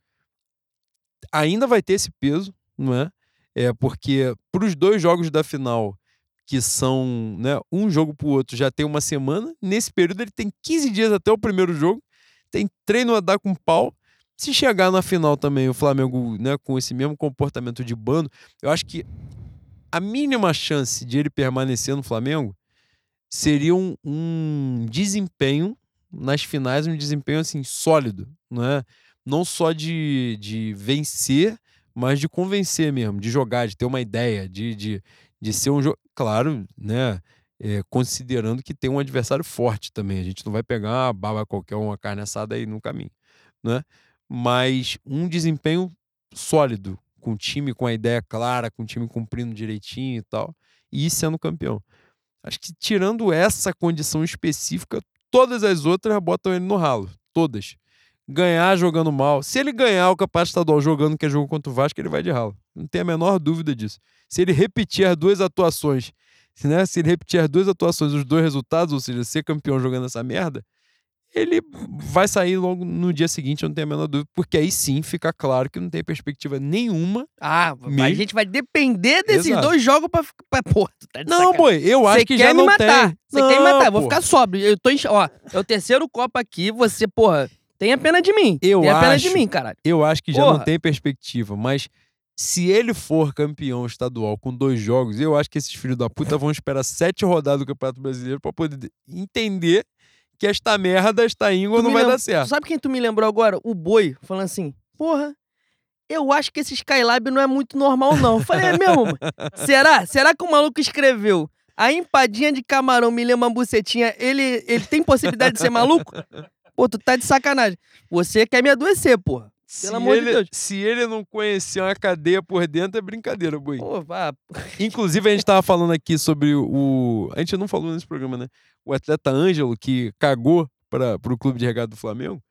Ainda vai ter esse peso, não é? É porque para os dois jogos da final, que são né, um jogo pro outro, já tem uma semana. Nesse período ele tem 15 dias até o primeiro jogo. Tem treino a dar com pau. Se chegar na final também o Flamengo né, com esse mesmo comportamento de bando, eu acho que a mínima chance de ele permanecer no Flamengo seria um, um desempenho nas finais, um desempenho assim sólido, não é? Não só de, de vencer, mas de convencer mesmo, de jogar, de ter uma ideia, de, de, de ser um jogo. Claro, né? é, considerando que tem um adversário forte também. A gente não vai pegar uma baba qualquer, uma carne assada aí no caminho, né? Mas um desempenho sólido, com o time com a ideia clara, com o time cumprindo direitinho e tal, e sendo campeão. Acho que tirando essa condição específica, todas as outras botam ele no ralo. Todas. Ganhar jogando mal. Se ele ganhar o Campeonato Estadual jogando que é jogo contra o Vasco, ele vai de ralo. Não tem a menor dúvida disso. Se ele repetir as duas atuações, né? Se ele repetir as duas atuações, os dois resultados, ou seja, ser campeão jogando essa merda, ele vai sair logo no dia seguinte, eu não tenho a menor dúvida, porque aí sim fica claro que não tem perspectiva nenhuma. Ah, a Mesmo- gente vai depender desses Exato. dois jogos pra. pra tu tá de Não, sacanagem. boi, eu acho que já não matar. tem. Você quer me matar. Eu vou pô. ficar sóbrio. Eu tô enx... Ó, é o terceiro copo aqui. Você, porra, tenha pena de mim. Eu tenha pena de acho- mim, caralho. Eu acho que já não Porra. tem perspectiva, mas se ele for campeão estadual com dois jogos, eu acho que esses filhos da puta vão esperar sete rodadas do Campeonato Brasileiro pra poder entender que esta merda está indo ou Tu não vai dar certo. Sabe quem tu me lembrou agora? O Boi, falando assim, porra, eu acho que esse Skylab não é muito normal, não. Eu falei, é mesmo? mano? Será? Será que o maluco escreveu? A empadinha de camarão me lembra uma bucetinha, ele, ele tem possibilidade de ser maluco? Pô, tu tá de sacanagem. Você quer me adoecer, porra. Se amor de ele, Deus. Se ele não conhecer uma cadeia por dentro, é brincadeira, boi. Pô, vá. Inclusive, a gente tava falando aqui sobre o. A gente não falou nesse programa, né? O atleta Ângelo, que cagou para o clube de regado do Flamengo.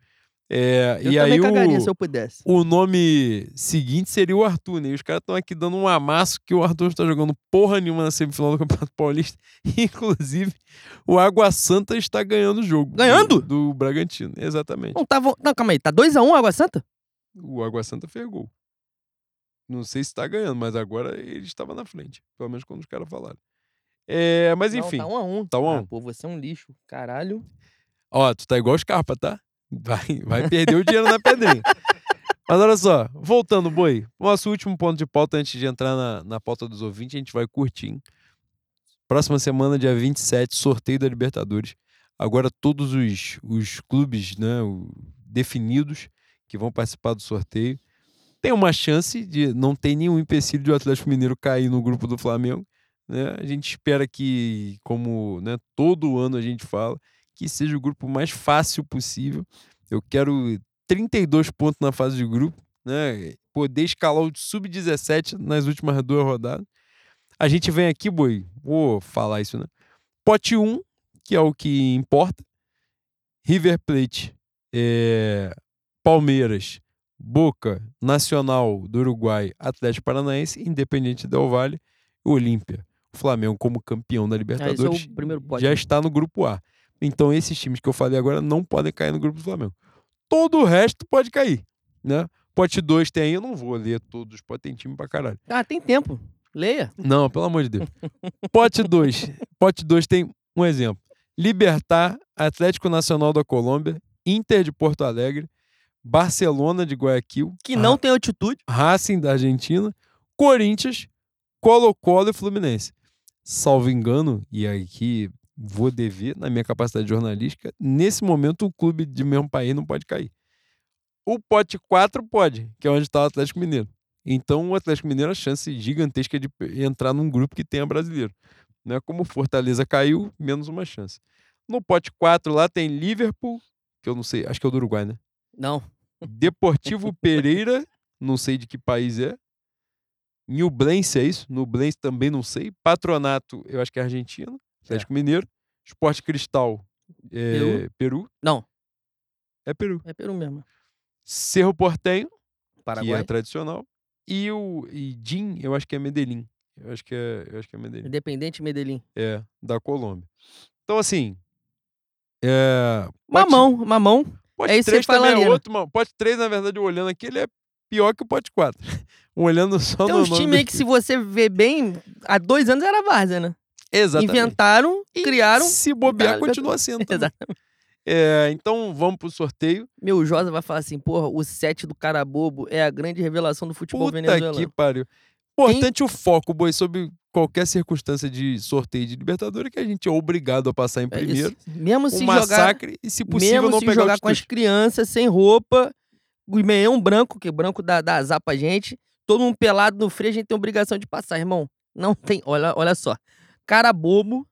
É, Eu e também aí cagaria o, se eu pudesse. o nome seguinte seria o Arthur, né? E os caras estão aqui dando um amasso que o Arthur não está jogando porra nenhuma na semifinal do Campeonato Paulista. Inclusive, o Água Santa está ganhando o jogo. Ganhando? Do, do Bragantino, exatamente. Não, tava... não, calma aí. Tá 2x1 um, Água Santa? O Água Santa fez gol. Não sei se está ganhando, mas agora ele estava na frente. Pelo menos quando os caras falaram. É, mas enfim. Não, tá 1x1. Um a um. Tá um a Ah, um. pô, você é um lixo. Caralho. Ó, tu tá igual o Scarpa, tá? Vai, vai perder o dinheiro na pedrinha. Mas olha só, voltando, boi. Nosso último ponto de pauta antes de entrar na, na pauta dos ouvintes, a gente vai curtir. Próxima semana, dia 27, sorteio da Libertadores. Agora todos os, os clubes né, definidos que vão participar do sorteio. Tem uma chance de não ter nenhum empecilho de o Atlético Mineiro cair no grupo do Flamengo. Né? A gente espera que, como né, todo ano a gente fala, que seja o grupo mais fácil possível. Eu quero 32 pontos na fase de grupo, né? Poder escalar o sub-17 nas últimas duas rodadas. A gente vem aqui, boi, vou falar isso, né? Pote 1, que é o que importa. River Plate, é, Palmeiras, Boca, Nacional do Uruguai, Atlético Paranaense, Independente Del Valle, Olímpia. O Flamengo como campeão da Ah, é Libertadores pote. já está no grupo A. Então esses times que eu falei agora não podem cair no grupo do Flamengo. Todo o resto pode cair, né? Pote 2 tem aí, eu não vou ler todos, pode ter time pra caralho. Ah, tem tempo. Leia. Não, pelo amor de Deus. Pote 2. Pote 2 tem um exemplo. Libertar, Atlético Nacional da Colômbia, Inter de Porto Alegre, Barcelona de Guayaquil, Que não tem altitude. Racing da Argentina, Corinthians, Colo-Colo e Fluminense. Salvo engano, e aqui vou dever na minha capacidade jornalística, nesse momento o clube de mesmo país não pode cair. O pote 4 pode, que é onde está o Atlético Mineiro. Então o Atlético Mineiro a chance gigantesca de entrar num grupo que tenha brasileiro. Né? Como Fortaleza caiu, menos uma chance. No pote 4 lá tem Liverpool, que eu não sei, acho que é o do Uruguai, né? Não. Deportivo Pereira, não sei de que país é. Nublense é isso? Nublense também não sei. Patronato, eu acho que é argentino. Atlético Mineiro. Esporte Cristal, é, Peru? Peru. Não. É Peru. É Peru mesmo. Cerro Portenho, que Paraguai. é tradicional. E o e Din, eu acho que é Medellín. Eu acho que é, eu acho que é Medellín. Independente Medellín. É, da Colômbia. Então, assim. É, Mamão, mamão. Pote É isso que 3 você também falaria, é né? outro, mano. Pote 3, na verdade, olhando aqui, ele é pior que o pote 4. olhando só Tem no uns nome times aí dos que, se você ver bem, há dois anos era várzea, né? Exatamente. Inventaram, E criaram. Se bobear, Cara, continua sendo. também. Exatamente. É, então, vamos pro sorteio. Meu Josa vai falar assim, porra, o set do cara bobo é a grande revelação do futebol Puta venezuelano. que pariu. Importante o foco, boi, sobre qualquer circunstância de sorteio de Libertadores, que a gente é obrigado a passar em É primeiro. isso. Mesmo se um jogar, massacre e, se possível, mesmo não se pegar jogar com as crianças, sem roupa, o meião branco, que branco dá, dá azar pra gente, todo mundo pelado no frio, a gente tem obrigação de passar, irmão. Não tem, olha, olha só. Cara bobo,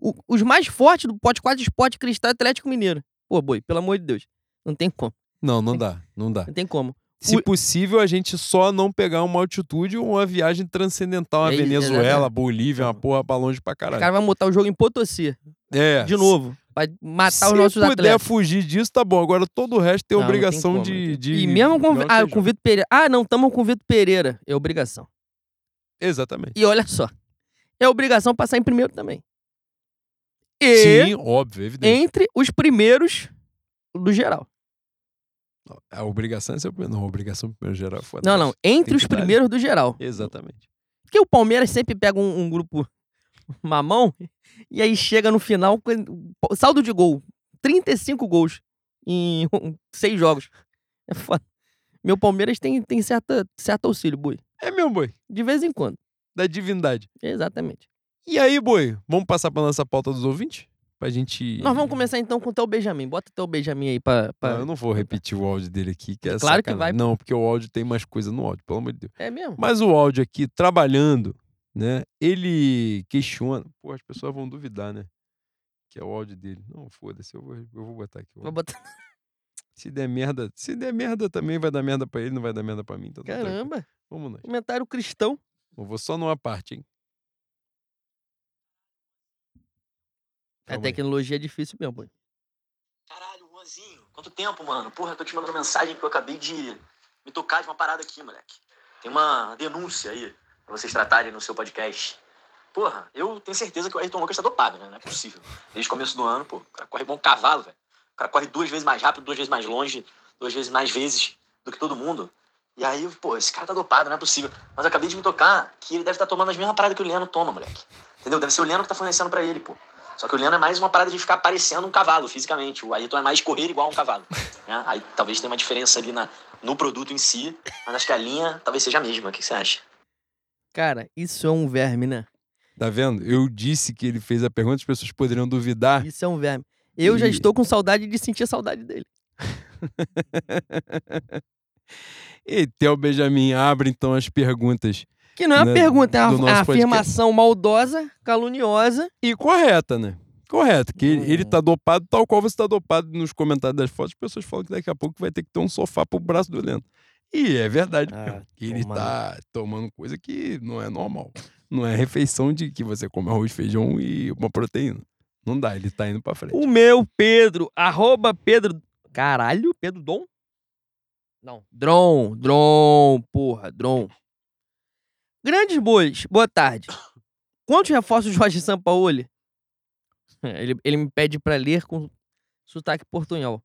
o- os mais fortes do pote 4 Esporte Cristal Atlético Mineiro. Pô, boi, pelo amor de Deus. Não tem como, Não, não dá, não dá. não tem como. Se O- possível, a gente só não pegar uma altitude ou uma viagem transcendental a É Venezuela, exatamente. Bolívia, uma porra pra longe pra O caralho. cara vai botar o jogo em Potosí, É. de novo, pra matar Se os nossos puder atletas. fugir disso, tá bom. Agora todo o resto tem Não, não tem obrigação como, de, de. E mesmo com, ah, com o Vitor Pereira. Ah, não, estamos com o Vitor Pereira. É obrigação. Exatamente. E olha só. É obrigação passar em primeiro também. E Sim, óbvio, evidente. entre os primeiros do geral. A obrigação é ser o primeiro. Não, a obrigação primeiro geral é foda. Não, não. Entre os primeiros do geral. Exatamente. Porque o Palmeiras sempre pega um, um grupo mamão e aí chega no final saldo de gol. 35 gols em seis jogos. É foda. Meu Palmeiras tem, tem certa, certo auxílio, boi. É meu boi. De vez em quando. Da divindade. Exatamente. E aí, boi? Vamos passar pra nossa pauta dos ouvintes? Pra gente. Nós vamos começar então com o Teu Benjamin. Bota o Teu Benjamin aí pra. pra- Não, eu não vou repetir o áudio dele aqui, que é Claro que sacanagem. vai. Não, porque o áudio tem mais coisa no áudio, pelo amor de Deus. É mesmo? Mas o áudio aqui, trabalhando, né? Ele questiona. Pô, as pessoas vão duvidar, né? Que é o áudio dele. Não, foda-se, eu vou, eu vou botar aqui. o Vou botar... Se der merda, se der merda também vai dar merda pra ele, não vai dar merda pra mim. Então tá. Caramba. Vamos nós. Comentário cristão. Eu vou só numa parte, hein? A Calma aí. tecnologia é difícil mesmo, pô. Caralho, Juanzinho, quanto tempo, mano? Porra, eu tô te mandando mensagem que eu acabei de me tocar de uma parada aqui, moleque. Tem uma denúncia aí pra vocês tratarem no seu podcast. Porra, eu tenho certeza que o Ayrton Lucas tá dopado, né? Não é possível. Desde o começo do ano, pô, o cara corre igual um cavalo, velho. O cara corre duas vezes mais rápido, duas vezes mais longe, duas vezes mais vezes do que todo mundo. E aí, pô, esse cara tá dopado, não é possível. Mas eu acabei de me tocar que ele deve estar tomando as mesmas paradas que o Leno toma, moleque. Entendeu? Deve ser o Leno que tá fornecendo pra ele, pô. Só que o Leno é mais uma parada de ficar parecendo um cavalo, fisicamente. O Ayrton é mais correr igual um cavalo. né? Aí talvez tenha uma diferença ali na, no produto em si, mas acho que a linha talvez seja a mesma. O que você acha? Cara, isso é um verme, né? Tá vendo? Eu disse que ele fez a pergunta, as pessoas poderiam duvidar. Isso é um verme. Eu já E- estou com saudade de sentir saudade dele. E Theo Benjamin abre então as perguntas. Que não é uma Né, pergunta, é uma, a afirmação maldosa, caluniosa. E correta, né? Correta, que ele- ele Hum. tá dopado tal qual você tá dopado nos comentários das fotos. As pessoas falam que daqui a pouco vai ter que ter um sofá pro braço do Leno. E é verdade. Ah, mesmo. ele tá tomando coisa que não é normal. Não é refeição de que você come arroz, feijão e uma proteína. Não dá, ele tá indo pra frente. O meu Pedro, arroba Pedro. Caralho, Pedro Dom? Não, Dron, Dron, porra, Dron. Grandes bois, boa tarde. Quantos reforços Jorge Sampaoli? Ele, ele me pede pra ler com sotaque portunhol.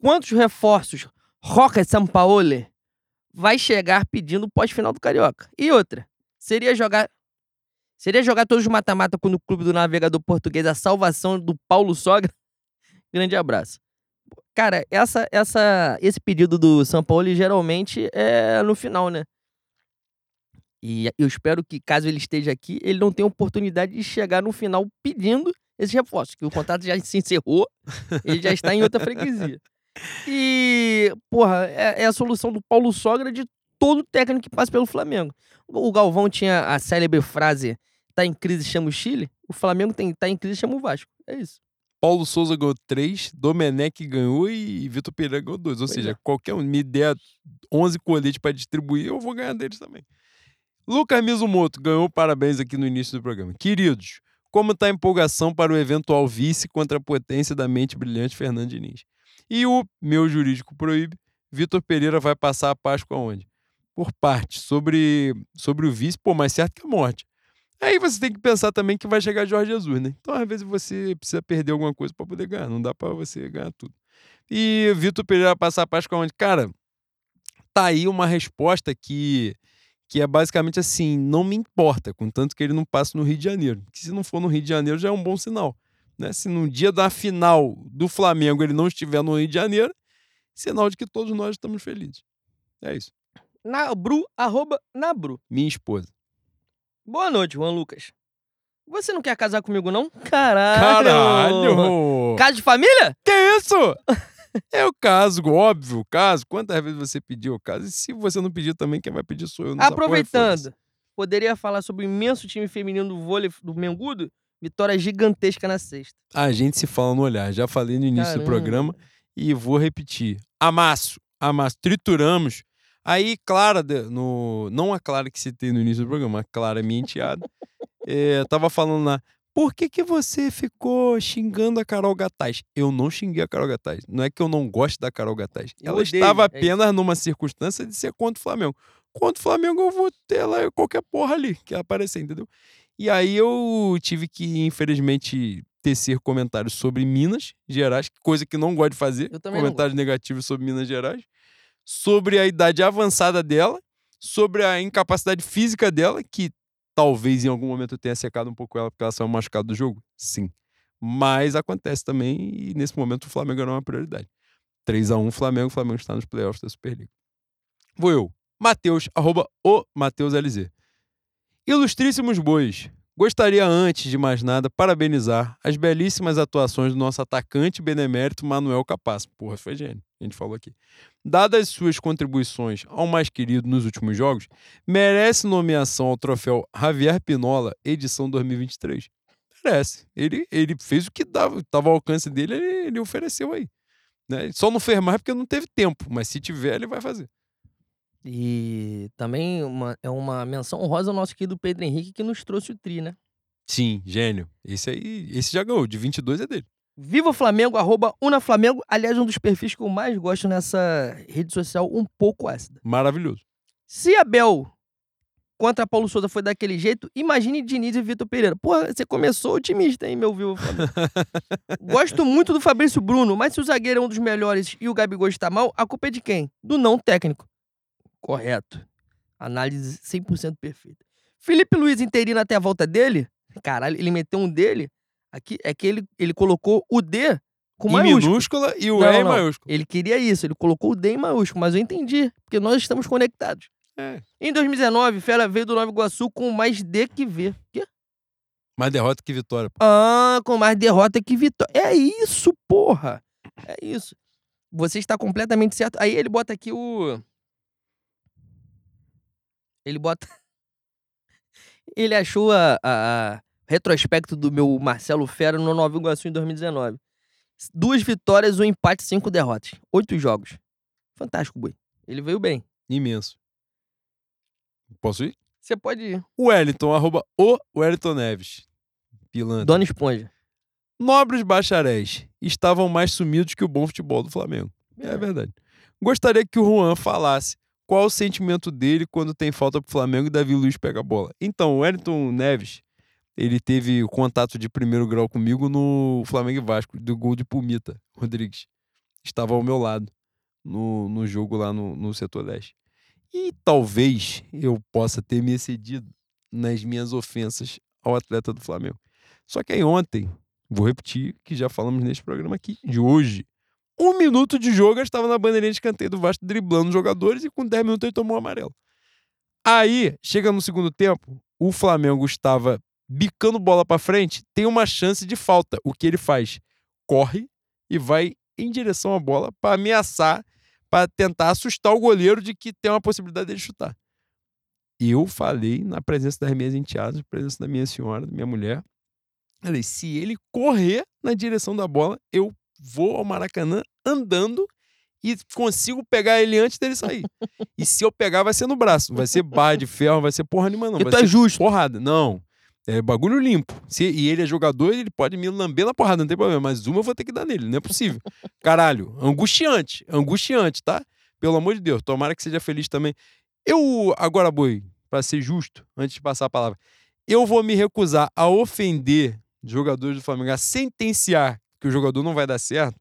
Quantos reforços Roca Sampaoli vai chegar pedindo pós-final do Carioca? E outra, seria jogar seria jogar todos os mata-mata quando o clube do navegador português a salvação do Paulo Sogra? Grande abraço. Cara, essa, essa, esse pedido do São Paulo geralmente é no final, né? E eu espero que, caso ele esteja aqui, ele não tenha oportunidade de chegar no final pedindo esses reforços, que o contrato já se encerrou, ele já está em outra freguesia. E, porra, é, é a solução do Paulo Sogra de todo técnico que passa pelo Flamengo. O Galvão tinha a célebre frase: tá em crise, chama o Chile. O Flamengo tem, tá em crise, chama o Vasco. É isso. Paulo Souza ganhou três, Domenech ganhou e Vitor Pereira ganhou dois. Ou Pois seja, é. qualquer um me der 11 coletes para distribuir, eu vou ganhar deles também. Lucas Mizumoto ganhou parabéns aqui no início do programa. Queridos, como está a empolgação para o eventual vice contra a potência da mente brilhante Fernando Diniz? E o meu jurídico proíbe, Vitor Pereira vai passar a Páscoa onde? Por parte, sobre, sobre o vice, pô, mais certo que a morte. Aí você tem que pensar também que vai chegar Jorge Jesus, né? Então, às vezes, você precisa perder alguma coisa para poder ganhar. Não dá para você ganhar tudo. E Vitor Pereira passar a Páscoa onde? Cara, tá aí uma resposta que, que é basicamente assim: não me importa, contanto que ele não passe no Rio de Janeiro. Que se não for no Rio de Janeiro já é um bom sinal. Né? Se no dia da final do Flamengo ele não estiver no Rio de Janeiro, sinal de que todos nós estamos felizes. É isso. Nabru, arroba Nabru. Minha esposa. Boa noite, Juan Lucas. Você não quer casar comigo, não? Caralho! Caralho! Casa de família? Que isso? É o caso, óbvio, o caso. Quantas vezes você pediu o caso? E se você não pedir também, quem vai pedir sou eu. porra, Aproveitando, poderia falar sobre o imenso time feminino do vôlei do Mengudo? Vitória gigantesca na sexta. A gente se fala no olhar. Já falei no início do Caramba. programa e vou repetir. Amasso, amasso, trituramos. Aí, Clara, no, não a Clara que citei no início do programa, a Clara, minha enteada, eh, tava falando lá, por que, que você ficou xingando a Carol Gataz? Eu não xinguei a Carol Gataz. Não é que eu não gosto da Carol Gataz. Eu Ela odeio, estava é apenas numa circunstância de ser contra o Flamengo. Contra o Flamengo eu vou ter lá qualquer porra ali que aparecer, entendeu? E aí eu tive que, infelizmente, tecer comentários sobre Minas Gerais, coisa que não gosto de fazer. Eu também não comentários negativos sobre Minas Gerais. Sobre a idade avançada dela, sobre a incapacidade física dela, que talvez em algum momento tenha secado um pouco ela porque ela saiu machucada do jogo. Sim. Mas acontece também e nesse momento o Flamengo não é uma prioridade. 3 a 1 Flamengo, o Flamengo está nos playoffs da Superliga. Vou eu. Matheus, arroba o Matheus LZ. Ilustríssimos bois, gostaria antes de mais nada parabenizar as belíssimas atuações do nosso atacante benemérito Manuel Capaz. Porra, foi gênio, a gente falou aqui. Dadas suas contribuições ao mais querido nos últimos jogos, merece nomeação ao troféu Javier Pinola, edição 2023. Merece. Ele, ele fez o que estava ao alcance dele, ele, ele ofereceu aí. Né? Só não fez mais porque não teve tempo, mas se tiver, ele vai fazer. E também uma- é uma menção honrosa ao nosso querido Pedro Henrique que nos trouxe o tri, né? Sim, gênio. Esse aí, esse já ganhou, de 22 é dele. Viva o Flamengo, arroba Unaflamengo. Aliás, um dos perfis que eu mais gosto nessa rede social, um pouco ácida. Maravilhoso. Se Abel contra Paulo Souza foi daquele jeito, imagine Diniz e Vitor Pereira. Porra, você começou otimista, hein, meu Viva Flamengo? Gosto muito do Fabrício Bruno, mas se o zagueiro é um dos melhores e o Gabigol está mal, a culpa é de quem? Do não técnico. Correto. Análise 100% perfeita. Felipe Luiz interino até a volta dele, caralho, ele meteu um dele, aqui é que ele, ele colocou o D com em maiúsculo. minúscula e o Não, E em não. maiúsculo. Ele queria isso, ele colocou o D em maiúsculo, mas eu entendi, porque nós estamos conectados. É. Em 2019, Fera veio do Nova Iguaçu com mais D que V. Quê? Mais derrota que vitória. pô. Ah, com mais derrota que vitória. É isso, porra. É isso. Você está completamente certo. Aí ele bota aqui o. Ele bota. Ele achou a, a- a retrospecto do meu Marcelo Fera no Nova Iguaçu em 2019. Duas vitórias, um empate, cinco derrotas. Oito jogos. Fantástico, Boi. Ele veio bem. Imenso. Posso ir? Você pode ir. Wellington, arroba o Wellington Neves. Pilantra. Dona Esponja. Nobres bacharéis estavam mais sumidos que o bom futebol do Flamengo. É verdade. Gostaria que o Juan falasse qual o sentimento dele quando tem falta pro Flamengo e Davi Luiz pega a bola. Então, o Wellington Neves, ele teve contato de primeiro grau comigo no Flamengo e Vasco, do gol de Pumita Rodrigues. Estava ao meu lado no, no jogo lá no, no setor leste. E talvez eu possa ter me excedido nas minhas ofensas ao atleta do Flamengo. Só que aí ontem, vou repetir que já falamos neste programa aqui, de hoje, um minuto de jogo, eu estava na bandeirinha de escanteio do Vasco driblando os jogadores e com 10 minutos ele tomou um amarelo. Aí, chega no segundo tempo, o Flamengo estava bicando bola para frente, tem uma chance de falta. O que ele faz? Corre e vai em direção à bola para ameaçar, para tentar assustar o goleiro de que tem uma possibilidade dele chutar. Eu falei na presença das minhas enteadas, na presença da minha senhora, da minha mulher. Falei, se ele correr na direção da bola, eu vou ao Maracanã andando e consigo pegar ele antes dele sair. e se eu pegar, vai ser no braço. Não vai ser barra de ferro, não vai ser porra nenhuma, não. Vai é ser justo. porrada. Não. É bagulho limpo. Se, e ele é jogador, ele pode me lamber na porrada, não tem problema. Mas uma eu vou ter que dar nele, não é possível. Caralho, angustiante. Angustiante, tá? Pelo amor de Deus. Tomara que seja feliz também. Eu, agora, Boi, pra ser justo, antes de passar a palavra, eu vou me recusar a ofender jogadores do Flamengo, a sentenciar que o jogador não vai dar certo,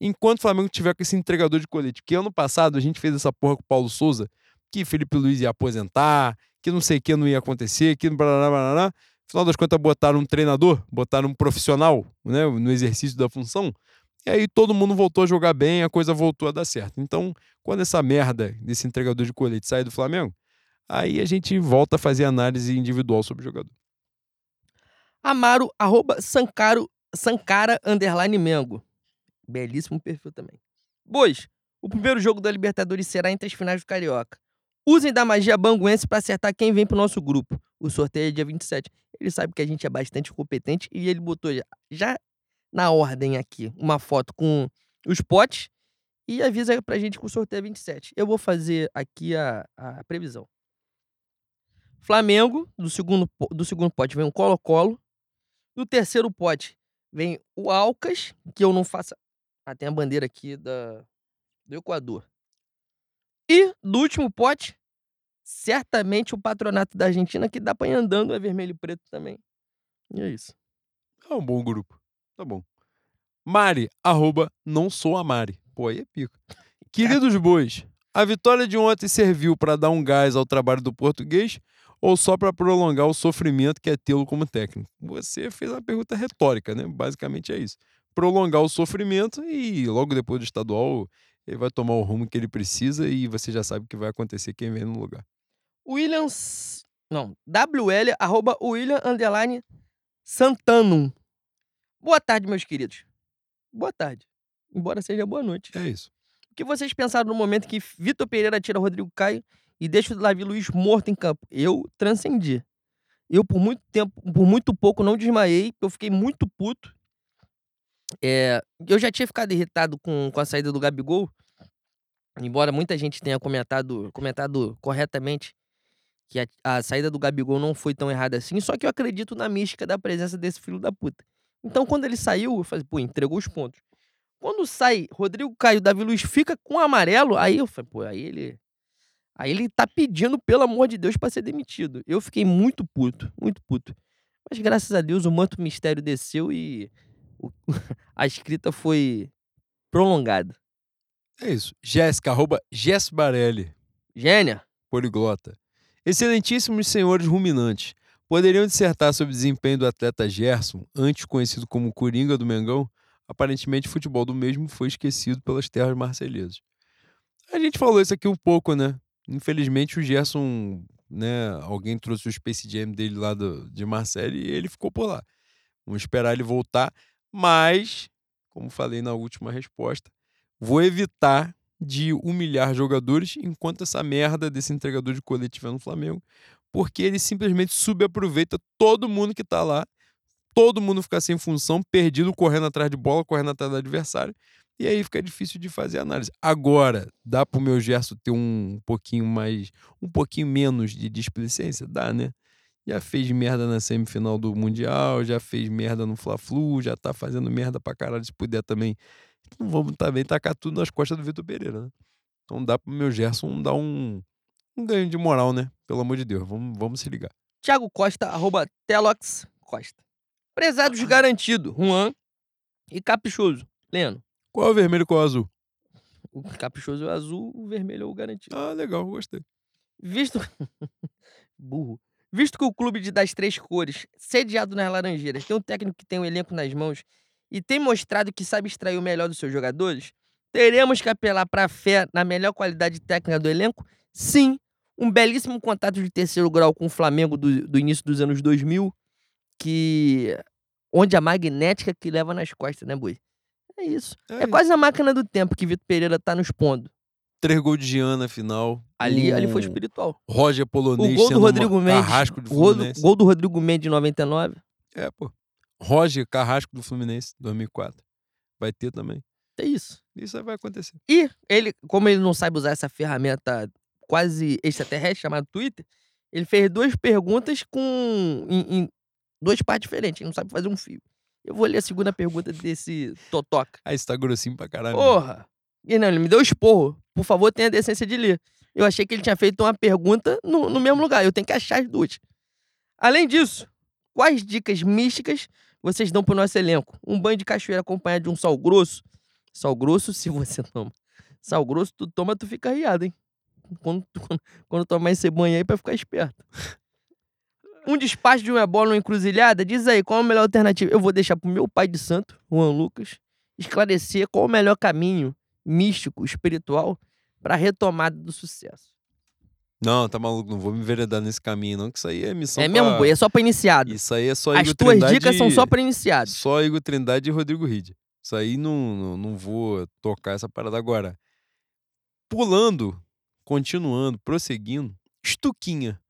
enquanto o Flamengo tiver com esse entregador de colete. Que ano passado a gente fez essa porra com o Paulo Souza, que Felipe Luiz ia aposentar, que não sei o que não ia acontecer, que blá, blá, blá. Afinal das contas, botaram um treinador, botaram um profissional né, no exercício da função. E aí todo mundo voltou a jogar bem, a coisa voltou a dar certo. Então, quando essa merda desse entregador de colete sai do Flamengo, aí a gente volta a fazer análise individual sobre o jogador. Amaro, arroba Sancaro, Sankara, underline Mengo. Belíssimo perfil também. Bois, o primeiro jogo da Libertadores será entre as finais do Carioca. Usem da magia banguense para acertar quem vem pro nosso grupo. O sorteio é dia 27. Ele sabe que a gente é bastante competente e ele botou já, já na ordem aqui uma foto com os potes e avisa pra gente que o sorteio é 27. Eu vou fazer aqui a, a previsão. Flamengo, do segundo, do segundo pote vem o Colo-Colo. Do terceiro pote vem o Alcas, que eu não faço. Ah, tem a bandeira aqui da, do Equador. E do último pote, certamente o patronato da Argentina, que dá pra ir andando, é vermelho e preto também. E é isso. É um bom grupo. Tá bom. Mari, arroba, não sou a Mari. Pô, aí é pica. Queridos bois, a vitória de ontem serviu para dar um gás ao trabalho do português ou só para prolongar o sofrimento que é tê-lo como técnico? Você fez uma pergunta retórica, né? Basicamente é isso. Prolongar o sofrimento e logo depois do estadual ele vai tomar o rumo que ele precisa e você já sabe o que vai acontecer quem vem no lugar. Williams. Não, WL, arroba William underline Santanum. Boa tarde, meus queridos. Boa tarde. Embora seja boa noite. É isso. O que vocês pensaram no momento que Vitor Pereira tira Rodrigo Caio e deixa o Davi Luiz morto em campo? Eu transcendi. Eu, por muito tempo, por muito pouco, não desmaiei. Eu fiquei muito puto. É, eu já tinha ficado irritado com, com a saída do Gabigol. Embora muita gente tenha comentado, comentado corretamente que a, a saída do Gabigol não foi tão errada assim. Só que eu acredito na mística da presença desse filho da puta. Então, quando ele saiu, eu falei, pô, entregou os pontos. Quando sai Rodrigo Caio, Davi Luiz fica com amarelo, aí eu falei, pô, aí ele. Aí ele tá pedindo, pelo amor de Deus, pra ser demitido. Eu fiquei muito puto, muito puto. Mas graças a Deus o manto mistério desceu e a escrita foi prolongada. É isso. Jéssica, arroba Jess Barelli. Gênia, poliglota. Excelentíssimos senhores ruminantes, poderiam dissertar sobre o desempenho do atleta Gerson, antes conhecido como Coringa do Mengão? Aparentemente, o futebol do mesmo foi esquecido pelas terras marselhesas. A gente falou isso aqui um pouco, né? Infelizmente, o Gerson, né? Alguém trouxe o Space Jam dele lá do, de Marseille e ele ficou por lá. Vamos esperar ele voltar, mas, como falei na última resposta, vou evitar de humilhar jogadores enquanto essa merda desse entregador de colete estiver no Flamengo, porque ele simplesmente subaproveita todo mundo que tá lá, todo mundo fica sem função, perdido, correndo atrás de bola, correndo atrás do adversário, e aí fica difícil de fazer análise. Agora, dá pro meu Gerson ter um pouquinho mais, um pouquinho menos de displicência? Dá, né? Já fez merda na semifinal do Mundial, já fez merda no Fla-Flu, já tá fazendo merda pra caralho, se puder também não vamos também tacar tudo nas costas do Vitor Pereira, né? Então dá pro meu Gerson dar um, um ganho de moral, né? Pelo amor de Deus, vamos, vamos se ligar. Thiago Costa, arroba Telox Costa. Prezados garantido, Juan e Caprichoso. Leno. Qual é o vermelho e qual é o azul? O caprichoso é o azul, o vermelho é o garantido. Ah, legal, gostei. Visto. Burro. Visto que o clube de das três cores, sediado nas Laranjeiras, tem um técnico que tem um elenco nas mãos e tem mostrado que sabe extrair o melhor dos seus jogadores, teremos que apelar para a fé na melhor qualidade técnica do elenco? Sim, um belíssimo contato de terceiro grau com o Flamengo do, do início dos anos 2000, que onde a magnética que leva nas costas, né, Boi? É isso. É, isso. quase a máquina do tempo que Vitor Pereira tá nos pondo. Três gols de Jean na final. Ali, ali foi espiritual. Roger Polonês O gol do Rodrigo Mendes. Carrasco do o gol do, Fluminense. gol do Rodrigo Mendes de 99. É, pô. Roger Carrasco do Fluminense, 2004. Vai ter também. É isso. Isso vai acontecer. E ele, como ele não sabe usar essa ferramenta quase extraterrestre chamada Twitter, ele fez duas perguntas com em, em duas partes diferentes. Ele não sabe fazer um fio. Eu vou ler a segunda pergunta desse Totoca. Aí você tá grossinho pra caralho. Porra! E não, ele me deu esporro. Por favor, tenha a decência de ler. Eu achei que ele tinha feito uma pergunta no, no mesmo lugar. Eu tenho que achar as duas. Além disso, quais dicas místicas vocês dão pro nosso elenco? Um banho de cachoeira acompanhado de um sal grosso. Sal grosso, se você toma. Sal grosso, tu toma, tu fica riado, hein? Quando, quando, quando tomar esse banho aí pra ficar esperto. Um despacho de uma bola numa encruzilhada? Diz aí, qual a melhor alternativa? Eu vou deixar pro meu pai de santo, Juan Lucas, esclarecer qual o melhor caminho místico, espiritual, para a retomada do sucesso. Não, tá maluco. Não vou me enveredar nesse caminho, não. Que isso aí é missão é mesmo, pra- boi? É só pra iniciado. Isso aí é só As Igor tuas Trindade... dicas são só pra iniciados. Só Igor Trindade e Rodrigo Ride. Isso aí não, não, não vou tocar essa parada agora. Pulando, continuando, prosseguindo. Estuquinha.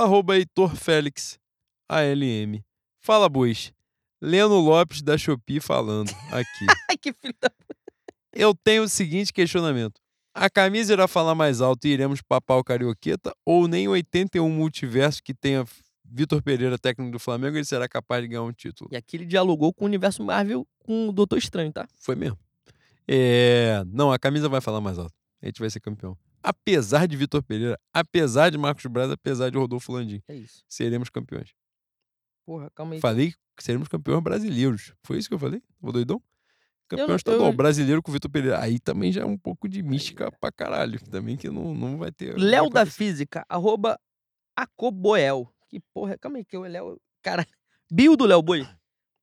Arroba Heitor Félix. ALM. Fala, bois. Leno Lopes da Shopee falando aqui. Ai, que filho da... Eu tenho o seguinte questionamento. A camisa irá falar mais alto e iremos papar o Carioqueta? Ou nem 81 multiverso que tenha Vitor Pereira, técnico do Flamengo, ele será capaz de ganhar um título? E aqui ele dialogou com o universo Marvel com o Doutor Estranho, tá? Foi mesmo. É... Não, a camisa vai falar mais alto. A gente vai ser campeão. Apesar de Vitor Pereira, apesar de Marcos Braz, apesar de Rodolfo Landim, É isso. seremos campeões. Porra, calma aí. Falei que seremos campeões brasileiros. Foi isso que eu falei? Vou doidão? Campeão eu- estadual, brasileiro com Vitor Pereira. Aí também já é um pouco de mística pra caralho. Também que não, não vai ter. Léo da. Física, arroba Acoboel. Que porra, calma aí, que o Léo. Cara, bio do Léo Boi.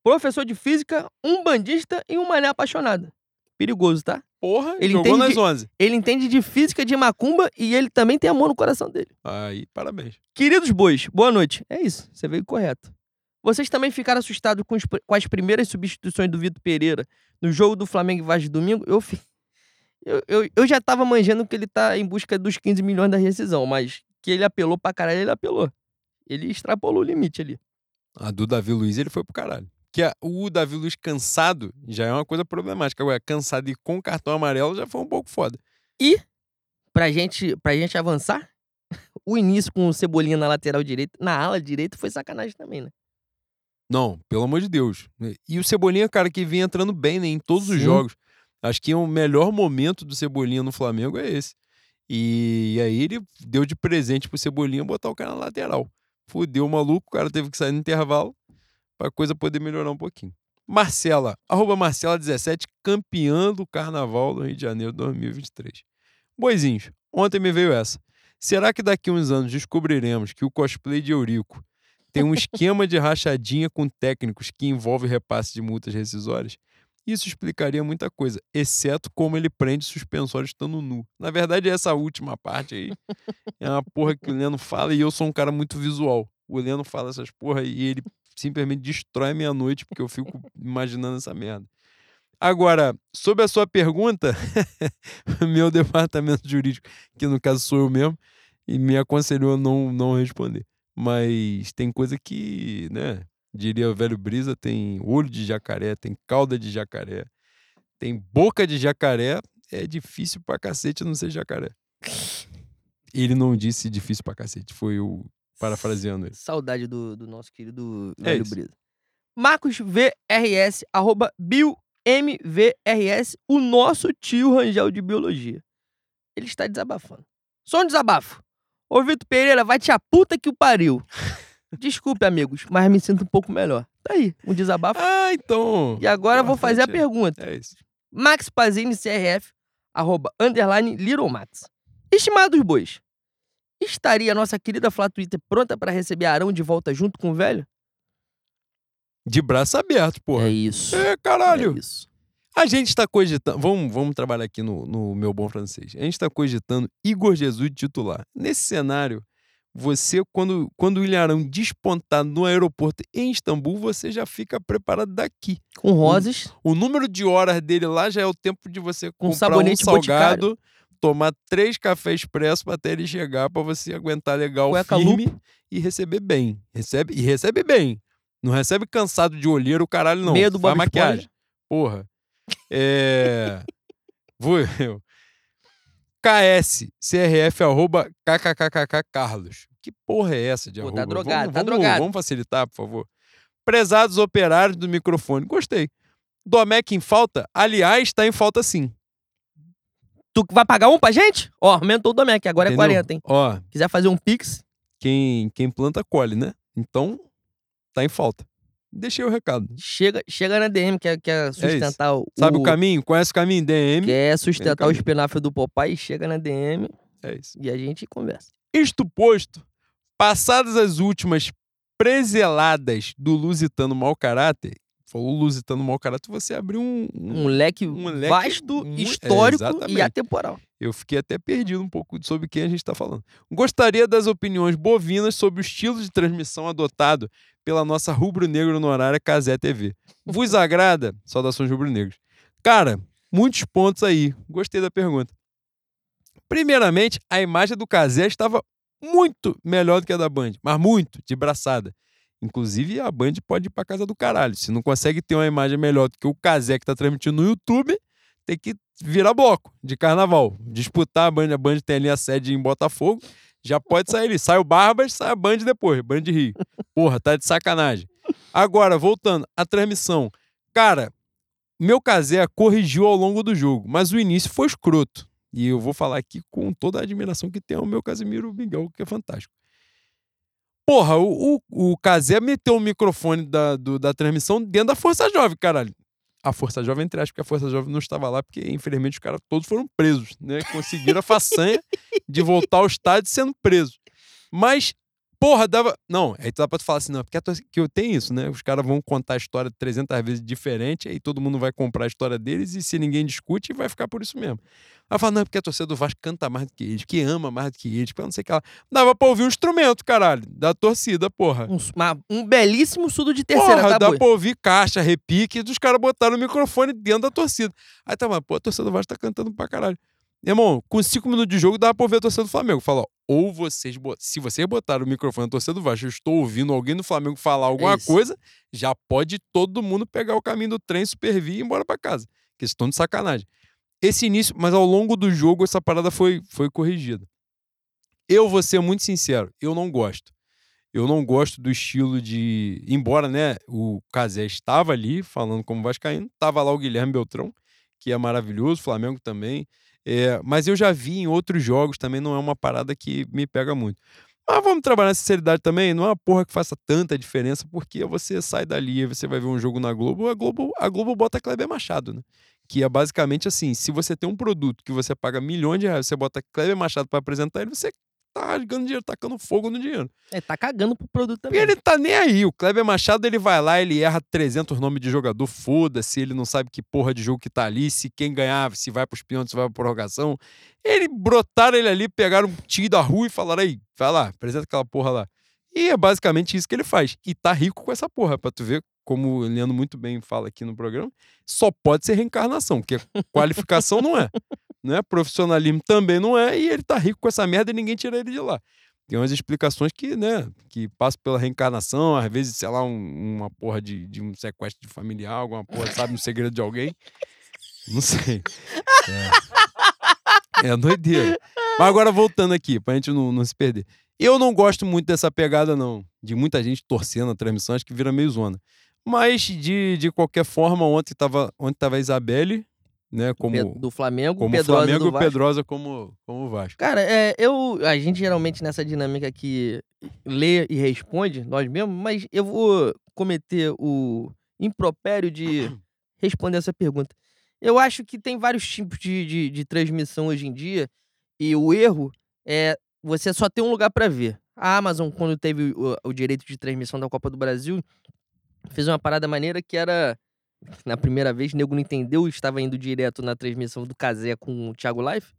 Professor de física, um bandista e um mané apaixonado. Perigoso, tá? Porra, Ele jogou entende nas de- 11. Ele entende de física de macumba e ele também tem amor no coração dele. Aí, parabéns. Queridos bois, boa noite. É isso, você veio correto. Vocês também ficaram assustados com, os com as primeiras substituições do Vitor Pereira no jogo do Flamengo e Vasco de domingo? Eu, eu, eu, eu já tava manjando que ele tá em busca dos 15 milhões da rescisão, mas que ele apelou pra caralho, ele apelou. Ele extrapolou o limite ali. A do Davi Luiz, ele foi pro caralho. Que a- o Davi Luiz cansado já é uma coisa problemática. Agora, cansado e com cartão amarelo já foi um pouco foda. Pra gente, pra gente avançar, o início com o Cebolinha na lateral direita, na ala direita, foi sacanagem também, né? Não, pelo amor de Deus. E o Cebolinha, cara, que vem entrando bem, né, em todos os Sim. jogos. Acho que o melhor momento do Cebolinha no Flamengo é esse. E aí ele deu de presente pro Cebolinha botar o cara na lateral. Fudeu o maluco, o cara teve que sair no intervalo pra coisa poder melhorar um pouquinho. Marcela, arroba Marcela17, campeã do Carnaval do Rio de Janeiro 2023. Boizinhos, ontem me veio essa. Será que daqui a uns anos descobriremos que o cosplay de Eurico tem um esquema de rachadinha com técnicos que envolve repasse de multas rescisórias? Isso explicaria muita coisa, exceto como ele prende suspensório estando nu. Na verdade, essa última parte aí é uma porra que o Leno fala e eu sou um cara muito visual. O Leno fala essas porra e ele simplesmente destrói a minha noite porque eu fico imaginando essa merda. Agora, sobre a sua pergunta, meu departamento jurídico, que no caso sou eu mesmo, e me aconselhou não, não responder. Mas tem coisa que, né, diria o velho Brisa, tem olho de jacaré, tem cauda de jacaré, tem boca de jacaré, é difícil pra cacete não ser jacaré. Ele não disse difícil pra cacete, foi o parafraseando ele. Saudade do, do nosso querido É velho. Brisa. Marcos VRS, arroba BillMVRS, o nosso tio Rangel de Biologia. Ele está desabafando. Só um desabafo. Ô, Vitor Pereira, vai te a puta que o pariu. Desculpe, amigos, mas me sinto um pouco melhor. Tá aí, um desabafo. Ah, então. E agora eu vou fazer a pergunta. É isso. Max Pazini CRF, arroba, underline, Little Max. Estimados bois, estaria a nossa querida Flá Twitter pronta para receber Arão de volta junto com o velho? De braço aberto, porra. É isso. É, caralho. É isso. A gente está cogitando. Vamos, vamos trabalhar aqui no, no meu bom francês. A gente está cogitando Igor Jesus de titular. Nesse cenário, você, quando, quando o William Arão despontar no aeroporto em Istambul, você já fica preparado daqui. Com rosas, O número de horas dele lá já é o tempo de você Com comprar um sabonete salgado, tomar três cafés expresso pra até ele chegar, pra você aguentar legal, Cueca firme e receber bem. Recebe, e recebe bem. Não recebe cansado de olheiro o caralho, não. Meia do Faz Bob maquiagem. Esponja. Porra. É. Vou eu. KS, CRF, arroba kkkk Carlos. Que porra é essa de Pô, arroba? tá drogado, vamos, tá vamos- drogado. Vamos facilitar, por favor. Prezados operários do microfone. Gostei. Domec em falta? Aliás, tá em falta sim. Tu vai pagar um pra gente? Ó, aumentou o Domec, agora Entendeu? é 40, hein? Ó, Quiser fazer um pix, quem, quem planta, colhe, né? Então, tá em falta. Deixei o recado. chega, chega na DM, quer, quer sustentar o... Sabe o caminho? Conhece o caminho? DM. Quer sustentar o caminho. espinafre do Popeye, chega na DM É isso. e a gente conversa. Isto posto, passadas as últimas prezeladas do lusitano mau caráter, falou lusitano mau caráter, você abriu um. um- Um leque um leque vasto, é, histórico e exatamente. atemporal. Eu fiquei até perdido um pouco sobre quem a gente está falando. Gostaria das opiniões bovinas sobre o estilo de transmissão adotado pela nossa rubro-negro no horário Casé TV. Vos agrada? Saudações rubro-negros. Cara, muitos pontos aí. Gostei da pergunta. Primeiramente, a imagem do Casé estava muito melhor do que a da Band, mas muito, de braçada. Inclusive, a Band pode ir pra casa do caralho. Se não consegue ter uma imagem melhor do que o Casé que tá transmitindo no YouTube, tem que virar bloco de carnaval. Disputar a Band. A Band tem ali a sede em Botafogo. Já pode sair ali. Sai o Barbas, sai a Band depois. Band Rio. Porra, tá de sacanagem. Agora, voltando, a transmissão. Cara, meu Casé corrigiu ao longo do jogo, mas o início foi escroto. E eu vou falar aqui com toda a admiração que tem ao meu Casimiro Miguel, que é fantástico. Porra, o, o, o Casé meteu o microfone da, do- da transmissão dentro da Força Jovem, caralho. A Força Jovem, entre aspas, porque a Força Jovem não estava lá, porque infelizmente os caras todos foram presos, né? Conseguiram a façanha de voltar ao estádio sendo presos. Mas, porra, dava. Não, aí dá pra tu falar assim, não, porque a torcida- que eu tenho isso, né? Os caras vão contar a história 300 vezes diferente, aí todo mundo vai comprar a história deles e se ninguém discute, vai ficar por isso mesmo. Aí fala, não, é porque a torcida do Vasco canta mais do que eles, que ama mais do que eles, que eu não sei o que lá. Dava pra ouvir um instrumento, caralho, da torcida, porra. Um, uma- um belíssimo sudo de terceira, Porra, tá, dá boi? pra ouvir caixa, repique, e os caras botaram o microfone dentro da torcida. Aí tá, mas, pô, a torcida do Vasco tá cantando pra caralho. Irmão, com cinco minutos de jogo dava pra ouvir a torcida do Flamengo. Fala, ou vocês, se vocês botaram o microfone na torcida do Vasco, eu estou ouvindo alguém do Flamengo falar alguma isso. coisa, já pode todo mundo pegar o caminho do trem, supervir e ir embora pra casa. Que estão de sacanagem. Esse início, mas ao longo do jogo, essa parada foi, foi corrigida. Eu vou ser muito sincero, eu não gosto. Eu não gosto do estilo de. Embora, né, o Casé estava ali falando como Vascaíno, tava lá o Guilherme Beltrão, que é maravilhoso, o Flamengo também. É, mas eu já vi em outros jogos também, não é uma parada que me pega muito. Mas vamos trabalhar na sinceridade também, não é uma porra que faça tanta diferença, porque você sai dali e você vai ver um jogo na Globo, a Globo, a Globo bota Kleber Machado, né? Que é basicamente assim: se você tem um produto que você paga milhões de reais, você bota Kleber Machado para apresentar ele, você tá rasgando dinheiro, tacando fogo no dinheiro. É, tá cagando pro produto E também. ele tá nem aí. O Kleber Machado, ele vai lá, ele erra 300 nomes de jogador, foda-se, ele não sabe que porra de jogo que tá ali, se quem ganhar, se vai pros pênaltis, se vai pra prorrogação. Ele brotaram ele ali, pegaram um tio da rua e falaram aí, vai lá, apresenta aquela porra lá. E é basicamente isso que ele faz. E tá rico com essa porra, pra tu ver como o Leandro muito bem fala aqui no programa, só pode ser reencarnação, porque qualificação não é. Né? Profissionalismo também não é, e ele tá rico com essa merda e ninguém tira ele de lá tem umas explicações que, né, que passam pela reencarnação, às vezes, sei lá, um- uma porra de, de um sequestro de familiar, alguma porra, sabe, um segredo de alguém. Não sei. É, é doideira. Mas agora voltando aqui, pra gente não, não se perder. Eu não gosto muito dessa pegada, não, de muita gente torcendo a transmissão, acho que vira meio zona. Mas, de, de qualquer forma, ontem tava, ontem tava a Isabelle, né, como, do Flamengo, como Pedrosa Flamengo do e Vasco. Pedrosa como, como Vasco. Cara, é, eu, a gente geralmente nessa dinâmica que lê e responde, nós mesmos, mas eu vou cometer o impropério de responder essa pergunta. Eu acho que tem vários tipos de, de, de transmissão hoje em dia e o erro é você só ter um lugar para ver. A Amazon, quando teve o, o direito de transmissão da Copa do Brasil, fez uma parada maneira que era na primeira vez, o nego não entendeu, estava indo direto na transmissão do Casé com o Thiago Life.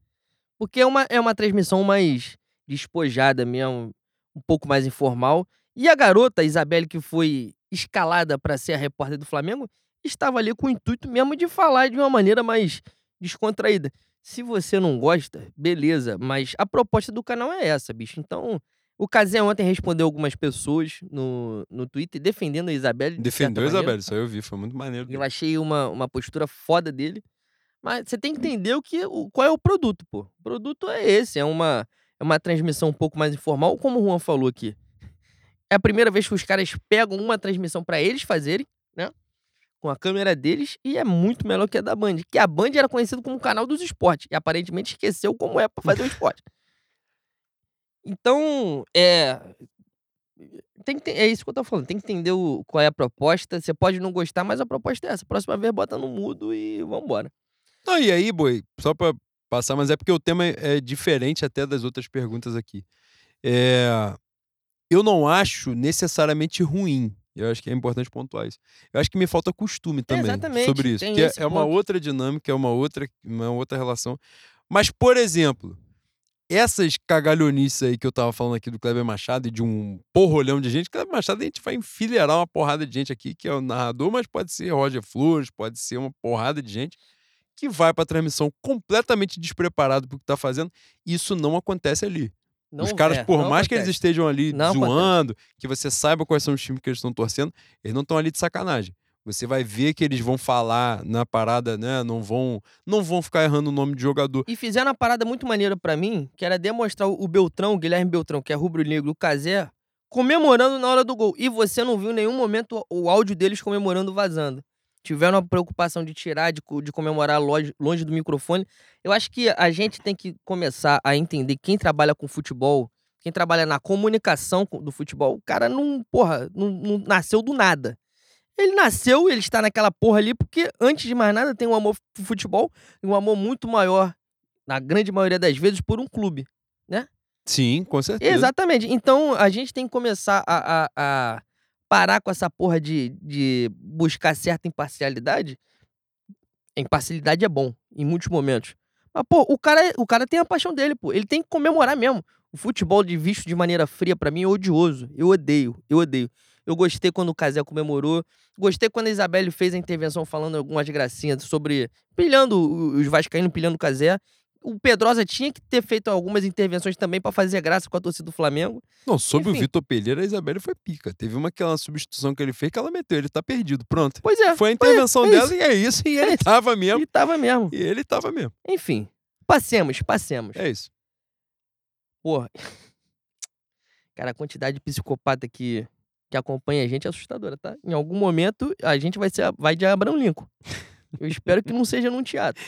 Porque é uma, é uma transmissão mais despojada mesmo, um pouco mais informal. E a garota, Isabelle, que foi escalada para ser a repórter do Flamengo, estava ali com o intuito mesmo de falar de uma maneira mais descontraída. Se você não gosta, beleza, mas a proposta do canal é essa, bicho. Então, o Casé ontem respondeu algumas pessoas no, no Twitter defendendo a Isabelle. de Defendeu a. Isabelle, isso aí eu vi, foi muito maneiro. Eu achei uma, uma postura foda dele. Mas você tem que entender o que, o, qual é o produto, pô. O produto é esse, é uma, é uma transmissão um pouco mais informal, como o Juan falou aqui. É a primeira vez que os caras pegam uma transmissão pra eles fazerem, né? Com a câmera deles, e é muito melhor que a da Band. Que a Band era conhecido como canal dos esportes, e aparentemente esqueceu como é pra fazer o esporte. Então, é. Tem que, ter- é isso que eu tô falando. Tem que entender o- qual é a proposta. Você pode não gostar, mas a proposta é essa. Próxima vez bota no mudo e vambora. Não, e aí, boi, só pra passar, mas é porque o tema é é diferente até das outras perguntas aqui. É, eu não acho necessariamente ruim. Eu acho que é importante pontuar isso. Eu acho que me falta costume também exatamente, sobre isso. tem Porque é- esse é uma ponto. outra dinâmica, é uma outra, uma outra relação. Mas, por exemplo, essas cagalhonices aí que eu tava falando aqui do Kleber Machado e de um porrolhão de gente, Kleber Machado a gente vai enfileirar uma porrada de gente aqui, que é o narrador, mas pode ser Roger Flores, pode ser uma porrada de gente que vai pra transmissão completamente despreparado pro que tá fazendo. Isso não acontece ali. Não, Os caras, é, por mais que eles acontece. estejam ali Não acontece. zoando, que você saiba quais são os times que eles estão torcendo, eles não estão ali de sacanagem. Você vai ver que eles vão falar na parada, né? Não vão, não vão ficar errando o nome de jogador. E fizeram uma parada muito maneira pra mim, que era demonstrar o Beltrão, o Guilherme Beltrão, que é rubro-negro, o Casé, comemorando na hora do gol. E você não viu em nenhum momento o áudio deles comemorando vazando. Tiveram a preocupação de tirar, de, de comemorar longe, longe do microfone. Eu acho que a gente tem que começar a entender quem trabalha com futebol, quem trabalha na comunicação co- do futebol, o cara não, porra, não, não nasceu do nada. Ele nasceu, ele está naquela porra ali, porque antes de mais nada tem um amor pro futebol e um amor muito maior, na grande maioria das vezes, por um clube. Sim, com certeza. Exatamente. Então a gente tem que começar a, a- a parar com essa porra de, de buscar certa imparcialidade. A imparcialidade é bom, em muitos momentos. Mas, pô, o cara, o cara tem a paixão dele, pô. Ele tem que comemorar mesmo. O futebol de visto de maneira fria, pra mim, é odioso. Eu odeio, eu odeio. Eu gostei quando o Casé comemorou. Gostei quando a Isabelle fez a intervenção falando algumas gracinhas sobre. pilhando o- os Vascaínos, pilhando o Casé. O Pedrosa tinha que ter feito algumas intervenções também pra fazer graça com a torcida do Flamengo. Não, sobre o Enfim. Vitor Pereira, a Isabelle foi pica. Teve uma aquela substituição que ele fez que ela meteu, ele tá perdido. Pronto. Pois é. Foi a intervenção é dela e é isso. E É ele isso. tava mesmo. E tava mesmo. E ele tava mesmo. Enfim. Passemos, passemos. É isso. Porra. Cara, a quantidade de psicopata que, que acompanha a gente é assustadora, tá? Em algum momento a gente vai, ser, vai de Abrão Lincoln. Eu espero que não seja num teatro.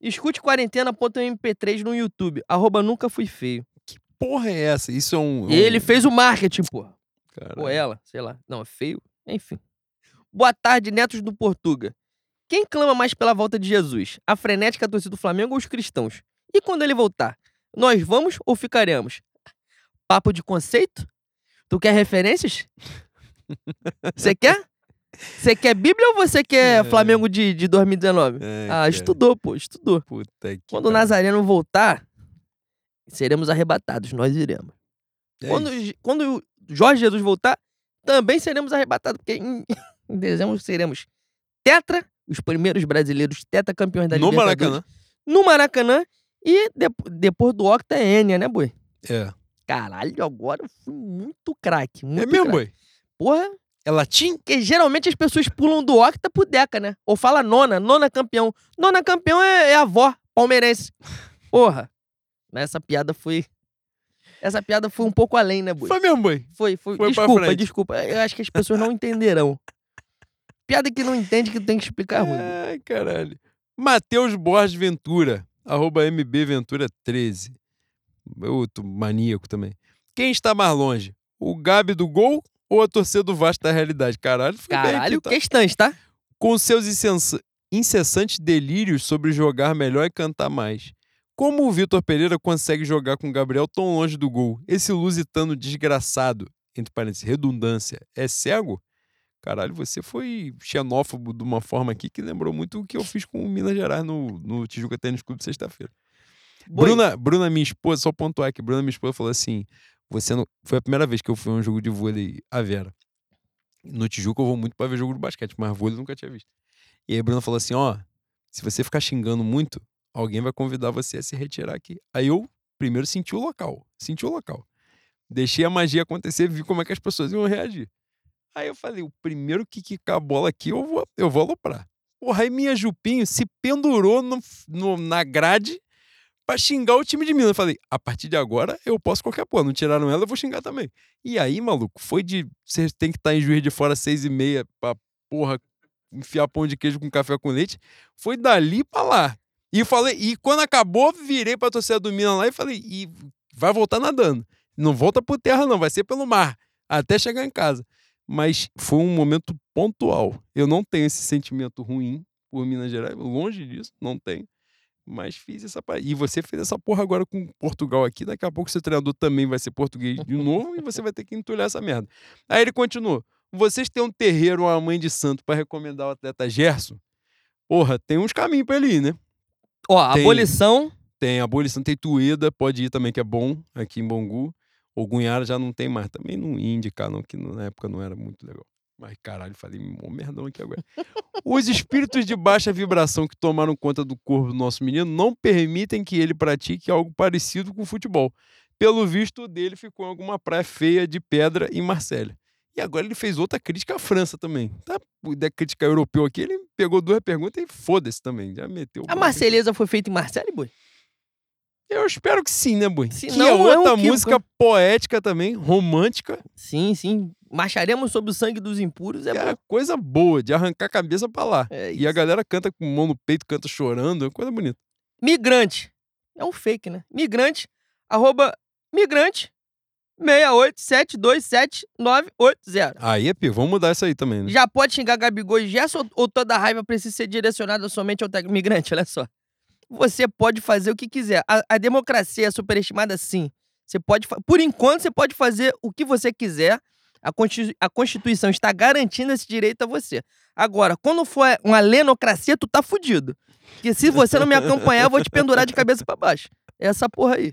Escute quarentena.mp3 no YouTube. Arroba nunca fui feio. Porra é essa? Isso é um. um- Ele fez o marketing, porra. Caralho. Ou ela, sei lá. Não, é feio. Enfim. Boa tarde, netos do Portuga. Quem clama mais pela volta de Jesus? A frenética torcida do Flamengo ou os cristãos? E quando ele voltar? Nós vamos ou ficaremos? Papo de conceito? Tu quer referências? Você quer? Você quer Bíblia ou você quer É. Flamengo de, de 2019? É, Ah, cara. estudou, pô, estudou. Puta que. Quando o pariu. Nazareno voltar, seremos arrebatados, nós iremos. É Quando, quando o Jorge Jesus voltar, também seremos arrebatados, porque em, em dezembro seremos tetra, os primeiros brasileiros tetracampeões da No Libertadores. Maracanã. No Maracanã. E de- depois do Octa é Enia, né, boi? É. Caralho, agora eu fui muito craque. É mesmo, boi? Porra, É latim? porque geralmente as pessoas pulam do Octa pro Deca, né? Ou fala nona, nona campeão. Nona campeão é, é a avó, palmeirense. Porra. Mas essa piada foi... Essa piada foi um pouco além, né, boi? Foi mesmo, boi. Foi, foi. Foi desculpa, desculpa. Eu acho que as pessoas não entenderão. Piada que não entende que tem que explicar ruim. Ai, caralho. Matheus Borges Ventura, arroba mbventura13. Outro maníaco também. Quem está mais longe? O Gabi do gol ou a torcida do Vasco da realidade? Caralho, foi bem Caralho, aqui, tá? questões, tá? Com seus incessantes delírios sobre jogar melhor e cantar mais. Como o Vitor Pereira consegue jogar com o Gabriel tão longe do gol? Esse lusitano desgraçado, entre parênteses, redundância, é cego? Caralho, você foi xenófobo de uma forma aqui que lembrou muito o que eu fiz com o Minas Gerais no, no Tijuca Tênis Clube sexta-feira. Bruna, Bruna, minha esposa, só pontuar aqui, Bruna, minha esposa, falou assim: você não. Foi a primeira vez que eu fui a um jogo de vôlei a Vera. No Tijuca eu vou muito pra ver jogo de basquete, mas vôlei eu nunca tinha visto. E aí a Bruna falou assim: ó, se você ficar xingando muito, alguém vai convidar você a se retirar aqui. Aí eu primeiro senti o local, senti o local. Deixei a magia acontecer, vi como é que as pessoas iam reagir. Aí eu falei, o primeiro que quicar a bola aqui, eu vou, eu vou aloprar. Porra, aí minha Jupinho se pendurou no, no, na grade pra xingar o time de Minas. Eu falei, a partir de agora eu posso qualquer porra. Não tiraram ela, eu vou xingar também. E aí, maluco, foi de. Você tem que estar em juiz de fora seis e meia pra, porra, enfiar pão de queijo com café com leite. Foi dali pra lá. E falei, e quando acabou, virei pra torcida do Minas lá e falei, e vai voltar nadando. Não volta por terra, não, vai ser pelo mar. Até chegar em casa. Mas foi um momento pontual. Eu não tenho esse sentimento ruim por Minas Gerais, longe disso, não tenho. Mas fiz essa. E você fez essa porra agora com Portugal aqui. Daqui a pouco seu treinador também vai ser português de novo e você vai ter que entulhar essa merda. Aí ele continuou. Vocês têm um terreiro, uma mãe de santo para recomendar o atleta Gerson? Porra, tem uns caminhos pra ele ir, né? Ó, Tem. abolição. Tem abolição, tem Tueda, pode ir também, que é bom, aqui em Bangu. O Gunhara já não tem mais. Também não ia indicar, não, que na época não era muito legal. Mas caralho, falei um merdão aqui agora. Os espíritos de baixa vibração que tomaram conta do corpo do nosso menino não permitem que ele pratique algo parecido com o futebol. Pelo visto, o dele ficou em alguma praia feia de pedra em Marselha. E agora ele fez outra crítica à França também. Tá? Da crítica europeu aqui, ele pegou duas perguntas e foda-se também. Já meteu. A bloco. Marselhesa foi feita em Marseille, boi? Eu espero que sim, né, Bui? Se que não, é é um outra música poética também, romântica. Sim, sim. Marcharemos sobre o sangue dos impuros. É, é coisa boa, de arrancar a cabeça pra lá. É E a galera canta com mão no peito, canta chorando, é coisa bonita. Migrante. É um fake, né? Migrante, arroba migrante 687277980. Aí, é pio, vamos mudar isso aí também, né? Já pode xingar Gabigol e Gerson ou- toda raiva precisa ser direcionada somente ao técnico migrante? Olha só. Você pode fazer o que quiser. A, a democracia é superestimada, sim. Você pode, por enquanto, você pode fazer o que você quiser. A, Consti- a Constituição está garantindo esse direito a você. Agora, quando for uma lenocracia, tu tá fudido. Porque se você não me acompanhar, eu vou te pendurar de cabeça pra baixo. É essa porra aí.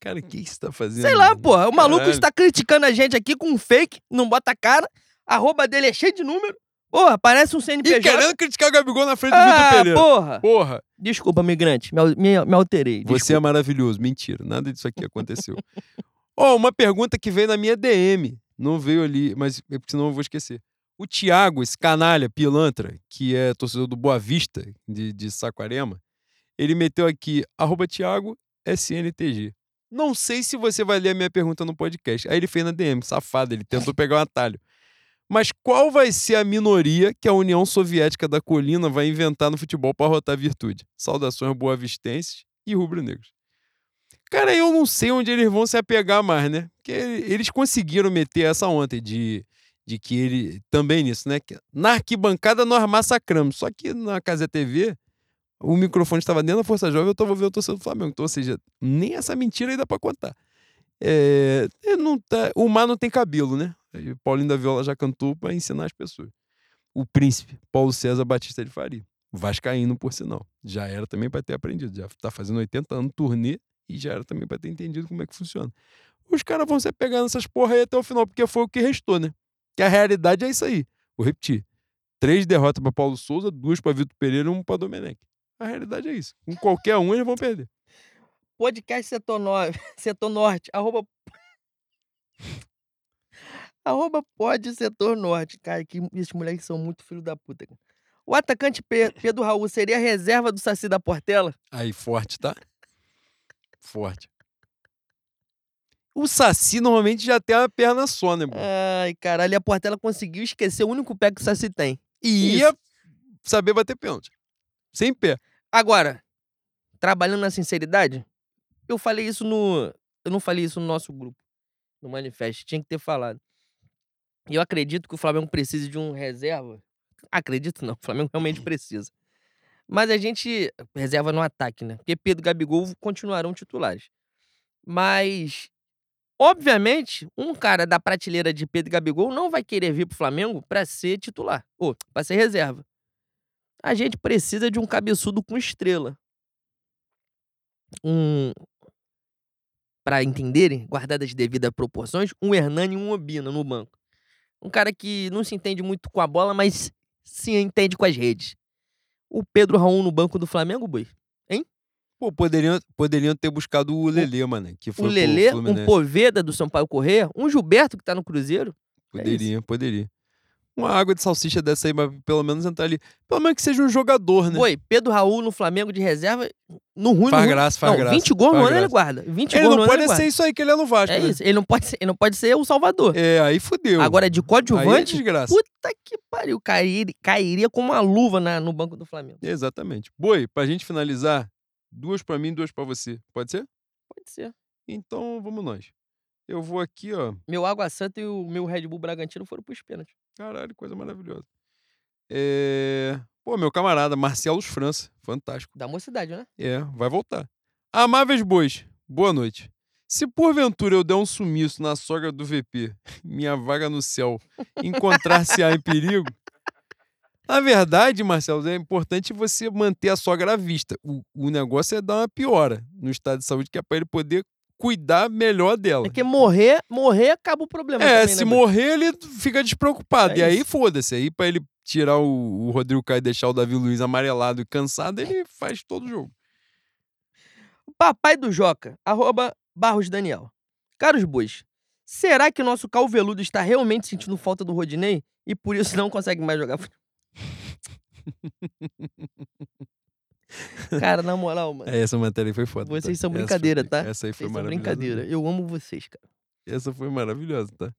Cara, o que você tá fazendo? Sei lá, porra. O maluco Caralho. está criticando a gente aqui com um fake, não bota a cara. A arroba dele é cheio de número. Porra, parece um E CNPJ. querendo criticar o Gabigol na frente do Vitor ah, Pereira. porra. Porra, Desculpa, migrante. Me, me, me alterei. você é maravilhoso. Mentira, nada disso aqui aconteceu. Ó, uma pergunta que veio na minha DM. Não veio ali, mas é senão eu vou esquecer. O Thiago, esse canalha, pilantra, que é torcedor do Boa Vista, de, de Saquarema, ele meteu aqui, arroba Thiago SNTG. Não sei se você vai ler a minha pergunta no podcast. Aí ele fez na DM, safado, ele tentou pegar um atalho. Mas qual vai ser a minoria que a União Soviética da Colina vai inventar no futebol para rotar virtude? Saudações boavistenses e rubro-negros. Cara, eu não sei onde eles vão se apegar mais, né? Porque eles conseguiram meter essa ontem de, de que ele. Também nisso, né? Que na arquibancada nós massacramos. Só que na Casa TV, o microfone estava dentro da Força Jovem eu estava vendo o torcedor do Flamengo. Então, ou seja, nem essa mentira aí dá pra contar. É, é, não tá- o mar não tem cabelo, né? Paulinho da Viola já cantou para ensinar as pessoas. O príncipe, Paulo César Batista de Faria. Vascaíno, por sinal. Já era também para ter aprendido. Já tá fazendo 80 anos turnê e já era também para ter entendido como é que funciona. Os caras vão se pegar nessas porra aí até o final, porque foi o que restou, né? Que a realidade é isso aí. Vou repetir. Três derrotas para Paulo Souza, duas para Vitor Pereira e um para Domenech. A realidade é isso. Com qualquer um, eles vão perder. Podcast Setor, no... Setor Norte. Arroba... arroba pode Setor Norte. Cara, que esses moleques são muito filho da puta. cara. O atacante Pe- Pedro Raul seria a reserva do Saci da Portela? Aí, forte, tá? Forte. O Saci normalmente já tem uma perna só, né? bro? Ai, caralho, e a Portela conseguiu esquecer o único pé que o Saci tem. E ia saber bater pênalti. Sem pé. Agora, trabalhando na sinceridade, eu falei isso no. Eu não falei isso no nosso grupo, no manifesto. Tinha que ter falado. E eu acredito que o Flamengo precisa de um reserva. Acredito não, o Flamengo realmente precisa. Mas a gente. Reserva no ataque, né? Porque Pedro e Gabigol continuarão titulares. Mas. Obviamente, um cara da prateleira de Pedro e Gabigol não vai querer vir pro Flamengo pra ser titular. Ou pra ser reserva. A gente precisa de um cabeçudo com estrela. Um. Pra entenderem, guardadas as devidas proporções, um Hernani e um Obina no banco. Um cara que não se entende muito com a bola, mas se entende com as redes. O Pedro Raul no banco do Flamengo, boi? Pô, poderiam, poderiam ter buscado o Lelê, mano. Que foi o Lelê, um. Poveda do Sampaio Correia, um Gilberto que tá no Cruzeiro. é Poderia, poderia. Uma água de salsicha dessa aí, mas pelo menos entrar ali. Pelo menos que seja um jogador, né? Foi, Pedro Raul no Flamengo de reserva, no ruim, Faz no ruim. graça, faz não, graça, 20 gols no ano ele guarda. 20 Ele gols não pode ser isso aí que ele é no Vasco. É né? isso, ele não pode ser, ele não pode ser o Salvador. É, aí fudeu. Agora, de aí é coadjuvante, desgraça. puta que pariu, cairia, cairia com uma luva na- no banco do Flamengo. Exatamente. Boi, pra gente finalizar, duas pra mim, duas pra você. Pode ser? Pode ser. Então, vamos nós. Eu vou aqui, ó. Meu Água Santa e o meu Red Bull Bragantino foram pros pênaltis. Caralho, coisa maravilhosa. É... Pô, meu camarada, Marcelos França. Fantástico. Da mocidade, né? É, vai voltar. Amáveis bois, boa noite. Se porventura eu der um sumiço na sogra do VP, minha vaga no céu, encontrar-se-á em perigo. Na verdade, Marcelo, é importante você manter a sogra à vista. O, o negócio é dar uma piora no estado de saúde, que é para ele poder cuidar melhor dela. Porque morrer, morrer acaba o problema. É, também, se né, morrer, ele fica despreocupado. É e aí, foda-se. Aí, pra ele tirar o, o Rodrigo Caio e deixar o Davi Luiz amarelado e cansado, ele faz todo o jogo. Papai do Joca, arroba Barros Daniel. Caros bois, será que o nosso calveludo está realmente sentindo falta do Rodinei e por isso não consegue mais jogar futebol? Cara, na moral, mano. É, essa matéria aí foi foda. tá? Vocês são Essa brincadeira, foi- tá? Essa aí foi Vocês são maravilhosa. brincadeira. Eu amo vocês, cara. Essa foi maravilhosa, tá?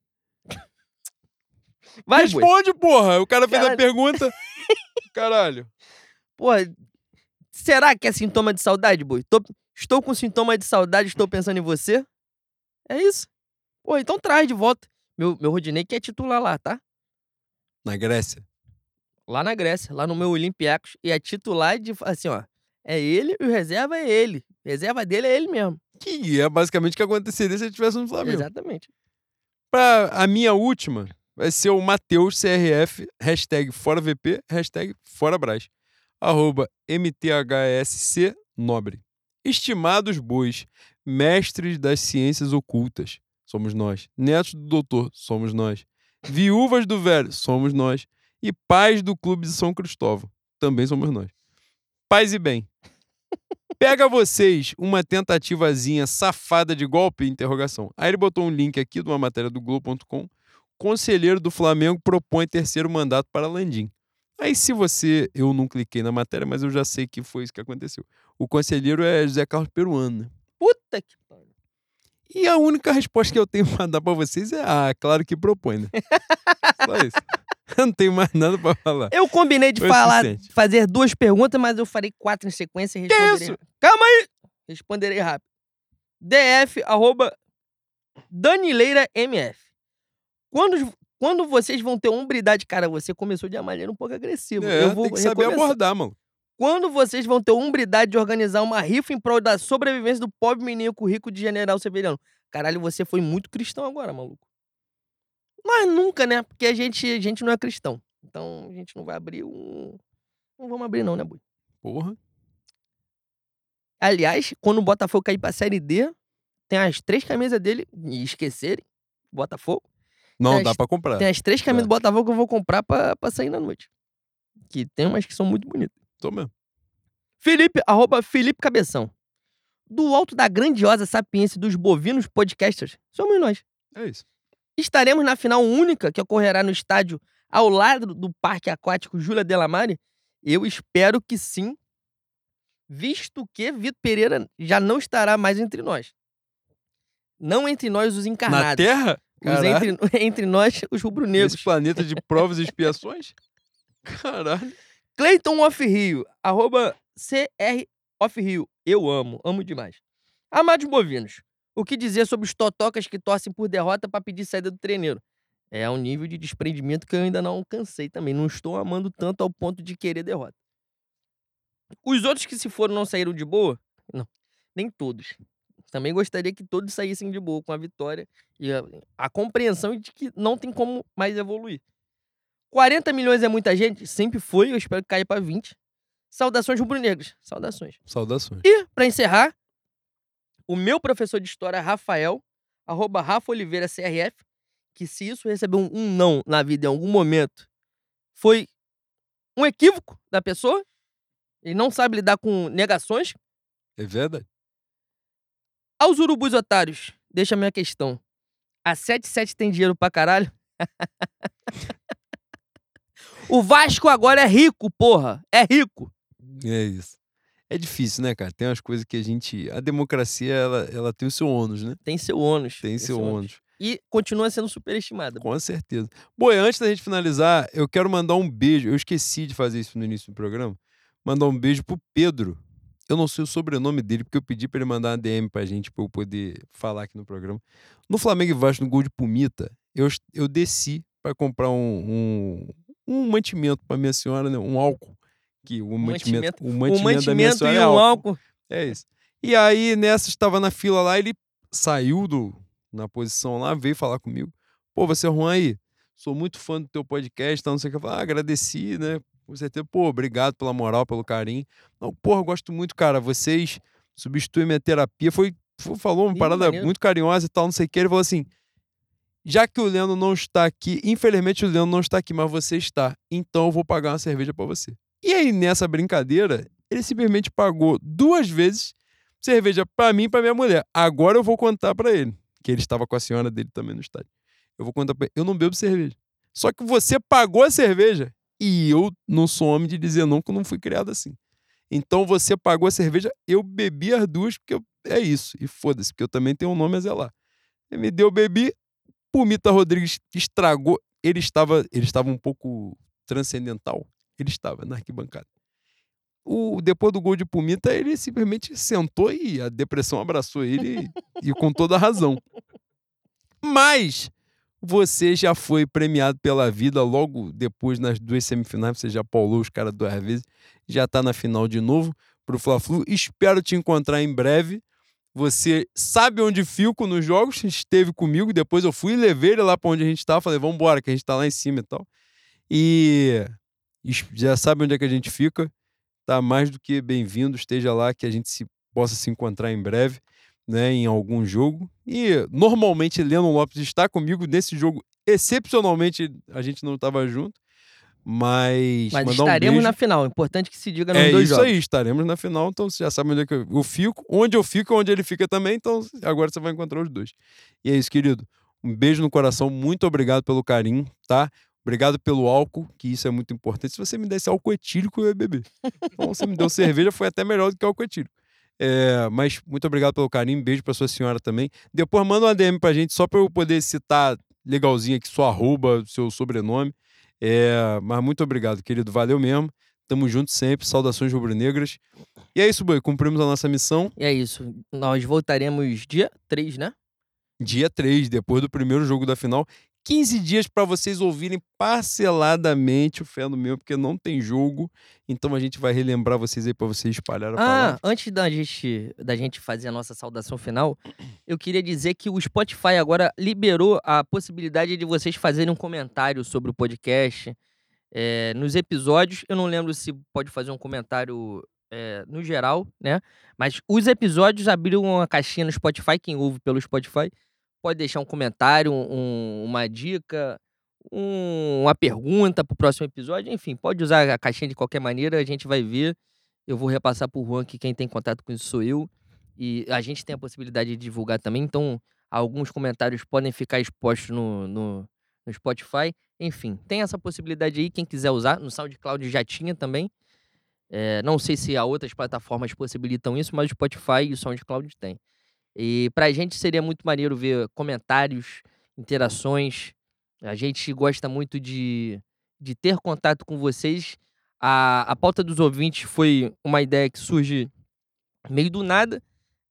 Vai. Responde, porra! O cara fez a Caralho. pergunta. Caralho. Porra, será que é sintoma de saudade, boi? Tô- estou com sintoma de saudade, estou pensando em você? É isso. Pô, então traz de volta. Meu, meu Rodinei que é titular lá, tá? Na Grécia. Lá na Grécia, lá no meu Olympiacos. E é titular de, assim, ó. É ele e o reserva é ele. Reserva dele é ele mesmo. Que é basicamente o que aconteceria se ele estivesse no Flamengo. Exatamente. Pra a minha última, vai ser o Matheus CRF, hashtag fora VP, hashtag fora Brás. Arroba MTHSC Nobre. Estimados bois, mestres das ciências ocultas, somos nós. Netos do doutor, somos nós. Viúvas do velho, somos nós. E pais do Clube de São Cristóvão, também somos nós. Paz e bem. Pega vocês uma tentativazinha safada de golpe? Interrogação. Aí ele botou um link aqui de uma matéria do Globo.com. Conselheiro do Flamengo propõe terceiro mandato para Landim. Aí se você... Eu não cliquei na matéria, mas eu já sei que foi isso que aconteceu. O conselheiro é José Carlos Peruano. né? Puta que pariu. E a única resposta que eu tenho para dar para vocês é ah, claro que propõe, né? Só isso. Eu não tenho mais nada para falar. Eu combinei de Foi falar, suficiente. fazer duas perguntas, mas eu farei quatro em sequência e Que responderei. isso? Calma aí! Responderei rápido. DF, arroba Danileira MF. Quando, quando vocês vão ter hombridade, cara, você começou de uma maneira um pouco agressiva. É, eu vou tem que saber recomeçar. abordar, mano. Quando vocês vão ter hombridade de organizar uma rifa em prol da sobrevivência do pobre menino rico de General Severiano? Caralho, você foi muito cristão agora, maluco. Mas nunca, né? Porque a gente, a gente não é cristão. Então a gente não vai abrir um. Não vamos abrir, não, né, Bui? Porra. Aliás, quando o Botafogo cair pra Série D, tem as três camisas dele, e esquecerem, Botafogo. Não, dá para comprar. Tem as três camisas Tá. do Botafogo que eu vou comprar pra, pra sair na noite. Que tem umas que são muito bonitas. Tô mesmo. Felipe, arroba Felipe Cabeção. Do alto da grandiosa sapiência dos bovinos podcasters, somos nós. É isso. Estaremos na final única que ocorrerá no estádio ao lado do Parque Aquático Júlia Delamare? Eu espero que sim, visto que Vitor Pereira já não estará mais entre nós. Não entre nós os Na encarnados. Terra? os Caralho. entre, entre nós os rubro-negros. Nesse planeta de provas e expiações? Caralho. Cleiton Off Rio, arroba CR Off Rio. Eu amo, amo demais. Amados bovinos, o que dizer sobre os totocas que torcem por derrota para pedir saída do treineiro? É um nível de desprendimento que eu ainda não alcancei também. Não estou amando tanto ao ponto de querer derrota. Os outros que se foram não saíram de boa? Não, nem todos. Também gostaria que todos saíssem de boa com a vitória e a, a compreensão de que não tem como mais evoluir. 40 milhões é muita gente? Sempre foi, eu espero que caia para 20. Saudações rubro-negras. Saudações. Saudações. E, para encerrar, o meu professor de história, Rafael, arroba Rafa Oliveira CRF, que se isso receber um, um não na vida em algum momento, foi um equívoco da pessoa. Ele não sabe lidar com negações. É verdade. Aos urubus otários, deixa a minha questão. A 77 tem dinheiro pra caralho? o Vasco agora é rico, porra. É rico. É isso. É difícil, né, cara? Tem umas coisas que a gente. A democracia, ela, ela tem o seu ônus, né? Tem seu ônus. Tem, seu ônus. E continua sendo superestimada. Com certeza. Bom, e antes da gente finalizar, eu quero mandar um beijo. Eu esqueci de fazer isso no início do programa. Mandar um beijo pro Pedro. Eu não sei o sobrenome dele, porque eu pedi pra ele mandar uma DM pra gente, pra eu poder falar aqui no programa. No Flamengo e Vasco, no gol de Pumita, eu, eu desci pra comprar um, um, um mantimento pra minha senhora, né? Um álcool. Que o mantimento, o mantimento, minha mantimento senhora e é um álcool. É isso. E aí, nessa, estava na fila lá, ele saiu do, na posição lá, veio falar comigo. Pô, você é Juan aí? Sou muito fã do teu podcast, tá, não sei o que. Eu falei, ah, agradeci, né? Com certeza. Pô, obrigado pela moral, pelo carinho. Não, porra, gosto muito, cara. Vocês substituem minha terapia. Foi, foi- falou uma Ih, parada maneiro. muito carinhosa e tal, não sei o que. Ele falou assim, já que o Leandro não está aqui, infelizmente o Leandro não está aqui, mas você está. Então eu vou pagar uma cerveja pra você. E aí, nessa brincadeira, ele simplesmente pagou duas vezes cerveja pra mim e pra minha mulher. Agora eu vou contar pra ele, que ele estava com a senhora dele também no estádio. Eu vou contar pra ele, eu não bebo cerveja. Só que você pagou a cerveja e eu não sou homem de dizer não, que eu não fui criado assim. Então você pagou a cerveja, eu bebi as duas, porque eu- é isso. E foda-se, porque eu também tenho um nome a zelar. Ele me deu, eu bebi. Pumita Rodrigues estragou. Ele estava, ele estava um pouco transcendental. Ele estava na arquibancada. O, depois do gol de Pumita, ele simplesmente sentou e a depressão abraçou ele e, com toda a razão. Mas você já foi premiado pela vida logo depois nas duas semifinais, você já paulou os caras duas vezes, já tá na final de novo pro Fla-Flu. Espero te encontrar em breve. Você sabe onde fico nos jogos, esteve comigo, depois eu fui e levei ele lá para onde a gente tava, falei, vamos embora, que a gente tá lá em cima e tal. E já sabe onde é que a gente fica. Tá mais do que bem-vindo, esteja lá que a gente se possa se encontrar em breve, né, em algum jogo. E normalmente Lennon Lopes está comigo nesse jogo. Excepcionalmente a gente não estava junto, mas Mas um estaremos beijo. na final. Importante que se diga nos É dois isso jogos. aí, estaremos na final, então você já sabe onde é que eu, eu fico, onde eu fico, onde ele fica também, então agora você vai encontrar os dois. E é isso, querido. Um beijo no coração, muito obrigado pelo carinho, tá? Obrigado pelo álcool, que isso é muito importante. Se você me desse álcool etílico, eu ia beber. Então, você me deu cerveja, foi até melhor do que álcool etílico. É, mas muito obrigado pelo carinho, beijo pra sua senhora também. Depois manda uma DM pra gente, só pra eu poder citar legalzinho aqui, sua arroba, seu sobrenome. É, mas muito obrigado, querido. Valeu mesmo. Tamo junto sempre. Saudações rubro-negras. E é isso, Boi. Cumprimos a nossa missão. E é isso. Nós voltaremos dia 3, né? Dia 3, depois do primeiro jogo da final. 15 dias para vocês ouvirem parceladamente o Fé no Meu, porque não tem jogo. Então a gente vai relembrar vocês aí para vocês espalhar a Ah, palavra. antes da gente, da gente fazer a nossa saudação final, eu queria dizer que o Spotify agora liberou a possibilidade de vocês fazerem um comentário sobre o podcast é, nos episódios. Eu não lembro se pode fazer um comentário é, no geral, né? Mas os episódios abriram uma caixinha no Spotify. Quem ouve pelo Spotify pode deixar um comentário, um- uma dica, um- uma pergunta pro próximo episódio. Enfim, pode usar a caixinha de qualquer maneira, a gente vai ver. Eu vou repassar pro Juan que quem tem contato com isso sou eu. E a gente tem a possibilidade de divulgar também, então alguns comentários podem ficar expostos no, no, no Spotify. Enfim, tem essa possibilidade aí, quem quiser usar. No SoundCloud já tinha também. É, não sei se há outras plataformas possibilitam isso, mas o Spotify e o SoundCloud tem. E pra gente seria muito maneiro ver comentários, interações. A gente gosta muito de, de ter contato com vocês. A, a pauta dos ouvintes foi uma ideia que surge meio do nada.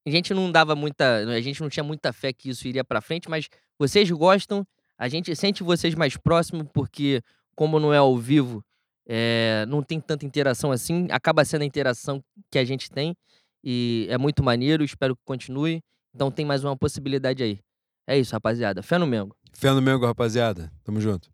A gente não dava muita. A gente não tinha muita fé que isso iria pra frente, mas vocês gostam, a gente sente vocês mais próximos, porque, como não é ao vivo, é, não tem tanta interação assim. Acaba sendo a interação que a gente tem. E é muito maneiro, espero que continue. Então tem mais uma possibilidade aí. É isso, rapaziada. Fé no Mengo. Fé no Mengo, rapaziada. Tamo junto.